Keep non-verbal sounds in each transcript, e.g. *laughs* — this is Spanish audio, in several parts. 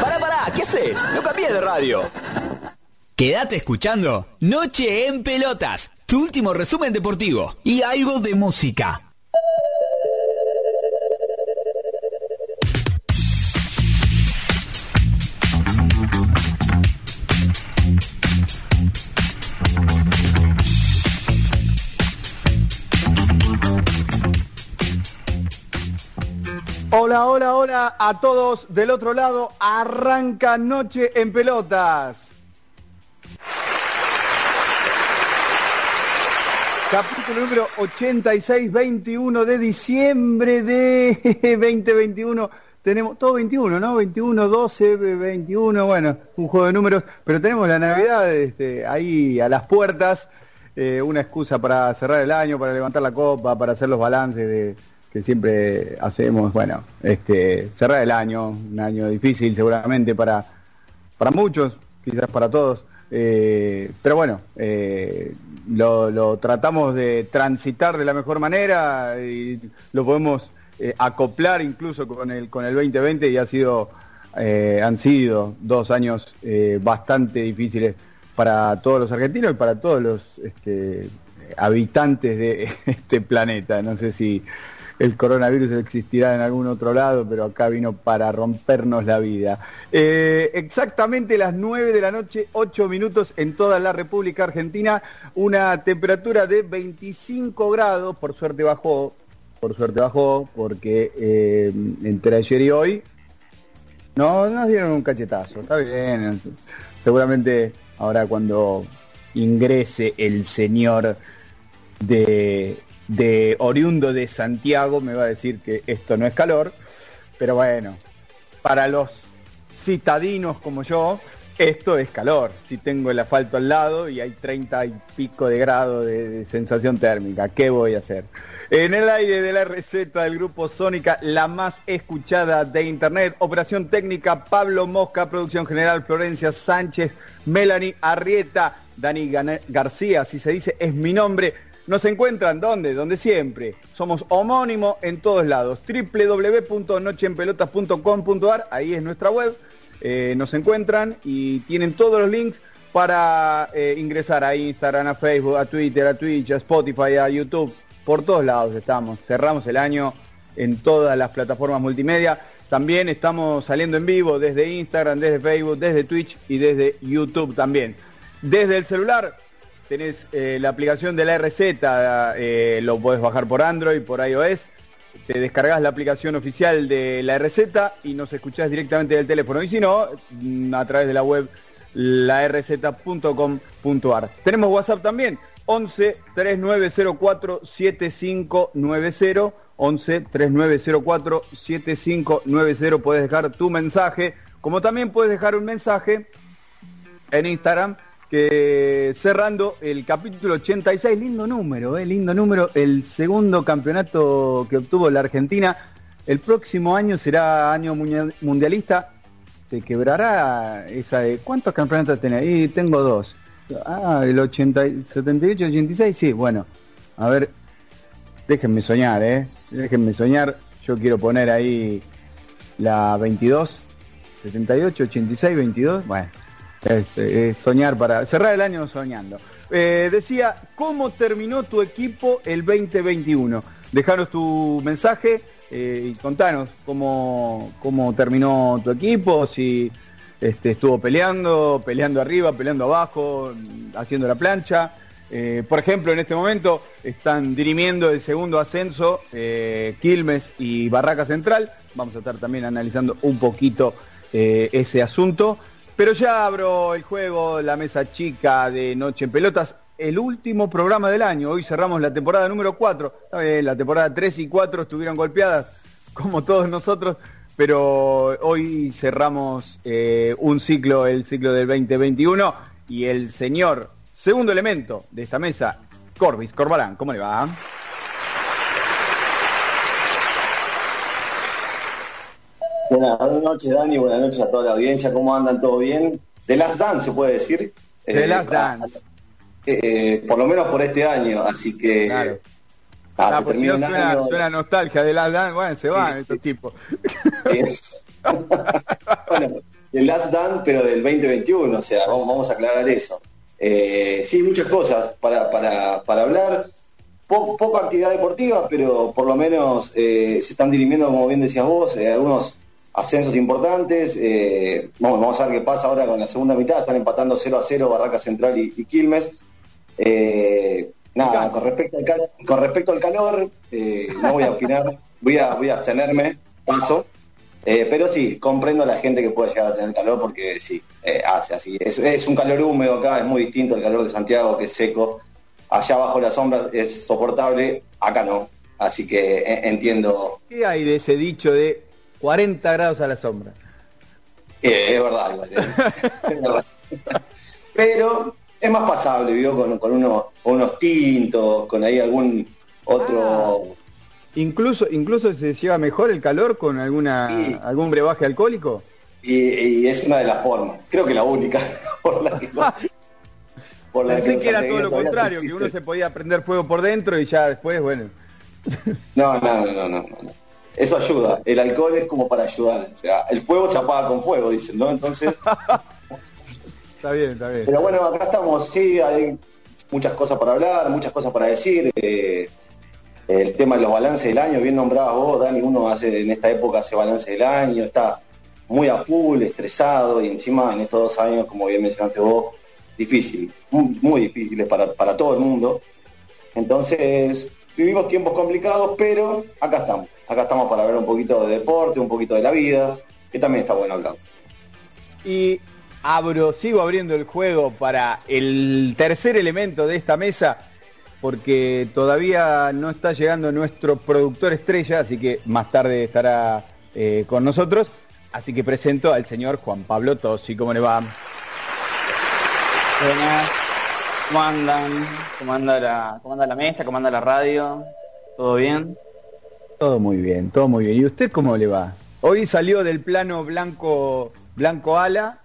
Para, para, ¿qué haces? No cambies de radio. Quédate escuchando Noche en Pelotas, tu último resumen deportivo y algo de música. Hola, hola, hola a todos del otro lado. Arranca Noche en Pelotas. Capítulo número 86-21 de diciembre de *laughs* 2021. Tenemos todo 21, ¿no? 21, 12, 21, bueno, un juego de números. Pero tenemos la Navidad este, ahí a las puertas. Eh, una excusa para cerrar el año, para levantar la copa, para hacer los balances de que siempre hacemos, bueno, este, cerrar el año, un año difícil seguramente para, para muchos, quizás para todos, eh, pero bueno, eh, lo, tratamos de transitar de la mejor manera y lo podemos eh, acoplar incluso con el, con el 2020 y ha sido, han sido dos años bastante difíciles para todos los argentinos y para todos los este, habitantes de *laughs* este planeta. No sé si el coronavirus existirá en algún otro lado, pero acá vino para rompernos la vida. Eh, exactamente las 9 de la noche, 8 minutos en toda la República Argentina, una temperatura de 25 grados, por suerte bajó, por suerte bajó, porque eh, entre ayer y hoy no nos dieron un cachetazo, está bien, seguramente ahora cuando ingrese el señor de de oriundo de Santiago me va a decir que esto no es calor, pero bueno, para los citadinos como yo, esto es calor. Si tengo el asfalto al lado y hay 30 y pico de grado de, sensación térmica, ¿qué voy a hacer? En el aire de la receta del grupo Sónica, la más escuchada de internet, operación técnica Pablo Mosca, producción general Florencia Sánchez, Melanie Arrieta, Dani García, si se dice es mi nombre. Nos encuentran donde, donde siempre. Somos homónimo en todos lados. www.nocheenpelotas.com.ar, ahí es nuestra web. Eh, nos encuentran y tienen todos los links para eh, ingresar a Instagram, a Facebook, a Twitter, a Twitch, a Spotify, a YouTube. Por todos lados estamos. Cerramos el año en todas las plataformas multimedia. También estamos saliendo en vivo desde Instagram, desde Facebook, desde Twitch y desde YouTube también. Desde el celular tenés eh, la aplicación de la RZ, eh, lo podés bajar por Android, por iOS, te descargas la aplicación oficial de la RZ y nos escuchás directamente del teléfono. Y si no, mm, a través de la web larz.com.ar. Tenemos WhatsApp también, 11 3904 7590. 11 3904 7590 puedes dejar tu mensaje, como también puedes dejar un mensaje en Instagram cerrando el capítulo 86, lindo número, eh, lindo número, el segundo campeonato que obtuvo la Argentina. El próximo año será año mundialista. Se quebrará esa de... ¿Cuántos campeonatos tenés? Ahí tengo dos. Ah, el 80, 78, 86, sí, bueno. A ver, déjenme soñar, ¿eh? Déjenme soñar. Yo quiero poner ahí la 22, 78, 86, 22. Bueno, este, soñar para cerrar el año soñando. Eh, decía, ¿cómo terminó tu equipo el 2021? Dejanos tu mensaje eh, y contanos cómo, cómo terminó tu equipo, si este, estuvo peleando, peleando arriba, peleando abajo, haciendo la plancha. Eh, por ejemplo, en este momento están dirimiendo el segundo ascenso Quilmes y Barraca Central. Vamos a estar también analizando un poquito ese asunto. Pero ya abro el juego, la mesa chica de Noche en Pelotas, el último programa del año. Hoy cerramos la temporada número 4. la temporada 3 y 4 estuvieron golpeadas *laughs* como todos nosotros, pero hoy cerramos eh, un ciclo, el ciclo del 2021, y el señor segundo elemento de esta mesa, Corbis Corbalán, ¿cómo le va? Buenas noches, Dani, buenas noches a toda la audiencia, ¿cómo andan? ¿Todo bien? De Last Dance, se puede decir. De Last Dance. Eh, por lo menos por este año, así que... Claro. Ah, pues si no suena, nostalgia de Last Dance, bueno, se van estos tipos. *laughs* bueno, el Last Dance, pero del 2021, o sea, vamos, a aclarar eso. Eh, sí, muchas cosas para, para, para hablar. poca actividad deportiva, pero por lo menos eh, se están dirimiendo, como bien decías vos, algunos ascensos importantes. vamos, vamos, a ver qué pasa ahora con la segunda mitad. Están empatando 0 a 0 Barraca Central y Quilmes. Eh, nada, con respecto al, con respecto al calor, eh, no voy a opinar, *laughs* voy a, voy a abstenerme, paso. Eh, pero sí, comprendo a la gente que puede llegar a tener calor porque sí, hace así. Es, un calor húmedo acá, es muy distinto al calor de Santiago, que es seco. Allá abajo las sombras es soportable, acá no. Así que entiendo. ¿Qué hay de ese dicho de 40 grados a la sombra? es verdad, es *laughs* verdad. Pero es más pasable, ¿vio? Con, con, unos tintos, con ahí algún otro... Ah. incluso, incluso se lleva mejor el calor con alguna algún brebaje alcohólico. Y, es una de las formas, creo que la única *laughs* por la que... por la Pensé que, era todo lo contrario, que uno se podía prender fuego por dentro y ya después, bueno. No, no, no, no, no. Eso ayuda. El alcohol es como para ayudar. O sea, el fuego se apaga con fuego, dicen, ¿no? Entonces... *laughs* Está bien, está bien. Pero bueno, acá estamos, sí, hay muchas cosas para hablar, muchas cosas para decir. Eh, el tema de los balances del año, bien nombrado vos, Dani, uno hace en esta época hace balance del año, está muy a full, estresado y encima en estos dos años, como bien mencionaste vos, difícil, muy, muy difíciles para, para todo el mundo. Entonces, vivimos tiempos complicados, pero acá estamos. Acá estamos para hablar un poquito de deporte, un poquito de la vida, que también está bueno hablar. Y abro, sigo abriendo el juego para el tercer elemento de esta mesa, porque todavía no está llegando nuestro productor estrella, así que más tarde estará eh, con nosotros. Así que presento al señor Juan Pablo Tosi. ¿Cómo le va? Buenas. ¿Cómo andan? ¿Cómo anda la, cómo anda la mesa? ¿Cómo anda la radio? ¿Todo bien? Todo muy bien, todo muy bien. ¿Y usted cómo le va? Hoy salió del plano blanco, blanco ala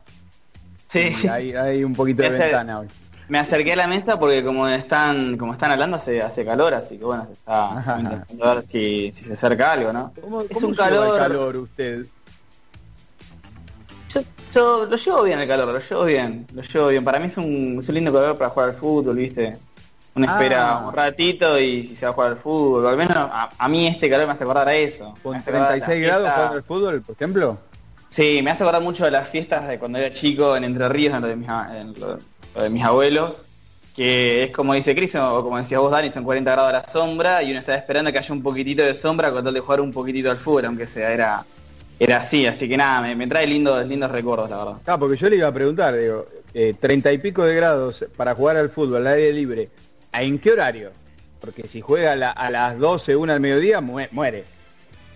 Sí. hay, un poquito de ventana hoy. Me acerqué a la mesa porque como están como están hablando hace, hace calor, así que bueno, se está intentando ver si, se acerca algo, ¿no? ¿Cómo, es un calor... calor usted? Yo, lo llevo bien el calor, lo llevo bien, lo llevo bien. Para mí es un, es un lindo calor para jugar al fútbol, ¿viste? Espera ah. un ratito y se va a jugar al fútbol. Al menos a, mí este calor me hace acordar a eso. ¿Con 36 grados jugando al fútbol, por ejemplo? Sí, me hace acordar mucho de las fiestas de cuando era chico en Entre Ríos, en lo de mis, de mis abuelos, que es como dice Cris, o como decía vos, Dani, son 40 grados a la sombra y uno está esperando que haya un poquitito de sombra con tal de jugar un poquitito al fútbol, aunque sea, era, era así, así que nada, me, trae lindos, lindos recuerdos, la verdad. Ah, porque yo le iba a preguntar, digo, eh, 30 y pico de grados para jugar al fútbol al aire libre, ¿en qué horario? Porque si juega a, las 12, una al mediodía, muere.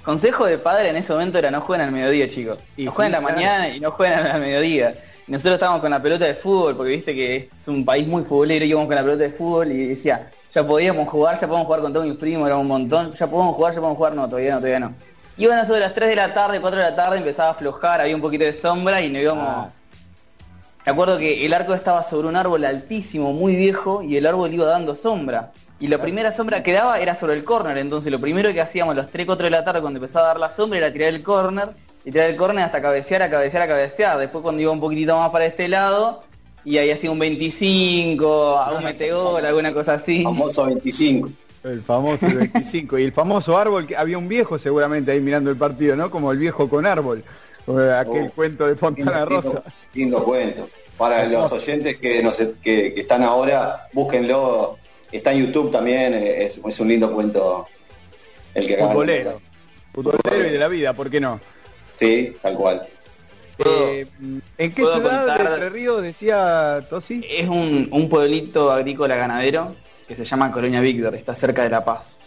Consejo de padre en ese momento era no jueguen al mediodía, chicos. Y no jueguen a la mañana y no jueguen al mediodía. Nosotros estábamos con la pelota de fútbol, porque viste que es un país muy futbolero, y íbamos con la pelota de fútbol y decía, ya podíamos jugar, ya podemos jugar con todos mis primos, era un montón, ya podemos jugar, ya podemos jugar, no, todavía no, todavía no. Iban a sobre las 3 de la tarde, 4 de la tarde, empezaba a aflojar, había un poquito de sombra y nos íbamos... Ah. Me acuerdo que el arco estaba sobre un árbol altísimo, muy viejo, y el árbol iba dando sombra. Y la primera sombra que daba era sobre el córner, entonces lo primero que hacíamos los 3, 4 de la tarde cuando empezaba a dar la sombra era tirar el córner, y tirar el córner hasta cabecear, a cabecear, a cabecear. Después cuando iba un poquitito más para este lado, y ahí hacía un 25, a un meteor, alguna cosa así. Famoso 25. El famoso 25. y el famoso árbol, que había un viejo seguramente ahí mirando el partido, ¿no? Como el viejo con árbol. Aquel oh, cuento de Fontana Rosa. Lindo, cuento. Para los oyentes que, no sé, que, que están ahora, búsquenlo Está en YouTube también, es, un lindo cuento el que Futbolero. Futbolero y de la vida, ¿por qué no? Sí, tal cual. Eh, ¿En qué ciudad de Entre Ríos decía Tosi? Es un, un pueblito agrícola ganadero que se llama Colonia Víctor, está cerca de La Paz.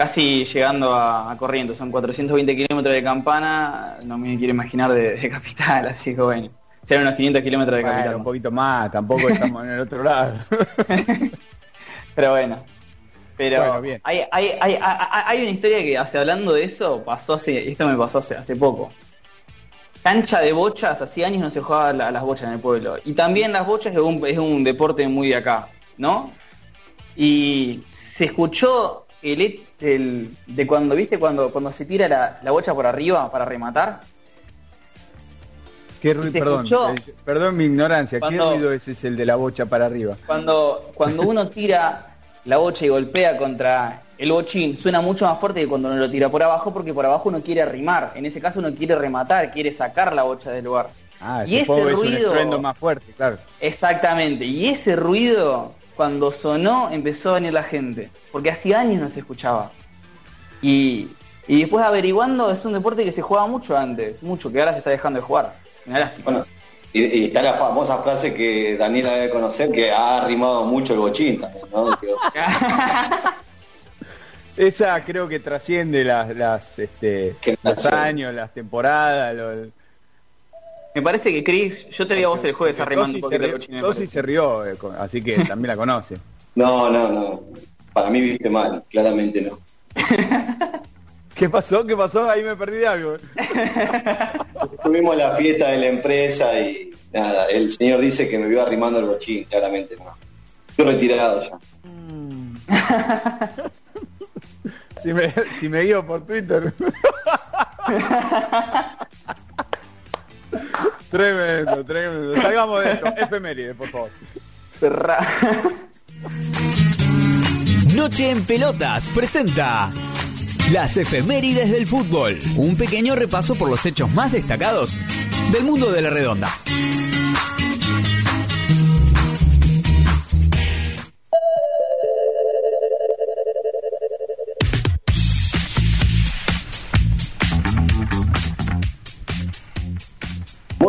Casi llegando a, Corrientes. Son 420 kilómetros de campana, no me quiero imaginar de, *laughs* capital, así que bueno. Serán unos 500 kilómetros de capital. Un poquito más, tampoco estamos en el otro lado. *laughs* Pero bueno. Pero Hay, hay, hay, hay, una historia que, hace, hablando de eso, pasó hace, esto me pasó hace, hace poco. Cancha de bochas, hace años no se jugaba las bochas en el pueblo. Y también las bochas es un, es un deporte muy de acá, ¿no? Y se escuchó el, el, de cuando, ¿viste? Cuando, cuando se tira la, bocha por arriba para rematar. ¿Qué ruido? Perdón, eh, perdón mi ignorancia. ¿Qué ruido ese es el de la bocha para arriba? Cuando, cuando uno tira la bocha y golpea contra el bochín, suena mucho más fuerte que cuando uno lo tira por abajo, porque por abajo uno quiere arrimar. En ese caso uno quiere rematar, quiere sacar la bocha del lugar. Ah, y ese ruido. Es un más fuerte, claro. Exactamente. Y ese ruido cuando sonó empezó a venir la gente, porque hacía años no se escuchaba. Y, después averiguando, es un deporte que se jugaba mucho antes, mucho, que ahora se está dejando de jugar. Bueno, y, está la famosa frase que Daniela debe conocer, que ha arrimado mucho el bochín también, ¿no? *laughs* Esa creo que trasciende las, las este, los años, las temporadas, me parece que Chris, yo te vi a vos el jueves arrimando un poquito de Tosi se rió, eh, así que *laughs* también la conoce. No, no, no. Para mí viste mal, claramente no. *laughs* ¿Qué pasó? ¿Qué pasó? Ahí me perdí de algo. *laughs* Tuvimos la fiesta de la empresa y nada, el señor dice que me vio arrimando el bochín, claramente no. Estoy retirado ya. si me, si me guío por Twitter. Tremendo, tremendo. Salgamos de esto. Efeméride, por favor. Noche en Pelotas presenta las efemérides del fútbol. Un pequeño repaso por los hechos más destacados del mundo de la redonda.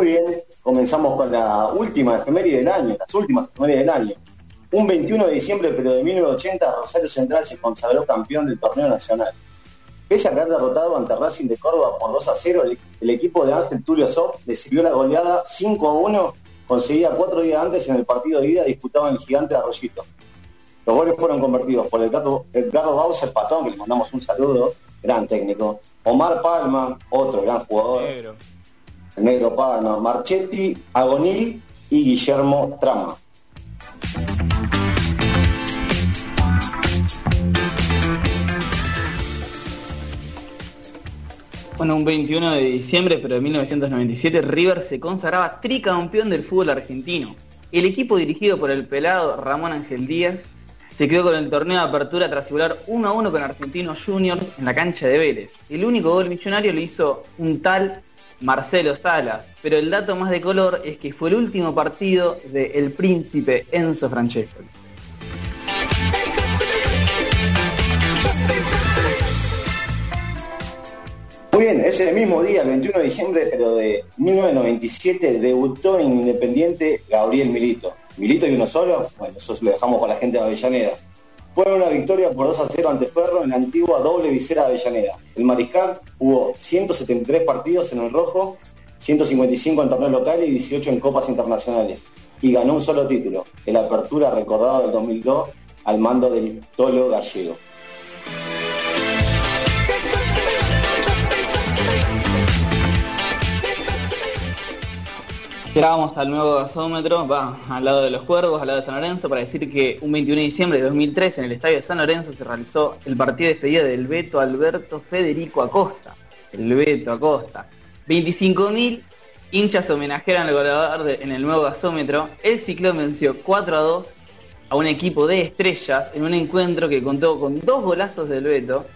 Muy bien, comenzamos con la última efeméride del año, las últimas efemérides del año. Un 21 de diciembre, pero de 1980, Rosario Central se consagró campeón del torneo nacional. Pese a haber derrotado ante Racing de Córdoba por 2 a 0, el, equipo de Ángel Tulio Sof decidió la goleada 5 a 1, conseguida cuatro días antes en el partido de ida disputado en el gigante de Arroyito. Los goles fueron convertidos por el gato Edgardo Bauser Patón, que le mandamos un saludo, gran técnico. Omar Palma, otro gran jugador el negro Pagano, Marchetti, Agonil y Guillermo Trama. Bueno, un 21 de diciembre, pero de 1997, River se consagraba tricampeón del fútbol argentino. El equipo dirigido por el pelado Ramón Ángel Díaz se quedó con el torneo de apertura tras igualar 1 a 1 con Argentinos Juniors en la cancha de Vélez. El único gol millonario lo hizo un tal Marcelo Salas, pero el dato más de color es que fue el último partido de El Príncipe Enzo Francesco. Muy bien, ese mismo día, el 21 de diciembre, pero de 1997, debutó en Independiente Gabriel Milito. ¿Milito y uno solo? Bueno, eso lo dejamos con la gente de Avellaneda. Fue una victoria por 2 a 0 ante Ferro en la antigua doble visera de Avellaneda. El Mariscal jugó 173 partidos en el rojo, 155 en torneos locales y 18 en copas internacionales. Y ganó un solo título, el Apertura recordado del 2002 al mando del Tolo Gallego. Llegamos al nuevo gasómetro, va al lado de los cuervos, al lado de San Lorenzo, para decir que un 21 de diciembre de 2003 en el estadio de San Lorenzo se realizó el partido de despedida del Beto Alberto Federico Acosta. El Beto Acosta. 25.000 hinchas homenajearon al goleador en el nuevo gasómetro. El ciclón venció 4 a 2 a un equipo de estrellas en un encuentro que contó con dos golazos del Beto,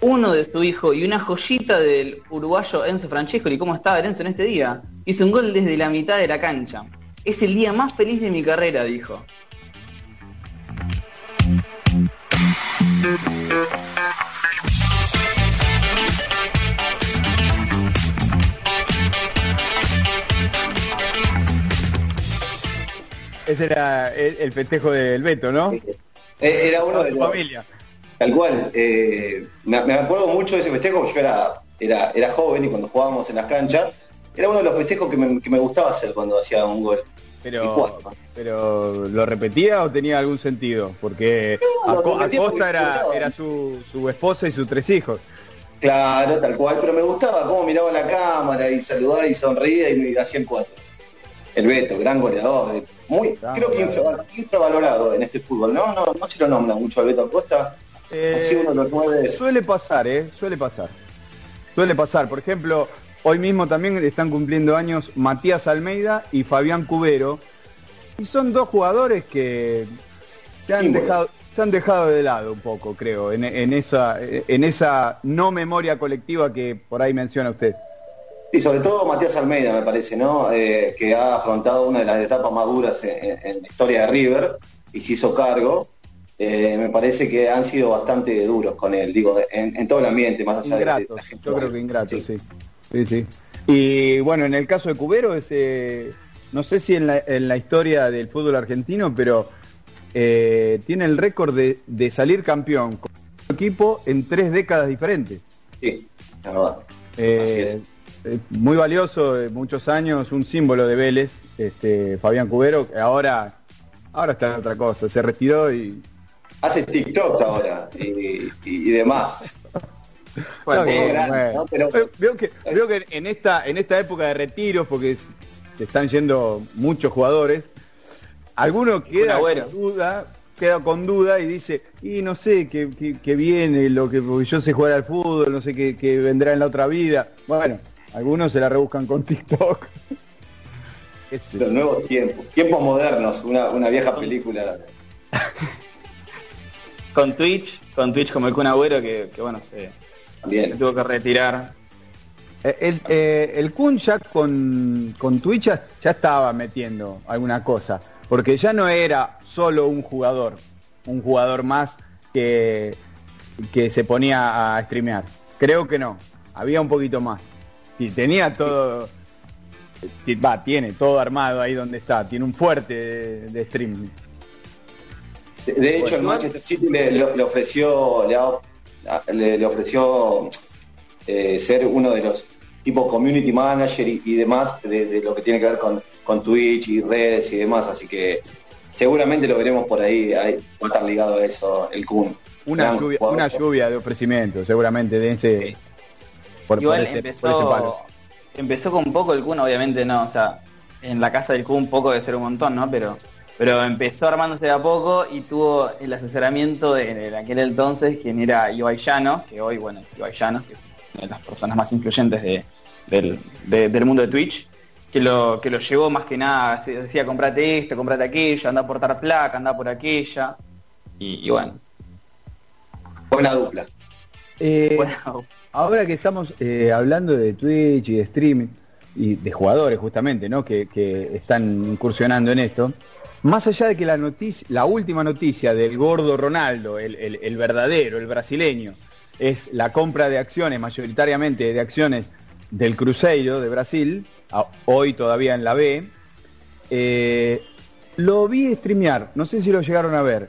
uno de su hijo y una joyita del uruguayo Enzo Francesco. ¿Y cómo estaba Enzo en este día? Hizo un gol desde la mitad de la cancha. Es el día más feliz de mi carrera, dijo. Ese era el, festejo del Beto, ¿no? Era uno de los, familia. Tal cual. Eh, me, me, acuerdo mucho de ese festejo, yo era, era, era joven y cuando jugábamos en las canchas, era uno de los festejos que me, que me gustaba hacer cuando hacía un gol. Pero, pero ¿lo repetía o tenía algún sentido? Porque Acosta era, era su, su esposa y sus tres hijos. Claro, tal cual, pero me gustaba cómo miraba la cámara y saludaba y sonreía y me hacía el cuatro. El Beto, gran goleador, muy, creo que infravalorado en este fútbol, ¿no? No, no se lo nombra mucho al Beto Acosta. Eh, uno Suele pasar, ¿eh? Suele pasar. Suele pasar. Por ejemplo, hoy mismo también están cumpliendo años Matías Almeida y Fabián Cubero. Y son dos jugadores que se han, dejado, se han dejado de lado un poco, creo, en, esa, en esa no memoria colectiva que por ahí menciona usted. Y sobre todo Matías Almeida, me parece, ¿no? Eh, que ha afrontado una de las etapas maduras en, en la historia de River y se hizo cargo. Eh, me parece que han sido bastante duros con él, digo, en, todo el ambiente, más allá de, la Yo creo que ingratos, sí. sí. sí. Y bueno, en el caso de Cubero, ese, no sé si en la, en la historia del fútbol argentino, pero eh, tiene el récord de, de, salir campeón con su equipo en tres décadas diferentes. Sí, la verdad. Eh, muy valioso, muchos años, un símbolo de Vélez, este, Fabián Cubero, que ahora, ahora está en otra cosa, se retiró y hace TikTok ahora y, demás. Bueno, veo, que, veo que en esta, en esta época de retiros, porque se están yendo muchos jugadores, alguno queda con duda, queda con duda y dice, y no sé qué, viene, lo que yo sé jugar al fútbol, no sé qué, vendrá en la otra vida. Bueno, algunos se la rebuscan con *laughs* TikTok. Los nuevos tiempos, tiempos modernos, una, una vieja película. *laughs* con Twitch, con Twitch como el Kun Agüero, que, bueno, se, tuvo que retirar. Eh, el, eh, el Kun ya con, con Twitch ya, estaba metiendo alguna cosa, porque ya no era solo un jugador, un jugador más que, que se ponía a streamear. Creo que no, había un poquito más. Sí, tenía todo, va, tiene todo armado ahí donde está, tiene un fuerte de, de streaming. De hecho, el Manchester City le, ofreció, le, ofreció eh, ser uno de los tipo community manager y, demás de, lo que tiene que ver con, con Twitch y redes y demás, así que seguramente lo veremos por ahí, va a estar ligado a eso el Kun. Una lluvia, una lluvia de ofrecimiento, seguramente de ese, por, Igual empezó, empezó con poco el Kun, obviamente no, o sea, en la casa del Kun poco de ser un montón, ¿no? Pero pero empezó armándose de a poco y tuvo el asesoramiento de, aquel entonces, quien era Ibai Llano, que hoy, bueno, Ibai Llano, que es una de las personas más influyentes del, mundo de Twitch, que lo, que lo llevó más que nada, decía, comprate esto, comprate aquello, anda a portar placa, anda por aquella, y, bueno. Buena dupla. Eh, ahora que estamos eh, hablando de Twitch y de streaming, y de jugadores justamente, ¿no? Que, que están incursionando en esto, más allá de que la noticia, la última noticia del gordo Ronaldo, el, verdadero, el brasileño, es la compra de acciones, mayoritariamente de acciones del Cruzeiro de Brasil, hoy todavía en la B, eh, lo vi streamear, no sé si lo llegaron a ver.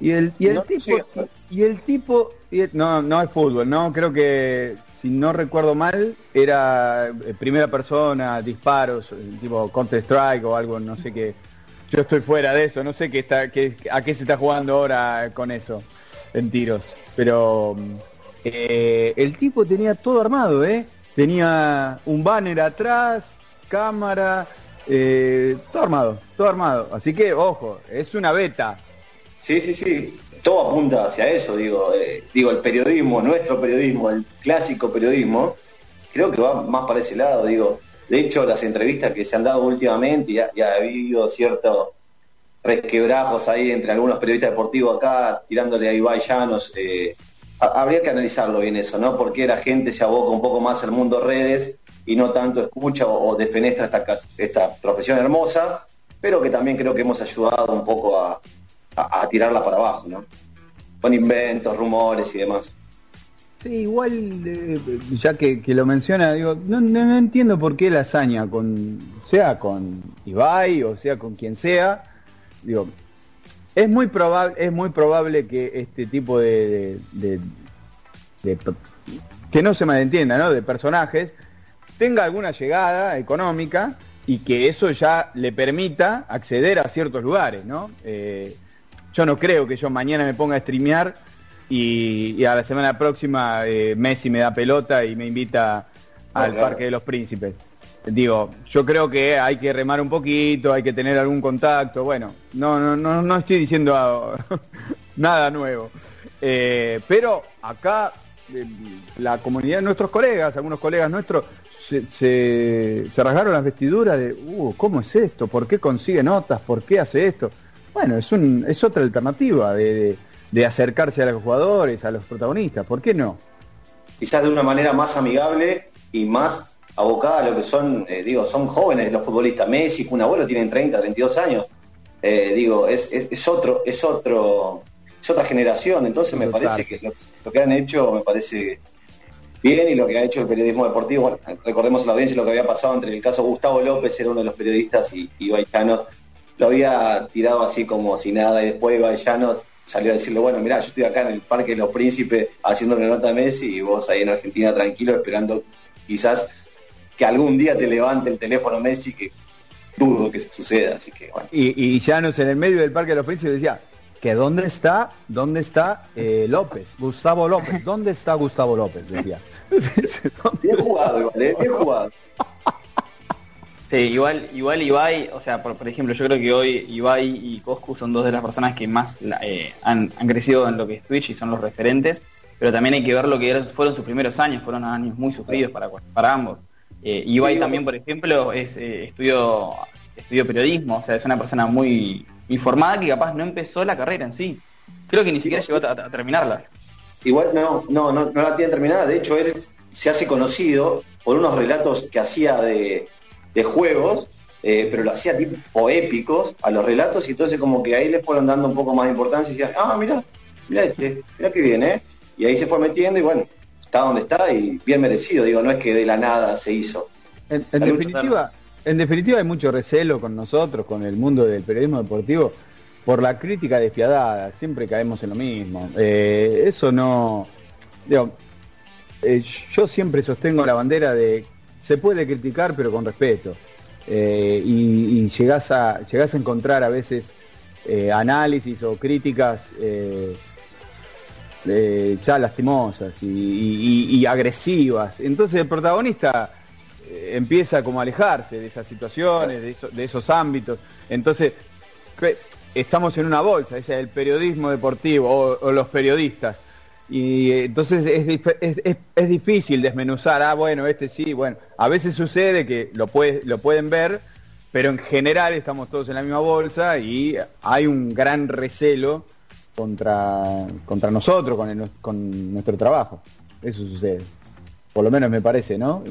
Y el, y el tipo, y el tipo, no, no es fútbol, no, creo que si no recuerdo mal, era eh, primera persona, disparos, tipo Counter Strike o algo, no sé qué yo estoy fuera de eso, no sé qué está, qué, a qué se está jugando ahora con eso, en tiros. Pero eh, el tipo tenía todo armado, ¿eh? Tenía un banner atrás, cámara, eh, todo armado, todo armado. Así que, ojo, es una beta. Sí, sí, sí. Todo apunta hacia eso, digo. Eh, digo, el periodismo, nuestro periodismo, el clásico periodismo, creo que va más para ese lado, digo de hecho, las entrevistas que se han dado últimamente, ya, ha habido ciertos resquebrajos ahí entre algunos periodistas deportivos acá, tirándole a Ibai Llanos. Eh, habría que analizarlo bien eso, ¿no? Porque la gente se aboca un poco más al mundo redes y no tanto escucha o, defenestra esta, esta profesión hermosa, pero que también creo que hemos ayudado un poco a, a tirarla para abajo, ¿no? Con inventos, rumores y demás. Sí, igual, eh, ya que, lo menciona, digo, no, entiendo por qué la hazaña, con, sea con Ibai o sea con quien sea, digo, es muy probable, es muy probable que este tipo de, que no se malentienda, ¿no? De personajes tenga alguna llegada económica y que eso ya le permita acceder a ciertos lugares, ¿no? Eh, yo no creo que yo mañana me ponga a streamear y, a la semana próxima eh, Messi me da pelota y me invita al Parque de los Príncipes. Digo, yo creo que hay que remar un poquito, hay que tener algún contacto. Bueno, no, no, no, no estoy diciendo *laughs* nada nuevo. Eh, pero acá la comunidad de nuestros colegas, algunos colegas nuestros, se, rasgaron las vestiduras de, uh, ¿cómo es esto? ¿Por qué consigue notas? ¿Por qué hace esto? Bueno, es, un, es otra alternativa de, acercarse a los jugadores, a los protagonistas. ¿Por qué no? Quizás de una manera más amigable y más abocada a lo que son, eh, digo, son jóvenes los futbolistas. Messi, un abuelo, tienen 30, 32 años. Eh, digo, es, es, otro, es otro, es otra generación. Entonces me parece que lo, que han hecho me parece bien y lo que ha hecho el periodismo deportivo, recordemos a la audiencia lo que había pasado entre el caso Gustavo López, era uno de los periodistas, y, y lo había tirado así como si nada, y después Baillanos salió a decirle, bueno, mira, yo estoy acá en el Parque de los Príncipes haciendo una nota a Messi y vos ahí en Argentina tranquilo esperando quizás que algún día te levante el teléfono Messi, que dudo que suceda, así que bueno. Y, y Llanos en el medio del Parque de los Príncipes decía, que dónde está, dónde está eh, López, Gustavo López, ¿dónde está Gustavo López? Decía. bien jugado, igual, ¿eh? bien jugado. *laughs* Sí, igual, igual Ibai, o sea, por, ejemplo, yo creo que hoy Ibai y Coscu son dos de las personas que más eh, han, crecido en lo que es Twitch y son los referentes, pero también hay que ver lo que fueron sus primeros años, fueron años muy sufridos para, para ambos. Ibai también, por ejemplo, es estudio, estudio periodismo, o sea, es una persona muy informada que capaz no empezó la carrera en sí. Creo que ni siquiera llegó a, terminarla. Igual no, no, no, la tiene terminada. De hecho, él se hace conocido por unos relatos que hacía de, juegos, eh, pero lo hacía tipo épicos a los relatos y entonces como que ahí le fueron dando un poco más de importancia y decían, ah, mira, mira este, mira que viene, ¿eh? Y ahí se fue metiendo y bueno, está donde está y bien merecido, digo, no es que de la nada se hizo. En, definitiva, en definitiva hay mucho recelo con nosotros, con el mundo del periodismo deportivo, por la crítica despiadada, siempre caemos en lo mismo. Eh, eso no... Eh, yo siempre sostengo la bandera de se puede criticar pero con respeto. Eh, y, llegás, a, a encontrar a veces análisis o críticas ya lastimosas y agresivas. Entonces el protagonista empieza como a alejarse de esas situaciones, de, esos ámbitos. Entonces, estamos en una bolsa, ese es el periodismo deportivo o, los periodistas. Y eh, entonces es, difícil desmenuzar, ah, bueno, este sí, bueno, a veces sucede que lo, lo pueden ver, pero en general estamos todos en la misma bolsa y hay un gran recelo contra, contra nosotros, con, con nuestro trabajo. Eso sucede. Por lo menos me parece, ¿no?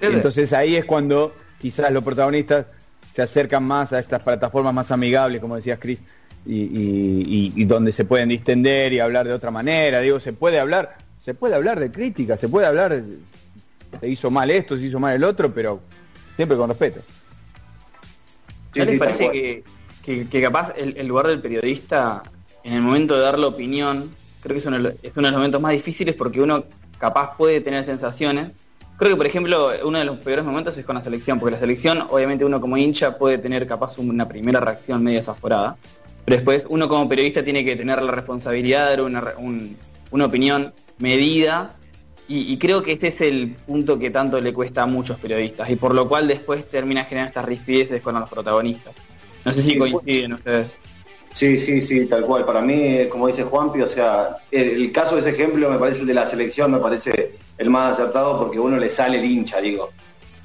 Entonces ahí es cuando quizás los protagonistas se acercan más a estas plataformas más amigables, como decías Cris, y, donde se pueden distender y hablar de otra manera. Digo, se puede hablar, se puede hablar de crítica, se puede hablar, de, se hizo mal esto, se hizo mal el otro, pero siempre con respeto. ¿Ya les parece que, capaz el, lugar del periodista en el momento de dar la opinión, creo que es uno, es uno de los momentos más difíciles porque uno capaz puede tener sensaciones Creo que, por ejemplo, uno de los peores momentos es con la selección, porque la selección, obviamente uno como hincha puede tener capaz una primera reacción media desaforada, pero después uno como periodista tiene que tener la responsabilidad de dar una, opinión medida, y, creo que este es el punto que tanto le cuesta a muchos periodistas, y por lo cual después termina generando estas rigideces con los protagonistas. No sé si coinciden ustedes. Sí, sí, sí, tal cual. Para mí, como dice Juanpi, o sea, el, caso de ese ejemplo me parece el de la selección, me parece el más acertado porque uno le sale el hincha, digo.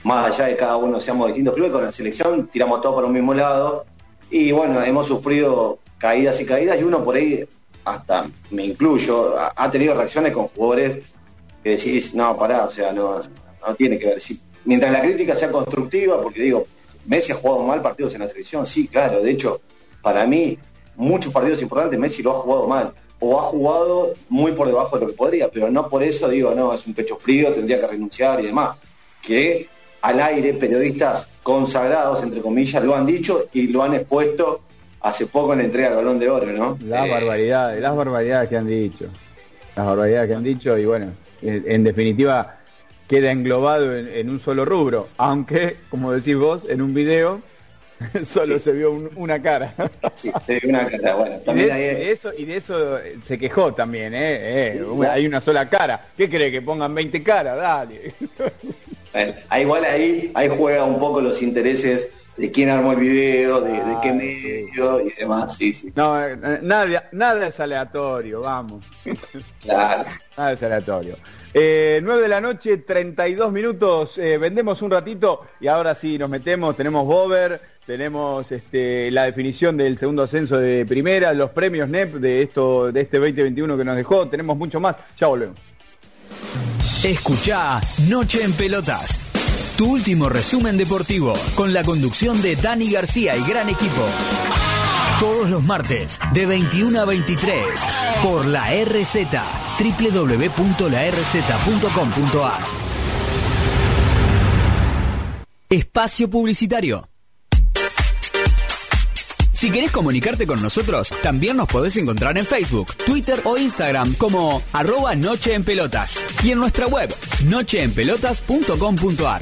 Más allá de cada uno seamos distintos. Primero con la selección tiramos todo para un mismo lado y bueno, hemos sufrido caídas y caídas y uno por ahí, hasta me incluyo, ha, tenido reacciones con jugadores que decís, no, pará, o sea, no, no tiene que ver. Si, mientras la crítica sea constructiva, porque digo, Messi ha jugado mal partidos en la selección, sí, claro, de hecho, para mí muchos partidos importantes Messi lo ha jugado mal o ha jugado muy por debajo de lo que podría, pero no por eso digo, no, es un pecho frío, tendría que renunciar y demás. Que al aire periodistas consagrados, entre comillas, lo han dicho y lo han expuesto hace poco en la entrega del balón de oro, ¿no? Las Eh, barbaridades, las barbaridades que han dicho. Las barbaridades que han dicho y bueno, en, en definitiva queda englobado en, en un solo rubro, aunque, como decís vos, en un video *laughs* solo Sí. se vio un- una cara. sí, se ve una cara, bueno, Y también de, ahí de eso, y de eso se quejó también, ¿eh? Eh, hay una sola cara. ¿Qué cree? ¿Que pongan 20 caras? Dale. Eh, ah, igual ahí, ahí juega un poco los intereses de quién armó el video, de, de qué medio y demás, sí, sí, No, eh, nada, nada es aleatorio, vamos. claro. Nada es aleatorio. Eh, 9 de la noche, 32 minutos. eh, vendemos un ratito y ahora sí nos metemos. Tenemos Bover, tenemos este, la definición del segundo ascenso de primera, los premios NEP de esto, de este 2021 que nos dejó. Tenemos mucho más. Ya volvemos. Escucha Noche en Pelotas. Tu último resumen deportivo con la conducción de Dani García y gran equipo. Todos los martes de 21 a 23 por la RZ www.larz.com.ar. Espacio publicitario. Si querés comunicarte con nosotros, también nos podés encontrar en Facebook, Twitter o Instagram como arroba Noche en Pelotas y en nuestra web nocheenpelotas.com.ar.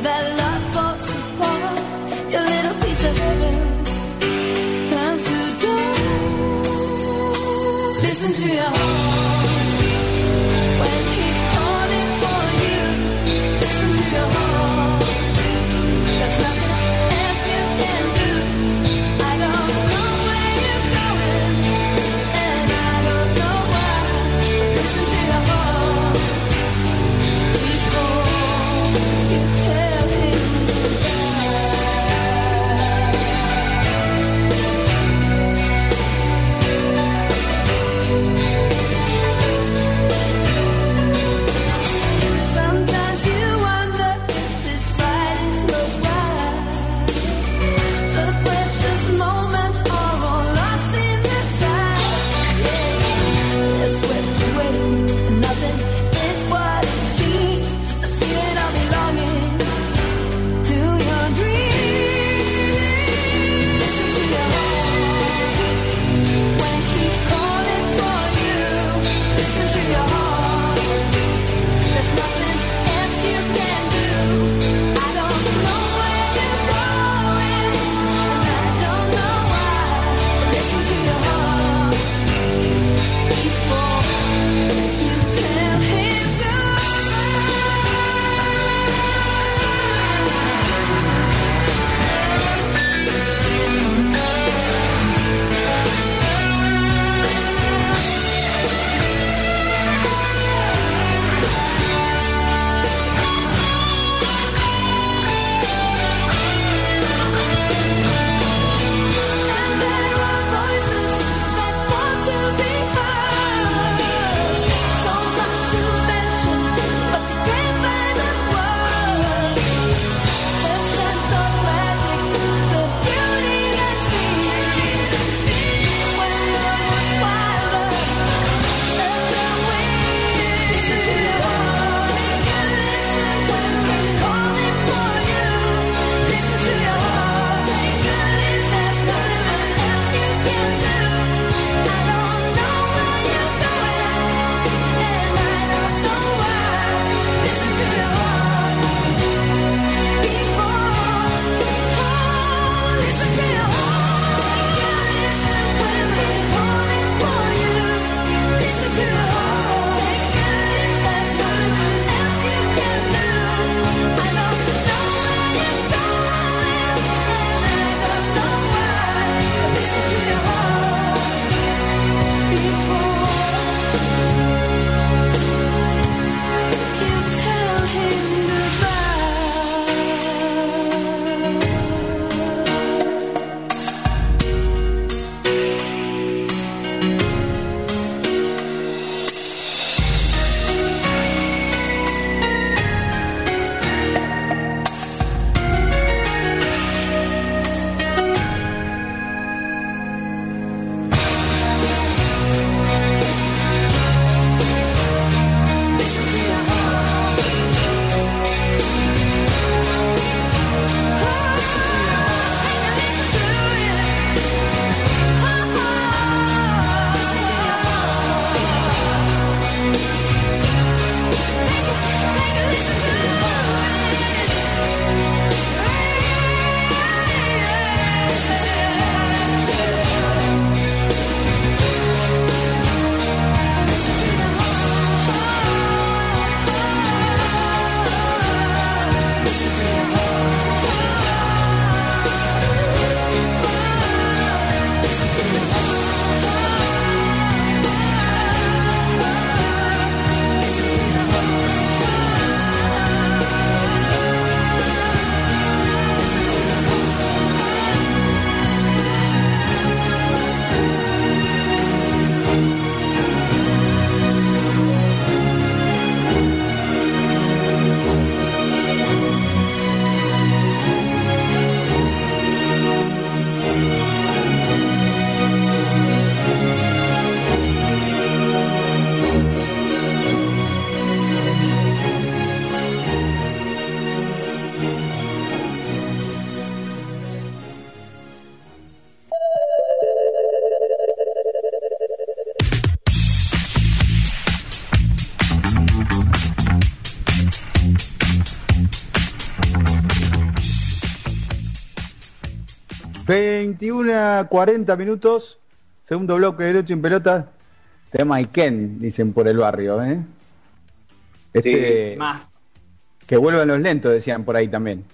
That 21 a 40 minutos, segundo bloque de Derecho en Pelota, tema Iken, dicen por el barrio, ¿eh? Este, Más. que vuelvan los lentos, decían por ahí también.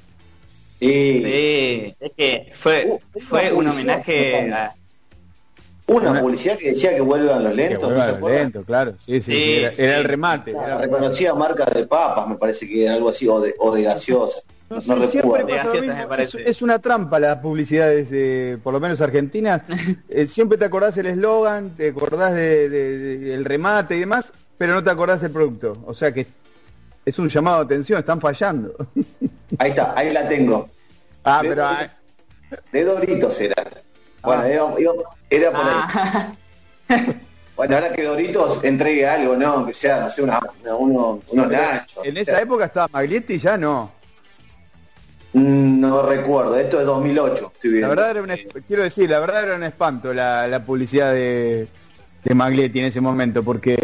Y Sí, es que fue, fue un homenaje a... una Una- publicidad que decía que vuelvan los lentos, ¿no vuelvan se los lentos, claro, sí, sí, Sí, era, sí. era el remate. La era reconocida marca de papas, me parece que era algo así, o de, o de gaseosa. No, No sé, siempre recuerdo. pasa lo Gaseosas, mismo. me Es, una trampa las publicidades, eh, por lo menos argentinas. *laughs* Eh, siempre te acordás el eslogan, te acordás de- de- de- del remate y demás, pero no te acordás el producto. O sea que es un llamado de atención, están fallando. *laughs* Ahí está, ahí la tengo. ah, De- pero ah, De Doritos era. Bueno, Ah. era por ahí. Ah, *laughs* Bueno, ahora que Doritos entregue algo, ¿no? Que sea, no sé, una, una- uno- unos nachos. en esa época estaba Maglietti, ya no. No recuerdo, esto es 2008, estoy viendo. La verdad era un, quiero decir, la verdad era un espanto la, la publicidad de, de Maglietti en ese momento, porque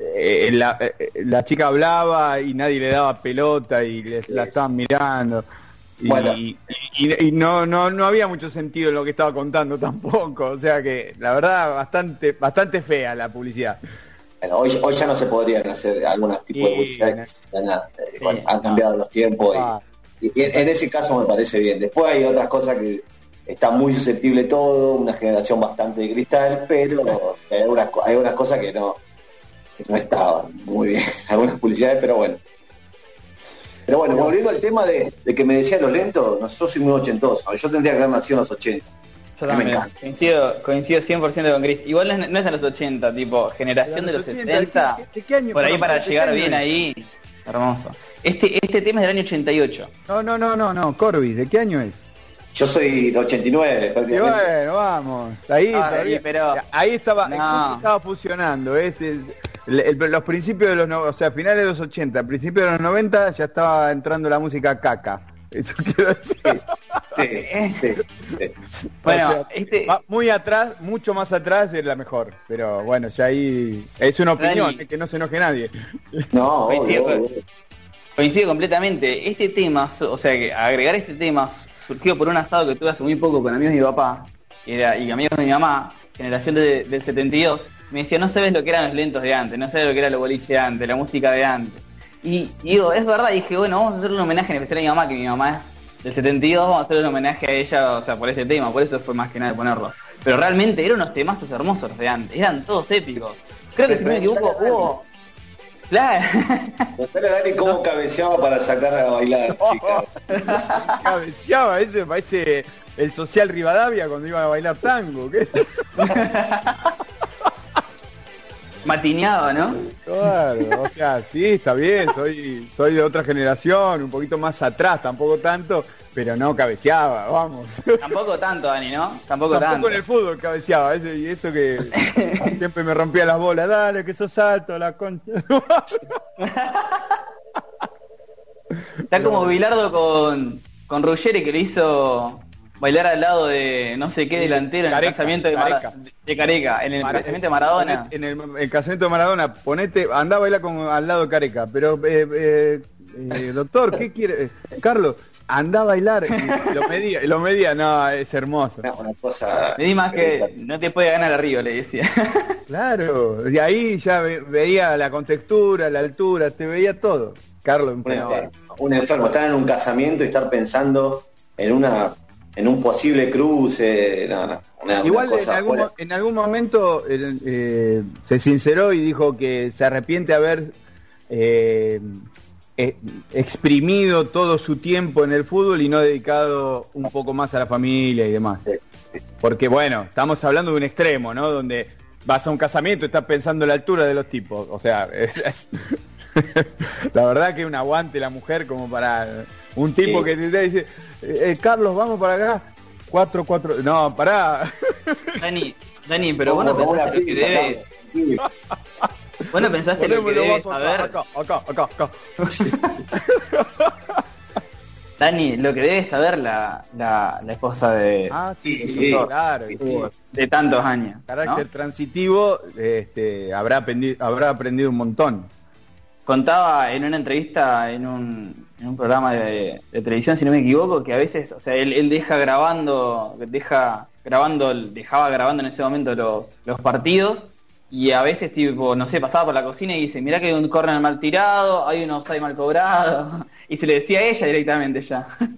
eh, la, eh, la chica hablaba y nadie le daba pelota y le- la estaban mirando. Y, Bueno. y- y- y no, no, no había mucho sentido en lo que estaba contando *laughs* tampoco. O sea que la verdad bastante, bastante fea la publicidad. Bueno, hoy, hoy ya no se podrían hacer algunos tipos de no. Nada, eh, Sí, han no. cambiado los tiempos. y- Ah. Y, y en ese caso me parece bien. Después hay otras cosas que está muy susceptible todo, una generación bastante de cristal, pero hay algunas, co- hay algunas cosas que no, que no estaban muy bien, *laughs* algunas publicidades, pero bueno. Pero bueno, volviendo al tema de, de que me decían los lentos, no, yo soy muy ochentoso, yo tendría que haber nacido en los 80. yo también coincido, coincido 100% con Chris. Igual no es, no es en los 80, tipo, generación de los 80, 70, ¿de qué- de qué año? por ahí para ¿de qué llegar bien ahí. Hermoso. Este, este tema es del año 88. No, no, no, no, no, Corby, ¿de qué año es? Yo soy de 89 Y bueno, vamos. Ahí, Ah, todavía- sí, pero- ahí estaba, No. estaba fusionando. Este, el- el- los principios de los, no- o sea, finales de los 80, principios de los 90 ya estaba entrando la música caca. Eso *laughs* quiero decir. Sí, sí, sí. Bueno, O sea, este, muy atrás, mucho más atrás es la mejor. Pero bueno, ya ahí es una opinión, Dani. que no se enoje nadie. No, obvio. Coincido completamente. Este tema, o sea, que agregar este tema surgió por un asado que tuve hace muy poco con amigos de mi papá era, y amigos de mi mamá, generación de- del 72. Me decía, no sabes lo que eran los lentos de antes, no sabes lo que era lo boliche de antes, la música de antes. Y, digo, es verdad, y dije, bueno, vamos a hacer un homenaje en especial a mi mamá, que mi mamá es del 72, vamos a hacer un homenaje a ella, o sea, por este tema, por eso fue más que nada ponerlo. Pero realmente eran unos temazos hermosos los de antes, eran todos épicos. Creo que si no me equivoco, hubo... Claro. Contale a Dani cómo cabeceaba para sacar a bailar, *laughs* chica. Cabeceaba, ese parece el social Rivadavia cuando iban a bailar tango. ¿qué? *laughs* Matineado, ¿no? Claro, o sea, sí, está bien, soy, soy de otra generación, un poquito más atrás, tampoco tanto, pero no cabeceaba, vamos. Tampoco tanto, Dani, ¿no? Tampoco, Tampoco tanto. en el fútbol cabeceaba, ese- y eso que *laughs* siempre me rompía las bolas, dale, que sos alto, la concha. Está como Bilardo con, con Ruggeri que le hizo bailar al lado de no sé qué delantero en el casamiento de, Careca. de Careca, en el casamiento de Maradona. En el, el casamiento de Maradona, ponete, andá a bailar con, al lado de Careca, pero eh, eh, eh, doctor, ¿qué quiere? Carlos, anda a bailar, y lo medía, y lo medía, no, es hermoso. Una cosa. Me di más que no te puede ganar arriba, le decía. *laughs* Claro, y ahí ya ve- veía la contextura, la altura, te veía todo. Carlos, Un, bueno, enfermo, un enfermo, estar en un casamiento y estar pensando en una en un posible cruce, no, no, una, una Igual en cosa algún, en momento eh, eh, se sinceró y dijo que se arrepiente de haber eh, eh, exprimido todo su tiempo en el fútbol y no dedicado un poco más a la familia y demás. Porque bueno, estamos hablando de un extremo, ¿no? Donde vas a un casamiento y estás pensando en la altura de los tipos. O sea, *laughs* es- es- *laughs* la verdad que un aguante la mujer como para un tipo Sí. que te dice, eh, Carlos, vamos para acá. 4, 4, no, pará. Dani, Dani, pero vos no pensaste lo que pizza, debe, *laughs* Carlos. vos no pensaste lo que Poneme los debe vasos saber, acá, acá, acá, acá. *laughs* Dani, lo que debe saber la, la, la esposa de, Ah, sí, Sí, sí, claro. de tantos años. ¿no? Carácter transitivo, este, habrá aprendido, habrá aprendido un montón. Contaba en una entrevista en un, en un programa de, de televisión, si no me equivoco, que a veces, o sea, él, él deja grabando, deja grabando, dejaba grabando en ese momento los, los partidos y a veces tipo, no sé, pasaba por la cocina y dice, mirá que hay un corner mal tirado, hay un offside mal cobrado, *laughs* y se le decía a ella directamente ya. *laughs*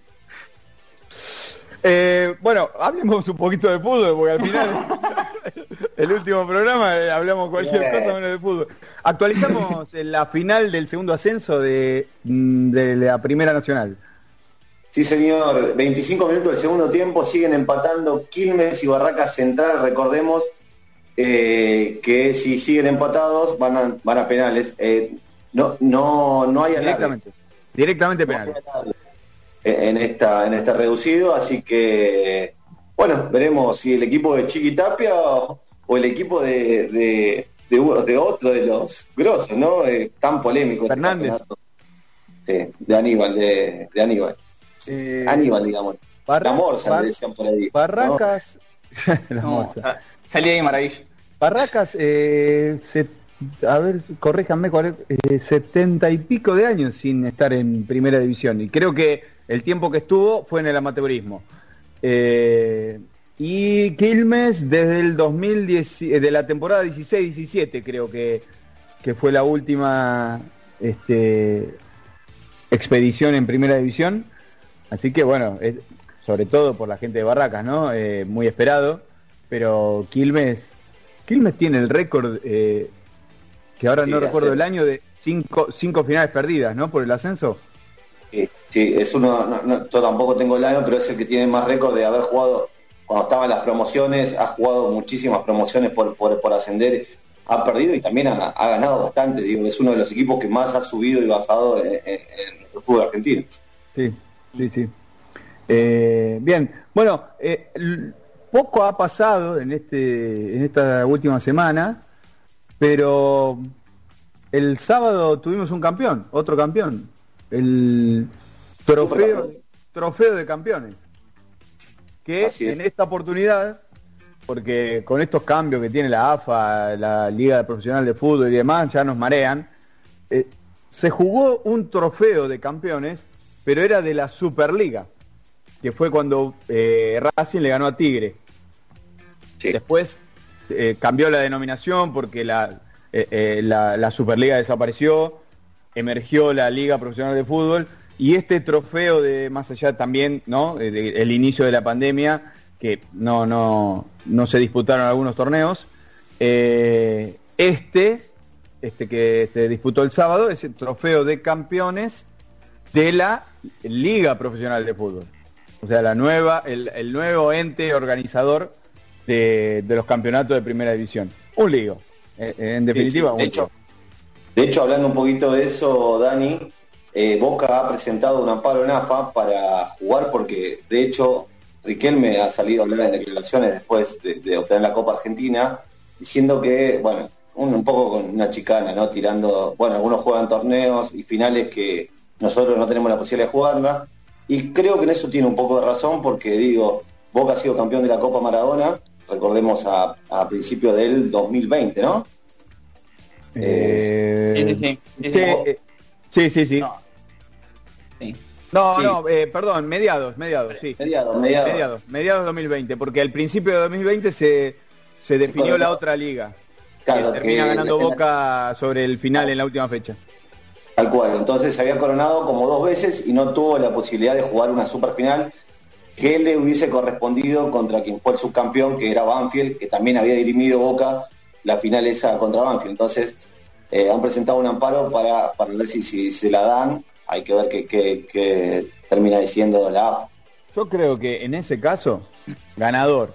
Eh, bueno, hablemos un poquito de fútbol, porque al final, *laughs* el último programa, eh, hablamos cualquier cosa menos de fútbol. Actualizamos en la final del segundo ascenso de, mm, de la Primera Nacional. Sí, señor. 25 minutos del segundo tiempo, siguen empatando Quilmes y Barracas Central. Recordemos eh, que si siguen empatados van a, van a penales. Eh, no, no, no hay. Directamente. Directamente penales. en esta en este reducido, así que bueno, veremos si el equipo de Chiquitapia o, o el equipo de, de, de otro de los grosos, ¿no? Eh, tan polémico. este Fernández. Sí, de Aníbal, de, de Aníbal. Eh, Aníbal, digamos. Barra- la morsa, Bar- le decían por ahí. ¿no? Barracas. *laughs* La No, morsa. Sa- salí de maravilla. Barracas, eh, a ver, es, eh, setenta y pico de años sin estar en primera división. Y creo que el tiempo que estuvo fue en el amateurismo. Eh, y Quilmes desde el 2010, eh, de la temporada 16-17 creo que, que fue la última este, expedición en primera división. Así que bueno, sobre todo por la gente de Barracas, ¿no? Muy esperado. Pero Quilmes, Quilmes tiene el récord, eh, que ahora Sí, no recuerdo el año, de cinco, cinco finales perdidas, ¿no? Por el ascenso. Sí, sí, es uno, no- no, yo tampoco tengo el año, pero es el que tiene más récord de haber jugado cuando estaban las promociones, ha jugado muchísimas promociones por, por, por ascender, ha perdido y también ha, ha ganado bastante, digo, es uno de los equipos que más ha subido y bajado en, en- en nuestro fútbol argentino. Sí, sí, sí. Eh, bien, bueno, eh, poco ha pasado en este, en esta última semana, pero el sábado tuvimos un campeón, otro campeón, el trofeo, trofeo de campeones, que es. en esta oportunidad, porque con estos cambios que tiene la AFA, la Liga Profesional de Fútbol y demás, ya nos marean, eh, se jugó un trofeo de campeones, pero era de la Superliga, que fue cuando eh, Racing le ganó a Tigre. Después eh, cambió la denominación porque la, eh, eh, la, la Superliga desapareció, emergió la Liga Profesional de Fútbol y este trofeo de más allá también, ¿no? El inicio de la pandemia, que no, no, no se disputaron algunos torneos. este, este que se disputó el sábado, es el trofeo de campeones de la Liga Profesional de Fútbol. O sea, la nueva, el nuevo ente organizador de, de los campeonatos de primera división. Un lío. Eh, en definitiva, Sí, sí, un de hecho, de hecho, hablando un poquito de eso, Dani, eh, Boca ha presentado un amparo en AFA para jugar porque, de hecho, Riquelme ha salido a hablar en declaraciones después de, de obtener la Copa Argentina, diciendo que, bueno, un, un poco con una chicana, ¿no? Tirando, bueno, algunos juegan torneos y finales que nosotros no tenemos la posibilidad de jugarla. Y creo que en eso tiene un poco de razón porque, digo, Boca ha sido campeón de la Copa Maradona, recordemos a, a principios del 2020, ¿no? Eh, Sí, sí, sí. sí, Sí, eh, sí, sí, sí. No. Sí. No, Sí. no, eh, perdón, mediados, mediados, sí. Mediados, mediados. Mediados, mediados 2020, porque al principio de 2020 se, se definió la otra liga. Claro, que termina que- ganando Boca sobre el final en la última fecha. Tal cual, entonces se había coronado como dos veces y no tuvo la posibilidad de jugar una superfinal que le hubiese correspondido contra quien fue el subcampeón, que era Banfield, que también había dirimido Boca la final esa contra Banfield. Entonces eh, han presentado un amparo para, para ver si, si se la dan. Hay que ver qué, qué- qué termina diciendo la AFA. Yo creo que en ese caso, ganador,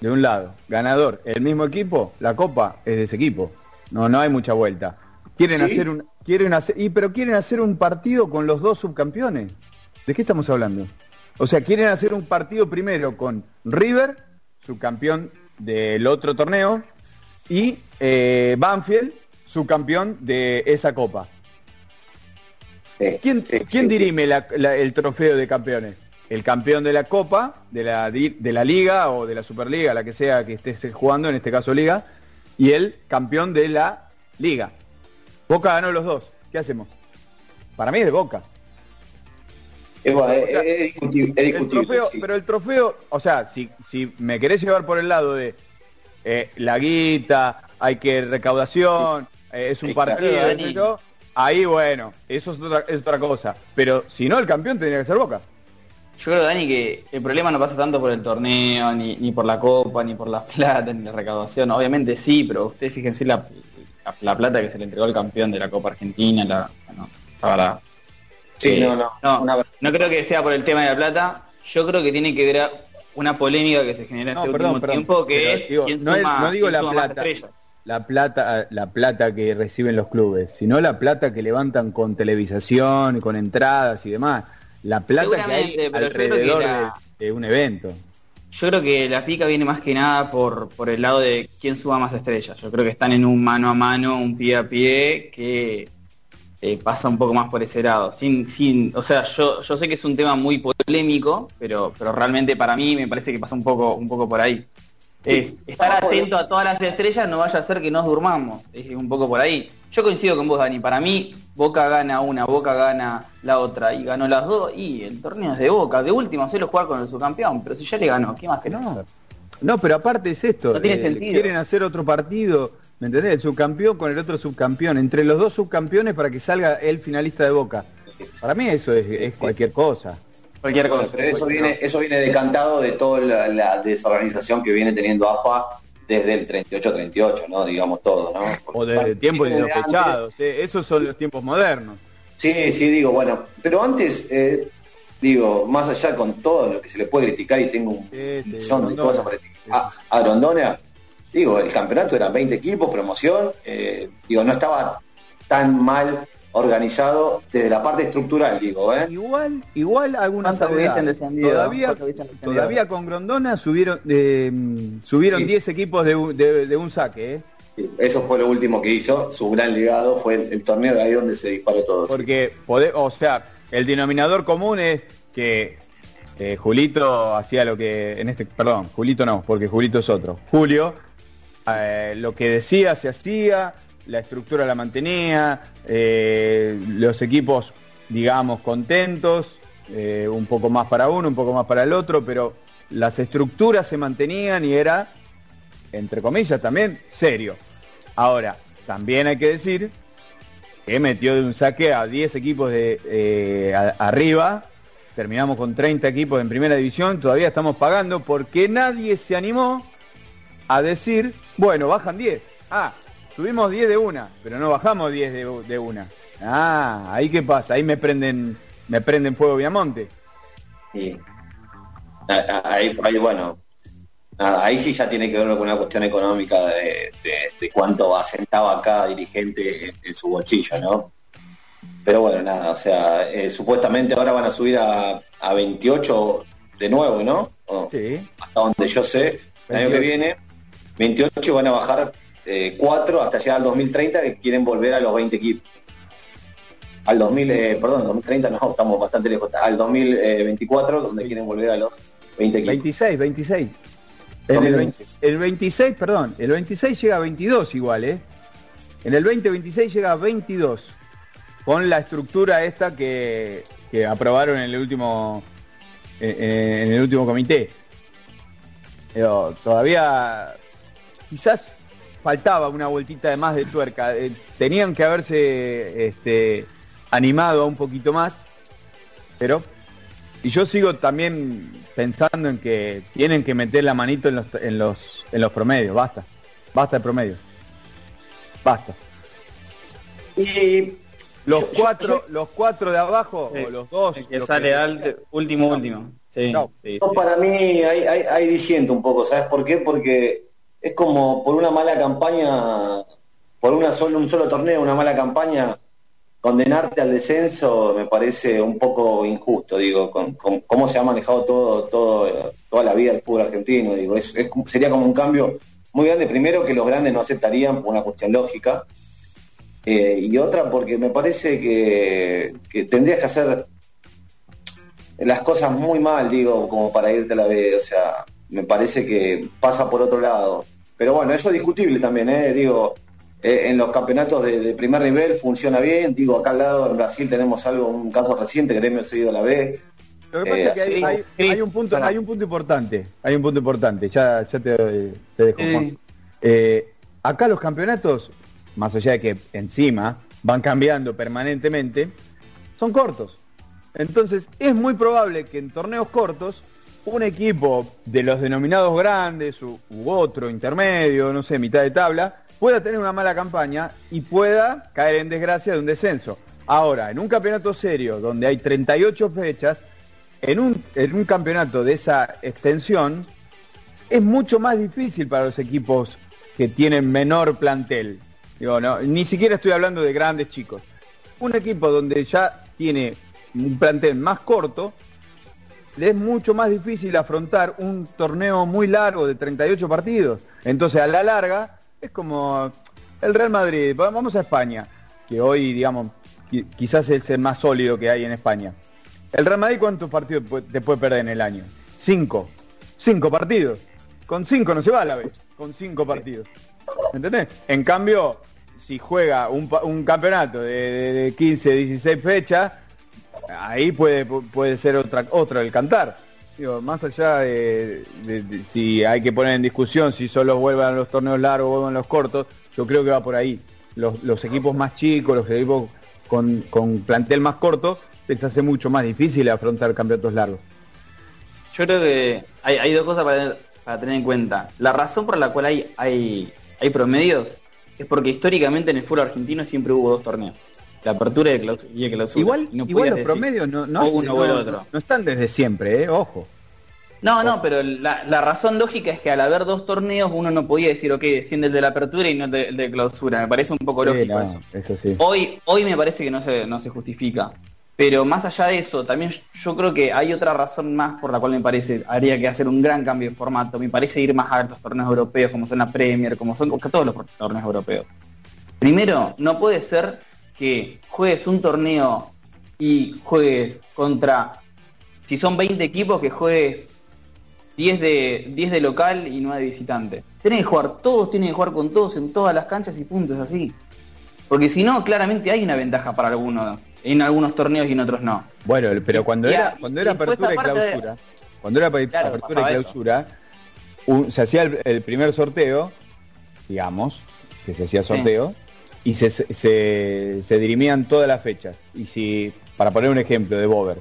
de un lado, ganador, el mismo equipo, la copa es de ese equipo. No, no hay mucha vuelta. Quieren ¿Sí? hacer un, quieren hacer, y pero quieren hacer un partido con los dos subcampeones. ¿De qué estamos hablando? O sea, quieren hacer un partido primero con River, subcampeón del otro torneo, y eh, Banfield, subcampeón de esa copa. Sí, ¿Quién, sí, quién sí. dirime la- la- el trofeo de campeones? El campeón de la Copa, de la, di- de la Liga o de la Superliga, la que sea que estés jugando, en este caso Liga, y el campeón de la Liga. Boca ganó los dos. ¿Qué hacemos? Para mí es de Boca. Es, bueno, es- O sea, es discutible, es El discutible, trofeo, sí. Pero el trofeo, o sea, si, si me querés llevar por el lado de eh, la guita, hay que recaudación, eh, es un partido, yo, ahí bueno, eso es otra, es otra cosa. Pero si no, el campeón tendría que ser Boca. Yo creo, Dani, que el problema no pasa tanto por el torneo, ni, ni por la copa, ni por la *laughs* plata, ni la recaudación. Obviamente sí, pero ustedes fíjense la, la, la plata que se le entregó al campeón de la Copa Argentina, la, bueno, verdad. Sí, Eh, no, no. no, una- no creo que sea por el tema de la plata. Yo creo que tiene que ver a una polémica que se genera No, este perdón, último perdón, tiempo, que pero es digo, quién no, es- suma- no digo quién la plata, la plata, la plata que reciben los clubes, sino la plata que levantan con televisación, con entradas y demás. La plata que hay que alrededor la- de, de un evento. Yo creo que la pica viene más que nada por, por el lado de quién suma más estrellas. Yo creo que están en un mano a mano, un pie a pie, que eh, pasa un poco más por ese lado. Sin, sin, o sea, yo, yo sé que es un tema muy polémico, pero, pero realmente para mí me parece que pasa un poco, un poco por ahí. Es estar atento a todas las estrellas, no vaya a ser que nos durmamos. Es un poco por ahí. Yo coincido con vos, Dani. Para mí, Boca gana una, Boca gana la otra, y ganó las dos, y el torneo es de Boca. De último, hacerlo jugar con el subcampeón, pero si ya le ganó, ¿qué más querés No, no, pero aparte es esto. No tiene eh, sentido. Quieren hacer otro partido, ¿me entendés? El subcampeón con el otro subcampeón, entre los dos subcampeones para que salga el finalista de Boca. Para mí eso es, es cualquier cosa. Cualquier cosa. pero eso viene, eso viene decantado de toda la, la desorganización que viene teniendo AFA desde el 38-38, ¿no? Digamos todo, ¿no? O desde tiempos Desde insospechados. eh, Esos son los tiempos modernos. Sí, sí, digo, bueno, pero antes, eh, digo, más allá con todo lo que se le puede criticar y tengo un Sí, sí, millón de cosas para criticar a, a Grondona, digo, el campeonato eran 20 equipos, promoción, eh, digo, no estaba tan mal organizado desde la parte estructural, digo, ¿eh? Igual, igual algunas ¿Cuántos hubiesen descendido? Todavía, ¿Cuántos hubiesen descendido? todavía con Grondona subieron, eh, subieron Sí. 10 equipos de, un- de- de un saque, ¿eh? Eso fue lo último que hizo, su gran legado fue el, el torneo de ahí donde se disparó todo. Porque, pode- o sea, el denominador común es que eh, Julito hacía lo que, en este, perdón, Julito no, porque Julito es otro. Julio, eh, lo que decía se hacía, la estructura la mantenía, eh, los equipos, digamos, contentos, eh, un poco más para uno, un poco más para el otro, pero las estructuras se mantenían y era, entre comillas, también serio. Ahora, también hay que decir que metió de un saque a 10 equipos de arriba. Terminamos con 30 equipos en primera división. Todavía estamos pagando porque nadie se animó a decir, bueno, bajan 10. Ah, subimos 10 de una, pero no bajamos 10 de, de una. Ah, ahí qué pasa, ahí me prenden, me prenden fuego Viamonte. A- ahí, ahí, bueno, ahí sí ya tiene que ver con una cuestión económica de, de- de cuánto asentaba cada dirigente en, en su bolsillo, ¿no? Pero bueno, nada, o sea, eh, supuestamente ahora van a subir a, a 28 de nuevo, ¿no? O- Sí. Hasta donde yo sé, el año que 28. viene, 28 y van a bajar 4 hasta llegar al 2030 que quieren volver a los 20 equipos. Al 2000, eh, perdón, 2030 no, estamos bastante lejos, al 2024 donde quieren volver a los 20 equipos. 26, 26. En el, 20 el 26, perdón, el 26 llega a 22 igual, ¿eh? En el 2026 llega a 22. Con la estructura esta que, que aprobaron en el último eh, eh, en el último comité. Pero todavía quizás faltaba una vueltita de más de tuerca. Eh, tenían que haberse este, animado un poquito más, pero y yo sigo también pensando en que tienen que meter la manito en los, en los, en los promedios, basta, basta de promedios, basta. Y Los cuatro, los cuatro de abajo, Sí. o los dos, El que los sale alto, último, último. Sí, No. sí, yo sí. para mí ahí, ahí disiento un poco, ¿sabes por qué? Porque es como por una mala campaña, por una solo, un solo torneo, una mala campaña, condenarte al descenso me parece un poco injusto, digo, con, cómo se ha manejado todo, todo, toda la vida el fútbol argentino, digo, es, es sería como un cambio muy grande, primero que los grandes no aceptarían por una cuestión lógica, eh, y otra porque me parece que, que tendrías que hacer las cosas muy mal, digo, como para irte a la B, o sea, me parece que pasa por otro lado. Pero bueno, eso es discutible también, ¿eh? Digo, eh, en los campeonatos de, de primer nivel funciona bien. Digo, acá al lado en Brasil tenemos algo, un caso reciente, Gremio cedido a la B. Lo que pasa Eh, es que hay, un punto, hay un punto importante, hay un punto importante, ya, ya te, te dejo. Juan. Eh, acá los campeonatos, más allá de que encima van cambiando permanentemente, son cortos. Entonces es muy probable que en torneos cortos un equipo de los denominados grandes u, otro intermedio, no sé, mitad de tabla, pueda tener una mala campaña y pueda caer en desgracia de un descenso. Ahora, en un campeonato serio donde hay 38 fechas, en un, en un campeonato de esa extensión, es mucho más difícil para los equipos que tienen menor plantel. No, ni siquiera estoy hablando de grandes chicos. Un equipo donde ya tiene un plantel más corto, le es mucho más difícil afrontar un torneo muy largo de 38 partidos. Entonces, a la larga, es como el Real Madrid. Va- Vamos a España, que hoy, digamos, qui- quizás es el más sólido que hay en España. El Real Madrid, ¿cuántos partidos te puede perder en el año? Cinco. Cinco partidos. Con cinco no se va a la vez. Con cinco partidos. ¿Entendés? En cambio, si juega un, un campeonato de 15, 16 fechas, ahí puede, pu- puede ser otra, otro el cantar. Más allá de, si hay que poner en discusión si solo vuelvan los torneos largos o vuelvan los cortos, yo creo que va por ahí. Los, los equipos más chicos, los equipos con, con plantel más corto, les hace mucho más difícil afrontar campeonatos largos. Yo creo que hay, hay dos cosas para, para tener en cuenta. La razón por la cual hay, hay, hay promedios es porque históricamente en el fútbol argentino siempre hubo dos torneos. La apertura y el clausura. Igual, no igual los decir, promedios no, no, uno o el otro. no están desde siempre, ¿eh? ojo. No, no, pero la, la razón lógica es que al haber dos torneos uno no podía decir, ok, desciende el de la apertura y no el de, de clausura. Me parece un poco Sí, lógico eso. eso sí. Hoy, hoy me parece que no se, no se justifica. Pero más allá de eso, también yo creo que hay otra razón más por la cual me parece habría que hacer un gran cambio de formato. Me parece ir más a los torneos europeos, como son la Premier, como son todos los torneos europeos. Primero, no puede ser que juegues un torneo y juegues contra, si son 20 equipos, que juegues 10 de, 10 de local y 9 de visitante. Tienen que jugar todos, tienen que jugar con todos en todas las canchas y puntos así. Porque si no, claramente hay una ventaja para algunos, en algunos torneos y en otros no. Bueno, pero cuando Y era, cuando era apertura y aparte de- clausura, cuando era Claro, apertura y clausura, un- se hacía el, el primer sorteo, digamos, que se hacía sorteo, y se, se, se dirimían todas las fechas. Y si, para poner un ejemplo de Bover,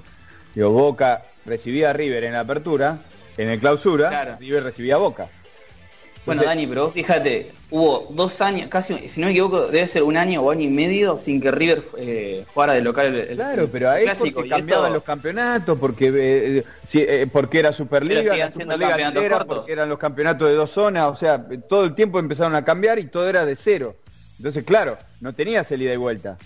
digo, Boca recibía a River en la apertura, en el clausura, Claro. River recibía a Boca. Bueno, Entonces- Dani, pero fíjate, hubo dos años, casi, si no me equivoco, debe ser un año o año y medio sin que River eh, jugara de local el, Claro, el pero ahí clásico. porque cambiaban los campeonatos, porque eh, si, eh, porque era Superliga, la Superliga entera, porque eran los campeonatos de dos zonas, o sea, todo el tiempo empezaron a cambiar y todo era de cero. Entonces, claro, no tenías el ida y vuelta.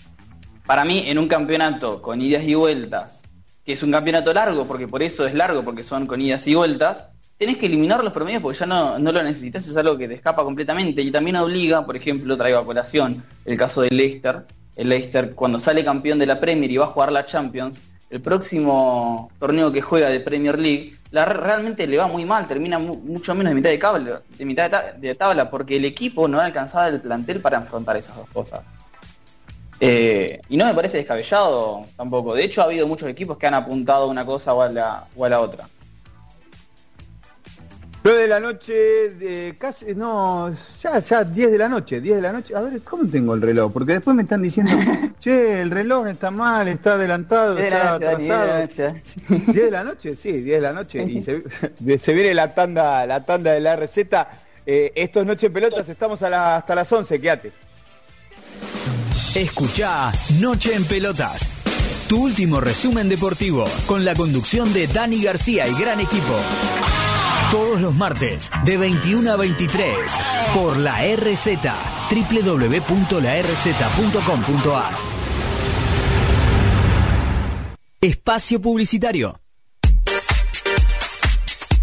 Para mí, en un campeonato con idas y vueltas, que es un campeonato largo, porque por eso es largo, porque son con idas y vueltas, tenés que eliminar los promedios porque ya no, no lo necesitas, es algo que te escapa completamente. Y también obliga, por ejemplo, traigo a colación el caso del Leicester. El Leicester, cuando sale campeón de la Premier y va a jugar la Champions, el próximo torneo que juega de Premier League, la, realmente le va muy mal, termina mu- mucho menos de mitad de, cable, de mitad de, ta- de tabla, porque el equipo no ha alcanzado el plantel para afrontar esas dos cosas. Eh, y no me parece descabellado tampoco. De hecho, ha habido muchos equipos que han apuntado una cosa o a la, o a la otra. 9 de la noche, de casi, no, ya, ya 10 de la noche, 10 de la noche. A ver, ¿cómo tengo el reloj? Porque después me están diciendo, *laughs* che, el reloj está mal, está adelantado, está noche, de atrasado. noche. 10 de la noche, sí, 10 de la noche. Y se, se viene la tanda, la tanda de la receta. Eh, esto es Noche en Pelotas, estamos a la- hasta las 11, quédate. Escuchá Noche en Pelotas. Tu último resumen deportivo con la conducción de Dani García y gran equipo. Todos los martes de 21 a 23 por la RZ www.larz.com.ar. Espacio Publicitario.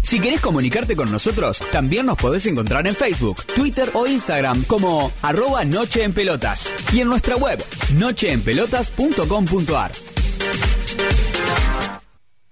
Si querés comunicarte con nosotros, también nos podés encontrar en Facebook, Twitter o Instagram como arroba Noche en Pelotas y en nuestra web nocheenpelotas.com.ar.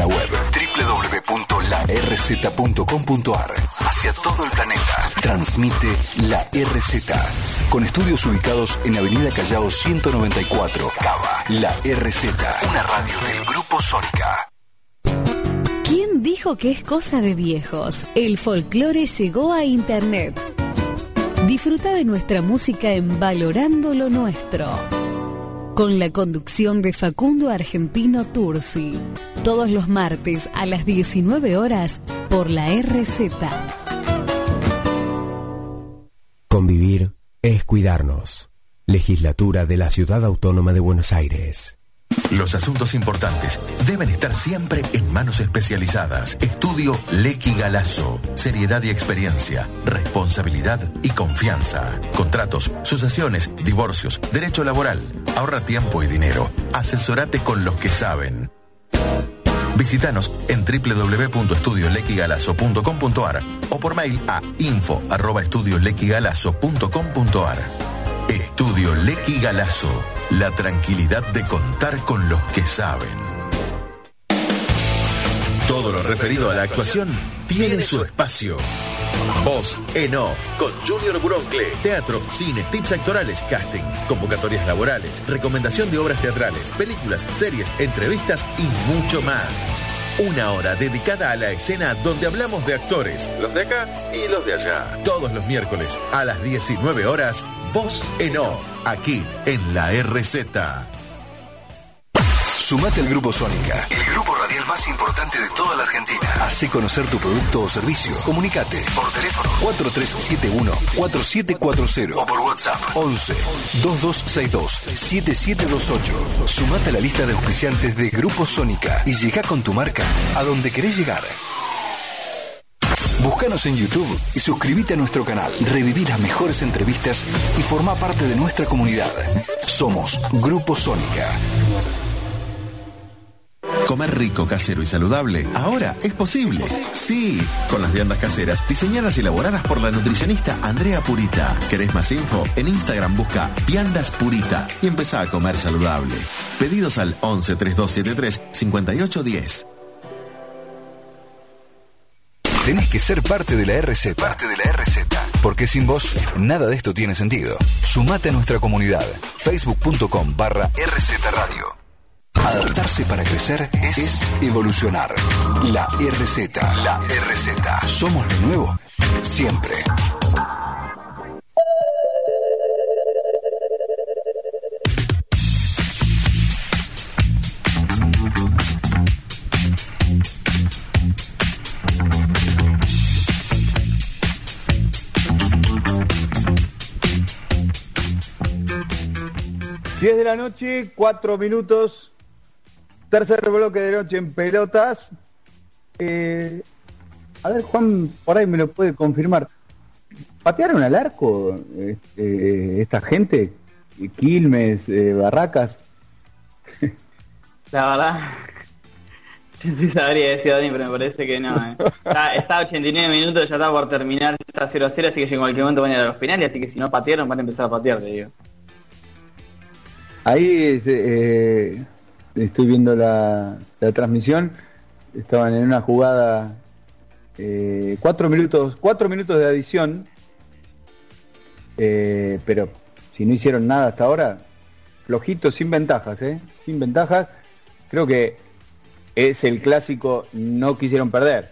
La www.larz.com.ar hacia todo el planeta transmite la RZ con estudios ubicados en Avenida Callao 194, Cava. La RZ, una radio del Grupo Sónica. ¿Quién dijo que es cosa de viejos? El folclore llegó a Internet. Disfruta de nuestra música en Valorando lo Nuestro. Con la conducción de Facundo Argentino Tursi. Todos los martes a las 19 horas por la RZ. Convivir es cuidarnos. Legislatura de la Ciudad Autónoma de Buenos Aires. Los asuntos importantes deben estar siempre en manos especializadas. Estudio Lequi Galazo. Seriedad y experiencia, responsabilidad y confianza. Contratos, sucesiones, divorcios, derecho laboral. Ahorra tiempo y dinero. Asesorate con los que saben. Visítanos en www.estudiolequigalazo.com.ar o por mail a info@estudiolequigalazo.com.ar. Estudio Lequi Galazo. La tranquilidad de contar con los que saben. Todo lo referido a la actuación tiene su espacio. Voz en off con Junior Buroncle. Teatro, cine, tips actorales, casting, convocatorias laborales, recomendación de obras teatrales, películas, series, entrevistas y mucho más. Una hora dedicada a la escena donde hablamos de actores, los de acá y los de allá. Todos los miércoles a las 19 horas, Voz en Off, aquí en la RZ. Sumate al Grupo Sónica, el grupo radial más importante de toda la Argentina. Hacé conocer tu producto o servicio. Comunicate por teléfono 4371-4740 o por WhatsApp 11 2262 7728. Sumate a la lista de auspiciantes de Grupo Sónica y llega con tu marca a donde querés llegar. Búscanos en YouTube y suscríbete a nuestro canal. Reviví las mejores entrevistas y forma parte de nuestra comunidad. Somos Grupo Sónica. Comer rico, casero y saludable ahora es posible. Sí, con las viandas caseras diseñadas y elaboradas por la nutricionista Andrea Purita. ¿Querés más info? En Instagram busca Viandas Purita y empezá a comer saludable. Pedidos al 11 3273 5810. Tenés que ser parte de la RZ. Parte de la RZ. Porque sin vos, nada de esto tiene sentido. Sumate a nuestra comunidad. Facebook.com barra RZ Radio. Adaptarse para crecer es, evolucionar. La RZ. La RZ. Somos lo nuevo. Siempre. Diez de la noche, cuatro minutos. Tercer bloque de noche en pelotas. Eh, a ver, Juan, por ahí me lo puede confirmar. ¿Patearon al arco este, esta gente? Quilmes, eh, Barracas. La verdad, Sí sabría decir Dani, pero me parece que no. eh. Está, está a 89 minutos, ya está por terminar, está 0 a 0, así que en cualquier momento van a ir a los penales, así que si no patearon van a empezar a patear, te digo. Ahí eh, estoy viendo la, la transmisión. Estaban en una jugada eh, cuatro minutos, cuatro minutos de adición. Eh, pero si no hicieron nada hasta ahora, flojito, sin ventajas, ¿eh? Sin ventajas. Creo que es el clásico no quisieron perder.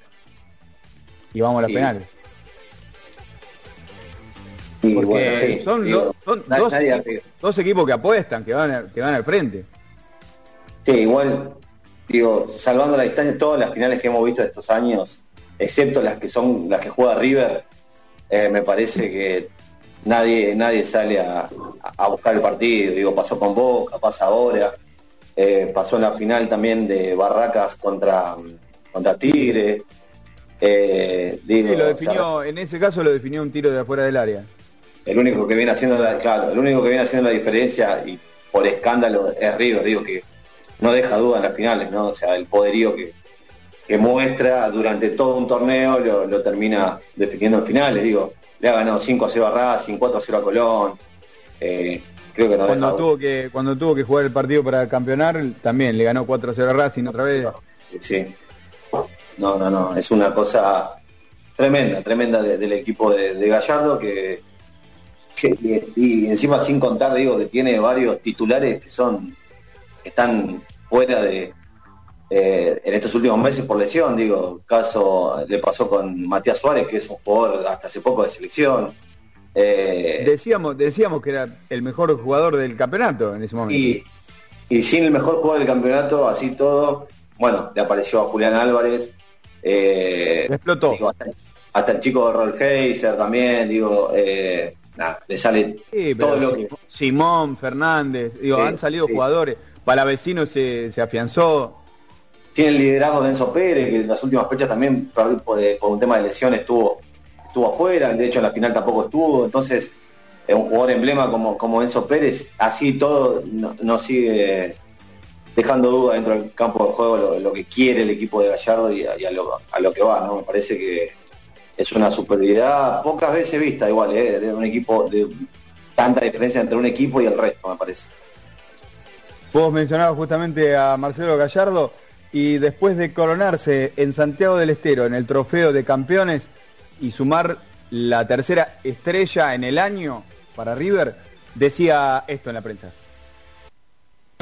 Y vamos a los Sí. penales. Y Porque bueno, sí, son, digo, do- son na- dos, nadie equipos, dos equipos que apuestan, que van, a- que van al frente. Sí, igual, digo, salvando la distancia, todas las finales que hemos visto estos años, excepto las que son las que juega River, eh, me parece que nadie, nadie sale a, a buscar el partido. Digo, pasó con Boca, pasa ahora, eh, pasó en la final también de Barracas contra, contra Tigre. Eh, digo, Sí, lo o sea, definió, en ese caso lo definió un tiro de afuera del área. El único que viene haciendo la, claro, el único que viene haciendo la diferencia y por escándalo es River, digo que no deja duda en las finales, ¿no? O sea, el poderío que, que muestra durante todo un torneo lo, lo termina definiendo en finales, digo, le ha ganado 5 a 0 a Racing, 4 a 0 a Colón, eh, creo que no deja Cuando duda. tuvo que cuando tuvo que jugar el partido para campeonar, también le ganó 4 a 0 a Racing otra vez. Sí. No, no, no, es una cosa tremenda, tremenda de- del equipo de, de Gallardo que- y, y encima sin contar, digo, que tiene varios titulares que son, que están fuera de eh, en estos últimos meses por lesión, digo, caso le pasó con Matías Suárez, que es un jugador hasta hace poco de selección. Eh, Decíamos, decíamos que era el mejor jugador del campeonato en ese momento. y, y sin el mejor jugador del campeonato, así todo, bueno, le apareció a Julián Álvarez. eh, explotó. digo, hasta, hasta el chico de Roll Heiser también, digo, eh, nada, le sale Sí, todo lo que... Simón, Fernández, digo, Sí, han salido sí. jugadores. Palavecino se, se afianzó. Tiene el liderazgo de Enzo Pérez, que en las últimas fechas también por, por- por un tema de lesiones estuvo, estuvo afuera, de hecho en la final tampoco estuvo, entonces es un jugador emblema como, como Enzo Pérez, así todo no, no sigue dejando duda dentro del campo de juego lo, lo que quiere el equipo de Gallardo y, a, y a lo, a lo que va, ¿no? Me parece que es una superioridad pocas veces vista igual, ¿eh? de un equipo, de tanta diferencia entre un equipo y el resto, me parece. Vos mencionabas justamente a Marcelo Gallardo y después de coronarse en Santiago del Estero en el trofeo de campeones y sumar la tercera estrella en el año para River, decía esto en la prensa.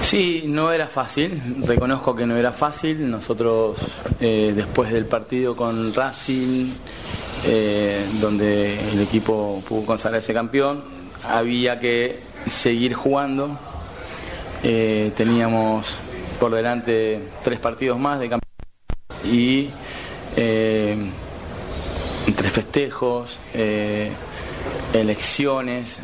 Sí, no era fácil, reconozco que no era fácil. Nosotros eh, después del partido con Racing, eh, donde el equipo pudo consagrarse campeón, había que seguir jugando. Eh, teníamos por delante tres partidos más de campeón y eh, entre festejos, eh, elecciones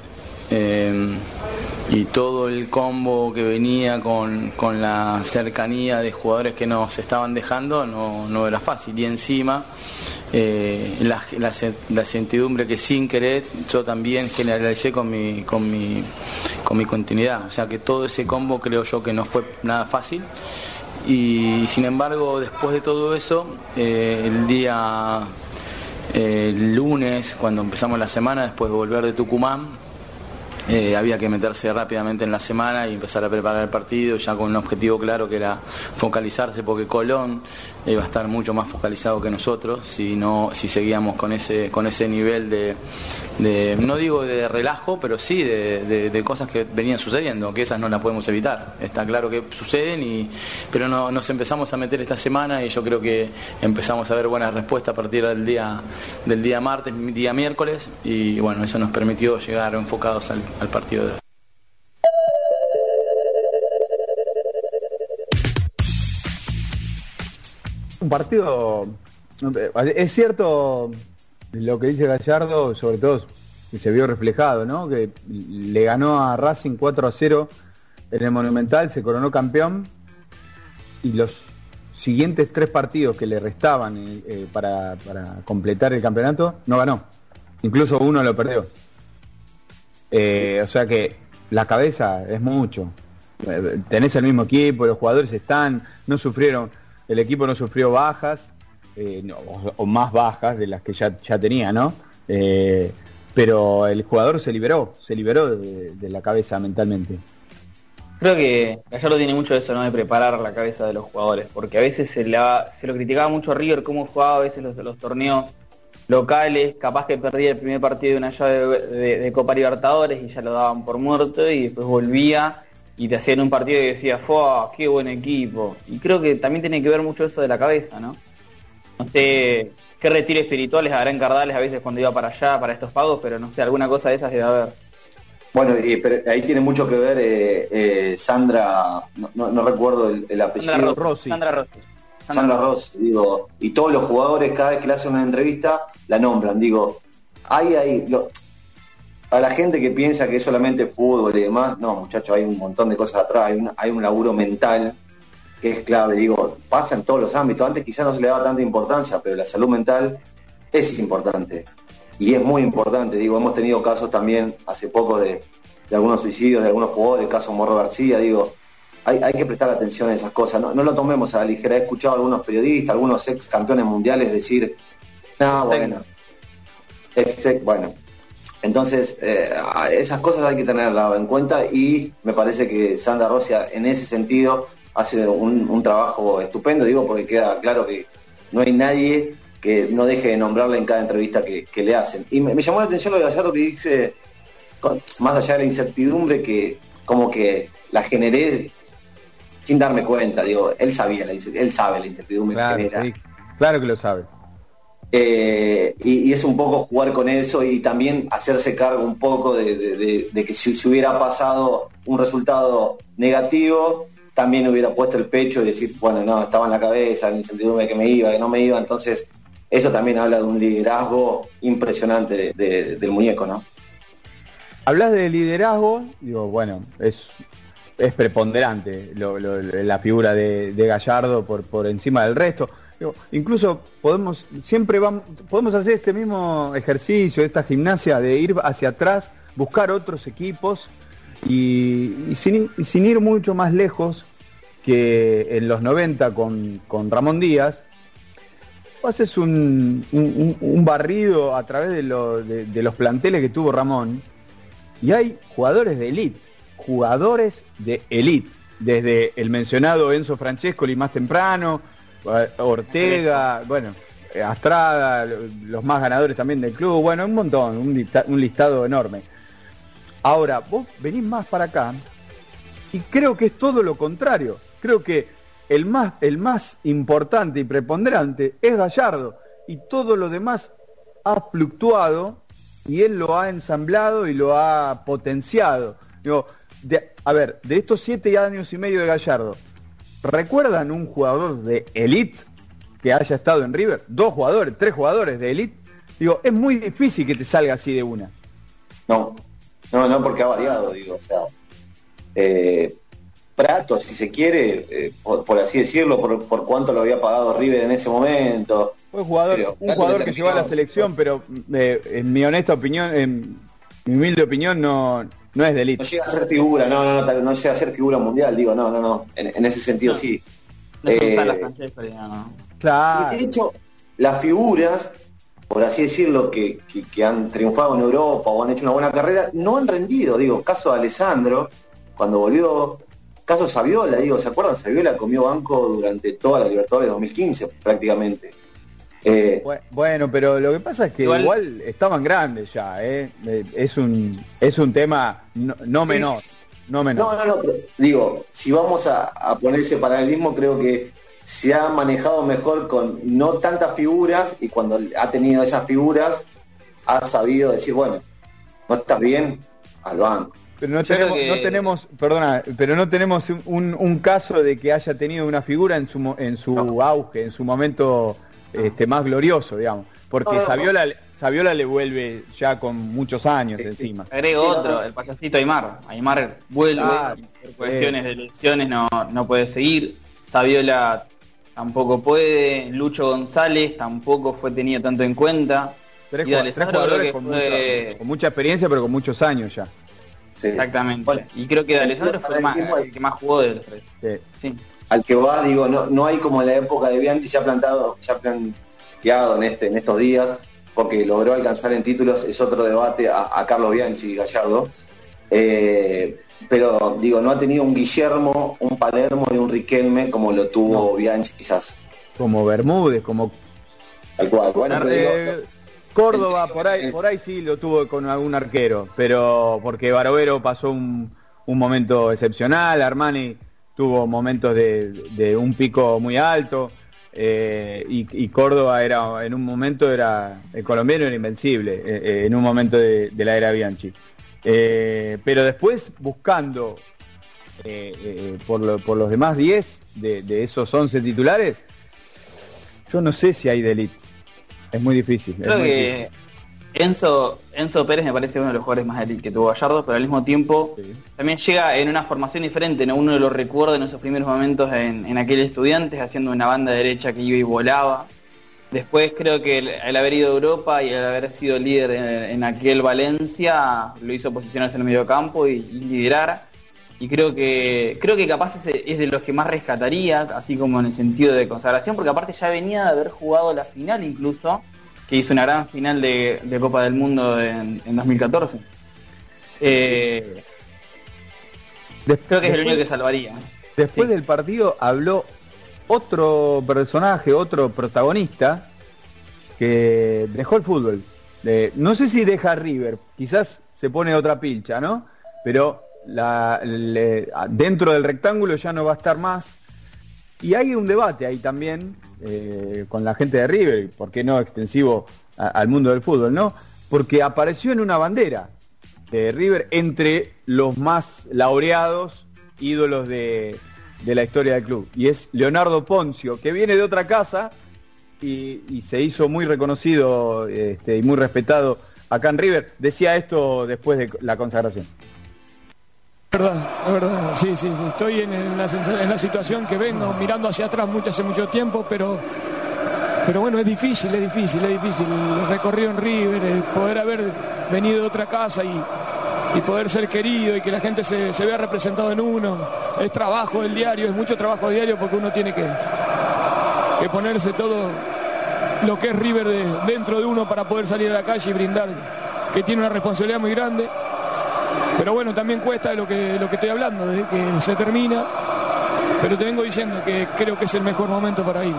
y todo el combo que venía con, con la cercanía de jugadores que nos estaban dejando no, no era fácil. Y encima eh, la, la, la certidumbre que sin querer yo también generalicé con mi, con, mi, con mi continuidad. O sea que todo ese combo creo yo que no fue nada fácil. Y sin embargo, después de todo eso, eh, el día eh, lunes, cuando empezamos la semana, después de volver de Tucumán, había que meterse rápidamente en la semana y empezar a preparar el partido, ya con un objetivo claro que era focalizarse, porque Colón iba a estar mucho más focalizado que nosotros si no, si seguíamos con ese, con ese nivel de, no digo de relajo, pero sí de cosas que venían sucediendo, que esas no las podemos evitar. Está claro que suceden, y, pero no, nos empezamos a meter esta semana y yo creo que empezamos a ver buenas respuestas a partir del día, del día martes, día miércoles, y bueno, eso nos permitió llegar enfocados al, al partido de hoy. Un partido, es cierto lo que dice Gallardo, sobre todo que se vio reflejado, ¿no? Que le ganó a Racing 4 a 0 en el Monumental, se coronó campeón y los siguientes tres partidos que le restaban eh, eh, para, para completar el campeonato, no ganó. Incluso uno lo perdió. Eh, o sea que la cabeza es mucho. Tenés el mismo equipo, los jugadores están, no sufrieron. El equipo no sufrió bajas, eh, o, más bajas de las que ya, tenía, ¿no? Eh, pero el jugador se liberó, se liberó de, la cabeza mentalmente. Creo que Gallardo tiene mucho de eso, ¿no? De preparar la cabeza de los jugadores, porque a veces se, le ha- se lo criticaba mucho a River cómo jugaba a veces los, los torneos locales, capaz que perdía el primer partido de una llave de, de Copa Libertadores y ya lo daban por muerto y después volvía y te hacían un partido y decía, ¡fua! ¡Qué buen equipo! Y creo que también tiene que ver mucho eso de la cabeza, ¿no? No sé qué retiro espirituales habrá en Cardales a veces cuando iba para allá, para estos pagos, pero no sé, alguna cosa de esas debe haber. Bueno, y, pero ahí tiene mucho que ver eh, eh, Sandra, no, no- no recuerdo el, el apellido. Sandra Rossi. Sandra Rossi. Sandra Ross, digo, y todos los jugadores cada vez que le hacen una entrevista la nombran, digo, hay ahí, lo- para la gente que piensa que es solamente fútbol y demás, no muchachos, hay un montón de cosas atrás, hay un, hay un laburo mental que es clave, digo, pasa en todos los ámbitos, antes quizás no se le daba tanta importancia, pero la salud mental es importante. Y es muy importante, digo, hemos tenido casos también hace poco de, de algunos suicidios de algunos jugadores, el caso Morro García, digo, hay, hay que prestar atención a esas cosas, no, no lo tomemos a la ligera, he escuchado a algunos periodistas, algunos ex campeones mundiales decir, no, bueno, ex- ex- bueno, entonces eh, esas cosas hay que tenerlas en cuenta y me parece que Sandra Rosia en ese sentido hace un, un trabajo estupendo, digo, porque queda claro que no hay nadie que no deje de nombrarla en cada entrevista que, que le hacen. Y me, me llamó la atención lo de Gallardo que dice, más allá de la incertidumbre, que como que la generé sin darme cuenta, digo, él sabía, él sabe la incertidumbre que genera. sí, claro que lo sabe. Eh, y, es un poco jugar con eso y también hacerse cargo un poco de, que si, hubiera pasado un resultado negativo, también hubiera puesto el pecho y decir, bueno, no, estaba en la cabeza, la incertidumbre que me iba, que no me iba, entonces eso también habla de un liderazgo impresionante de- de- del muñeco, ¿no? Hablas de liderazgo, digo, bueno, es, es preponderante lo- la figura de Gallardo por, por encima del resto. Incluso podemos, siempre vamos, podemos hacer este mismo ejercicio, esta gimnasia de ir hacia atrás, buscar otros equipos y, sin, sin ir mucho más lejos que en los 90 con, con Ramón Díaz, haces un, un- barrido a través de, de- los planteles que tuvo Ramón y hay jugadores de elite, jugadores de elite, desde el mencionado Enzo Francescoli más temprano, Ortega, bueno, eh, Astrada, lo- los más ganadores también del club, bueno, un montón, un, lista- un listado enorme. Ahora, vos venís más para acá y creo que es todo lo contrario. Creo que el más, el más importante y preponderante es Gallardo y todo lo demás ha fluctuado y él lo ha ensamblado y lo ha potenciado. Digo, de- a ver, de estos siete años y medio de Gallardo, ¿recuerdan un jugador de elite que haya estado en River? Dos jugadores, tres jugadores de elite. Digo, es muy difícil que te salga así de una. No, no, no, porque ha variado, digo, o sea, eh, Prato, si se quiere, eh, por, por así decirlo, por, por cuánto lo había pagado River en ese momento. Fue jugador, Pero, un jugador que llegó a la selección, pero eh, en mi honesta opinión, en mi humilde opinión, no, no es de elite. No llega a ser figura, no, no, no, no llega a ser figura mundial, digo, no, no, no, en, en ese sentido sí. No Eh, las no. Claro. De hecho, las figuras, por así decirlo, que, que- que han triunfado en Europa o han hecho una buena carrera, no han rendido. Digo, caso de Alessandro, cuando volvió, caso Saviola, digo, ¿se acuerdan? Saviola comió banco durante toda la Libertadores 2015, prácticamente. Eh, Bu- Bueno, pero lo que pasa es que igual, Igual- estaban grandes ya, ¿eh? Eh, Es un, es un tema no, no menor, no menor. no, no, no, pero, digo, si vamos a, a poner ese paralelismo, creo que se ha manejado mejor con no tantas figuras y cuando ha tenido esas figuras ha sabido decir, bueno, no estás bien, al banco. Pero no tenemos, que- no tenemos, perdona, pero no tenemos un, caso de que haya tenido una figura en su mo- en su auge, en su momento este, más glorioso, digamos. Porque No, no, no. Saviola, Saviola le vuelve ya con muchos años Sí, encima. Agrego Sí, no, otro, el payasito Aymar. Aymar vuelve Claro. y por cuestiones de lesiones no, no puede seguir. Saviola tampoco puede. Lucho González tampoco fue tenido tanto en cuenta. Tres, jugadores con, fue- mucha, con mucha experiencia, pero con muchos años ya. Sí. Exactamente. Bueno, y creo que de Alessandro fue el, más- que más jugó de los tres. Sí. Al que va, digo, no, no hay como en la época de Bianchi, se ha plantado, se ha planteado en, este, en estos días, porque logró alcanzar en títulos, es otro debate a, a Carlos Bianchi y Gallardo. Eh, pero digo, no ha tenido un Guillermo, un Palermo y un Riquelme como lo tuvo Bianchi quizás. Como Bermúdez, como Tal cual. Bueno, pero digo, Eh, Córdoba, por ahí, por ahí sí lo tuvo con algún arquero, pero porque Barovero pasó un, un momento excepcional, Armani tuvo momentos de, de un pico muy alto, eh, y, y Córdoba era en un momento era el colombiano era invencible, eh, eh, en un momento de, de la era Bianchi. Pero después buscando por, lo- por los demás 10 de, de esos 11 titulares, yo no sé si hay de elite. Es muy difícil. es Creo muy que difícil. Enzo, Enzo Pérez me parece uno de los jugadores más elite que tuvo Gallardo, pero al mismo tiempo Sí. también llega en una formación diferente, ¿no? Uno lo recuerda en esos primeros momentos en, en aquel Estudiantes, haciendo una banda derecha que iba y volaba. Después creo que el, el haber ido a Europa y el haber sido líder en, en aquel Valencia lo hizo posicionarse en el medio campo y, y liderar. Y creo que creo que capaz es, es de los que más rescataría, así como en el sentido de consagración, porque aparte ya venía de haber jugado la final incluso, que hizo una gran final de, de Copa del Mundo en, en 2014. Eh, creo que es el después- único que salvaría. Después Sí. del partido habló otro personaje, otro protagonista que dejó el fútbol. Eh, no sé si deja River, quizás se pone otra pilcha, ¿no? Pero la- le- dentro del rectángulo ya no va a estar más. Y hay un debate ahí también eh, con la gente de River, por qué no extensivo al mundo del fútbol, ¿no? Porque apareció en una bandera de River entre los más laureados ídolos de, de la historia del club. Y es Leonardo Poncio, que viene de otra casa y, y se hizo muy reconocido este, y muy respetado acá en River. Decía esto después de la consagración. Verdad, es verdad, sí, sí, sí. Estoy en, la, situación que vengo mirando hacia atrás mucho hace mucho tiempo, pero, pero bueno, es difícil, es difícil, es difícil. El recorrido en River, el poder haber venido de otra casa y, y poder ser querido y que la gente se, se vea representado en uno. Es trabajo del diario, es mucho trabajo diario porque uno tiene que, que ponerse todo lo que es River de- dentro de uno para poder salir a la calle y brindar, que tiene una responsabilidad muy grande. Pero bueno, también cuesta de lo que, lo que estoy hablando, desde que se termina. Pero te vengo diciendo que creo que es el mejor momento para ir.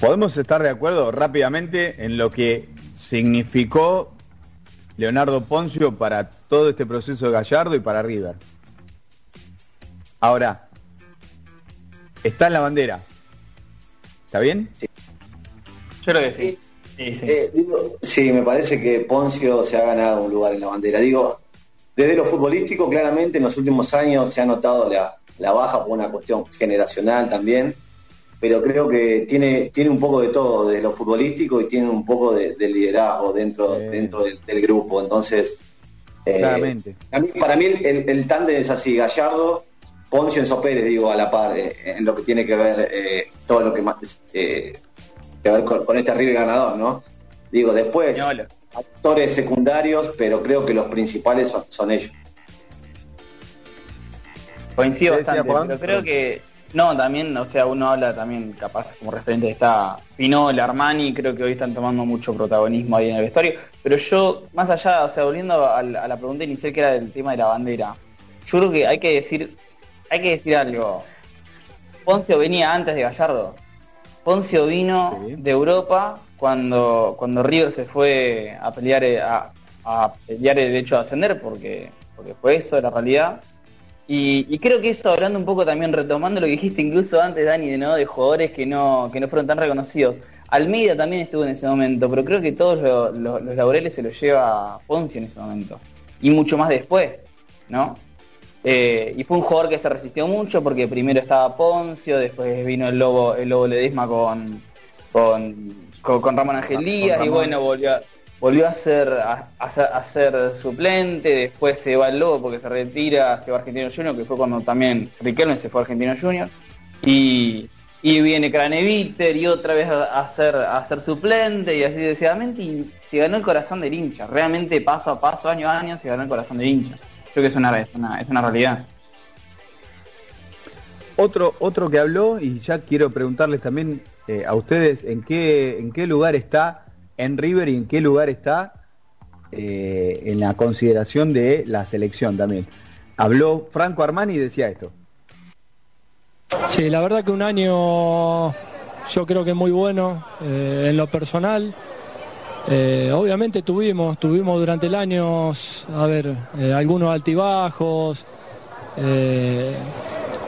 Podemos estar de acuerdo rápidamente en lo que significó Leonardo Poncio para todo este proceso de Gallardo y para River. Ahora, está en la bandera. ¿Está bien? Yo creo que sí. Sí, sí. Eh, digo, sí, me parece que Poncio se ha ganado un lugar en la bandera. Digo, desde lo futbolístico, claramente en los últimos años se ha notado la, la baja por una cuestión generacional también, pero creo que tiene, tiene un poco de todo, de lo futbolístico y tiene un poco de, de liderazgo dentro, dentro del, del grupo. Entonces, eh, Claramente. a mí- para mí el, el, el tándem es así, Gallardo, Poncio, Enzo Pérez, digo, a la par, eh, en lo que tiene que ver eh, todo lo que más eh, que ver con, con este River ganador, ¿no? Digo, después, actores secundarios, pero creo que los principales son, son ellos. Coincido ¿Qué decía bastante, pero creo que no, también, o sea, uno habla también capaz como referente está Pinol, Armani, creo que hoy están tomando mucho protagonismo ahí en el vestuario, pero yo, más allá, o sea, volviendo a, la- a la pregunta inicial que era del tema de la bandera, yo creo que hay que decir, hay que decir algo. Poncio venía antes de Gallardo. Poncio vino Sí. de Europa cuando, cuando River se fue a pelear eh, a, a pelear el derecho a ascender porque, porque fue eso la realidad. Y, y creo que eso hablando un poco también, retomando lo que dijiste incluso antes, Dani, de, ¿no? de jugadores que no, que no fueron tan reconocidos. Almeida también estuvo en ese momento, pero creo que todos lo- lo- los laureles se los lleva Poncio en ese momento. Y mucho más después, ¿no? Eh, y fue un jugador que se resistió mucho porque primero estaba Poncio, después vino el Lobo, el Lobo Ledesma con, con, con, con Ramón Ángel Con Díaz y bueno, volvió a, volvió a ser a, a ser- a ser suplente, después se va el Lobo porque se retira, se va Argentino Junior, que fue cuando también Riquelme se fue a Argentino Junior. Y, y viene Craneviter y otra vez a, ser, a ser suplente y así decididamente. Y se ganó el corazón del hincha. Realmente paso a paso, año a año, se ganó el corazón del hincha. Creo que es una, es una, es una realidad. Otro, otro que habló, y ya quiero preguntarles también eh, a ustedes en qué, en qué lugar está en River y en qué lugar está eh, en la consideración de la selección también. Habló Franco Armani y decía esto. Sí, la verdad que un año yo creo que muy bueno eh, en lo personal. Eh, obviamente tuvimos, tuvimos durante el año, a ver, eh, algunos altibajos. eh,